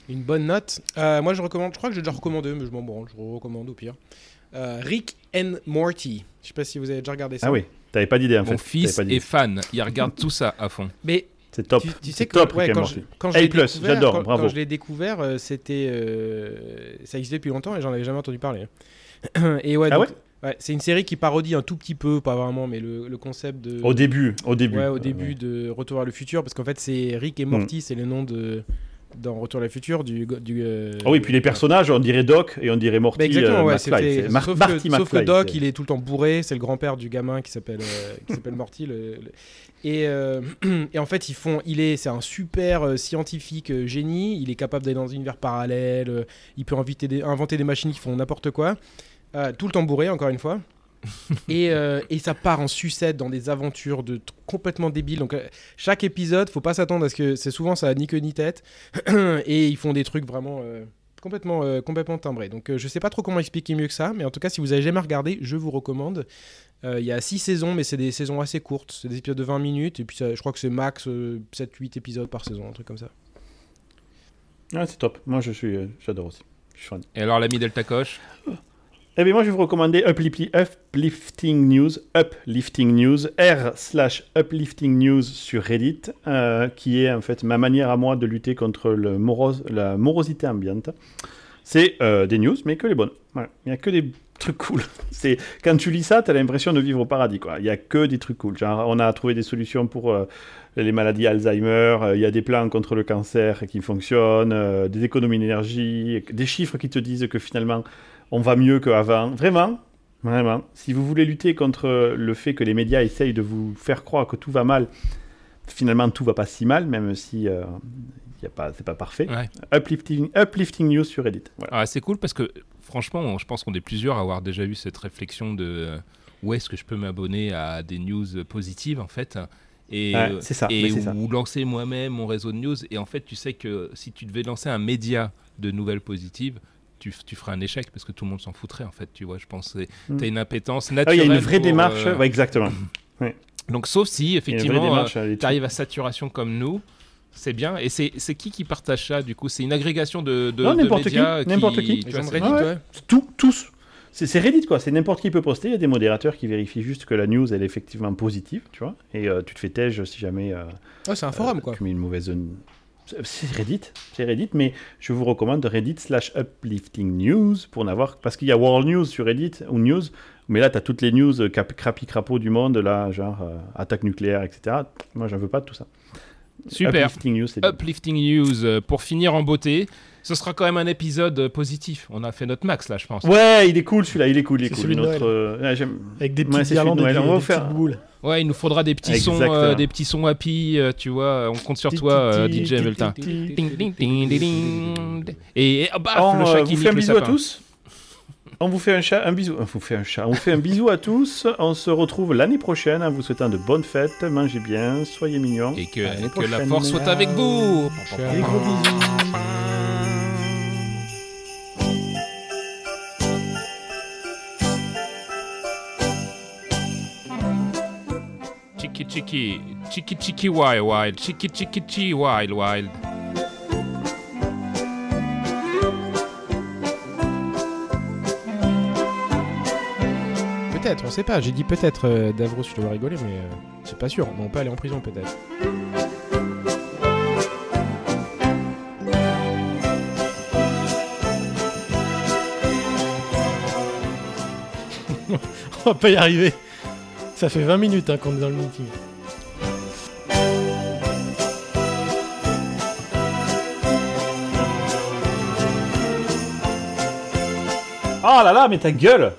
Une bonne note Moi, je recommande, je crois que j'ai déjà recommandé, mais je m'en branle, je recommande au pire. Rick and Morty. Je sais pas si vous avez déjà regardé ça. Ah oui, t'avais pas d'idée en fait. Mon fils est fan, il regarde tout ça à fond. Mais c'est top. Tu, sais que top, quand, je, quand je j'adore, bravo. Quand je l'ai découvert, euh, c'était, euh, ça existait depuis longtemps et j'en avais jamais entendu parler. et ouais, ah ouais, ouais c'est une série qui parodie un tout petit peu, pas vraiment, mais le, le concept de. Au début, au début. Ouais, au début de Retour vers le futur, parce qu'en fait, c'est Rick et Morty, mm. c'est le nom de dans Retour à la futur du. du oh oui, puis les personnages, on dirait Doc et on dirait Morty. Bah exactement, euh, ouais, c'était. Sauf, Marty que, sauf que Doc, il est tout le temps bourré, c'est le grand-père du gamin qui s'appelle euh, qui s'appelle Morty. Le, Et, et, en fait, ils font, il est, c'est un super scientifique génie. Il est capable d'aller dans un univers parallèle. il peut inviter des, inventer des machines qui font n'importe quoi. tout le temps bourré, encore une fois. Euh, et, ça part en sucette dans des aventures de complètement débiles. Donc euh, chaque épisode, faut pas s'attendre à ce que c'est souvent ça a ni queue ni tête. et ils font des trucs vraiment euh, complètement complètement timbrés. Donc je sais pas trop comment expliquer mieux que ça, mais en tout cas si vous avez jamais regardé, je vous recommande. Il y a 6 saisons, mais c'est des saisons assez courtes. C'est des épisodes de 20 minutes. Et puis je crois que c'est max 7-8 épisodes par saison, un truc comme ça. Ah, c'est top. Moi, je suis, j'adore aussi. Je suis fan. Et alors, l'ami Delta Coche? eh bien, moi, je vais vous recommander Uplifting News, Uplifting News, R slash Uplifting News sur Reddit, euh, qui est en fait ma manière à moi de lutter contre la morosité ambiante. C'est euh, des news, mais que les bonnes. Il n'y a que des trucs cool. C'est quand tu lis ça, tu as l'impression de vivre au paradis. Il n'y a que des trucs cool. On a trouvé des solutions pour euh, les maladies Alzheimer. Il y a des plans contre le cancer qui fonctionnent, des économies d'énergie, des chiffres qui te disent que finalement on va mieux qu'avant. Vraiment, vraiment. Si vous voulez lutter contre le fait que les médias essayent de vous faire croire que tout va mal, finalement tout va pas si mal, même si euh, y a pas, c'est pas parfait. Uplifting, uplifting news sur Reddit. Ah, c'est cool parce que franchement, je pense qu'on est plusieurs à avoir déjà eu cette réflexion de euh, où est-ce que je peux m'abonner à des news positives en fait. Et, c'est ça, et ou lancer moi-même mon réseau de news. Et en fait, tu sais que si tu devais lancer un média de nouvelles positives, tu, tu, ferais un échec parce que tout le monde s'en foutrait en fait, tu vois. Je pense que mm. tu as une appétence naturelle. Ah, il y a une vraie démarche, euh, exactement. Donc, sauf si effectivement euh, tu arrives à saturation comme nous, c'est bien. Et c'est qui qui partage ça du coup? C'est une agrégation de, de, non, n'importe qui, n'importe qui. Tout, tous. C'est Reddit quoi, c'est n'importe qui peut poster, il y a des modérateurs qui vérifient juste que la news elle est effectivement positive, tu vois, et euh, tu te fais tège si jamais... c'est un forum quoi. Tu mets une mauvaise c'est Reddit, c'est Reddit, mais je vous recommande Reddit slash uplifting news pour n'avoir parce qu'il y a World News sur Reddit ou News, mais là tu as toutes les news euh, crapi crapaud du monde là, genre euh, attaque nucléaire, etc. Moi j'en veux pas de tout ça. Super. Uplifting News. Uplifting News. Euh, pour finir en beauté, ce sera quand même un épisode positif. On a fait notre max là, je pense. Ouais, il est cool celui-là, il est cool, il est, cool. Notre, Avec des petites guirlandes, des, des, petites boules. Ouais, il nous faudra des petits sons, euh, des petits sons happy, euh, tu vois. On compte sur toi, euh, DJ Meltin. Et, oh, baf, le chat qui vous fait un bisou à tous. On vous fait un chat, un bisou. On vous fait un chat. On vous fait un bisou à tous. On se retrouve l'année prochaine en vous souhaitant de bonnes fêtes. Mangez bien, soyez mignons. Et que, que la force soit avec vous. Des gros bisous. Chicky, chicky chicky wild wild, chicky chicky chi wild wild. peut-être, on sait pas. J'ai dit peut-être, euh, Davros, je dois rigoler, mais euh, c'est pas sûr. On peut aller en prison peut-être. on va pas y arriver. Ça fait 20 minutes hein, qu'on est dans le meeting. Oh là là, mais ta gueule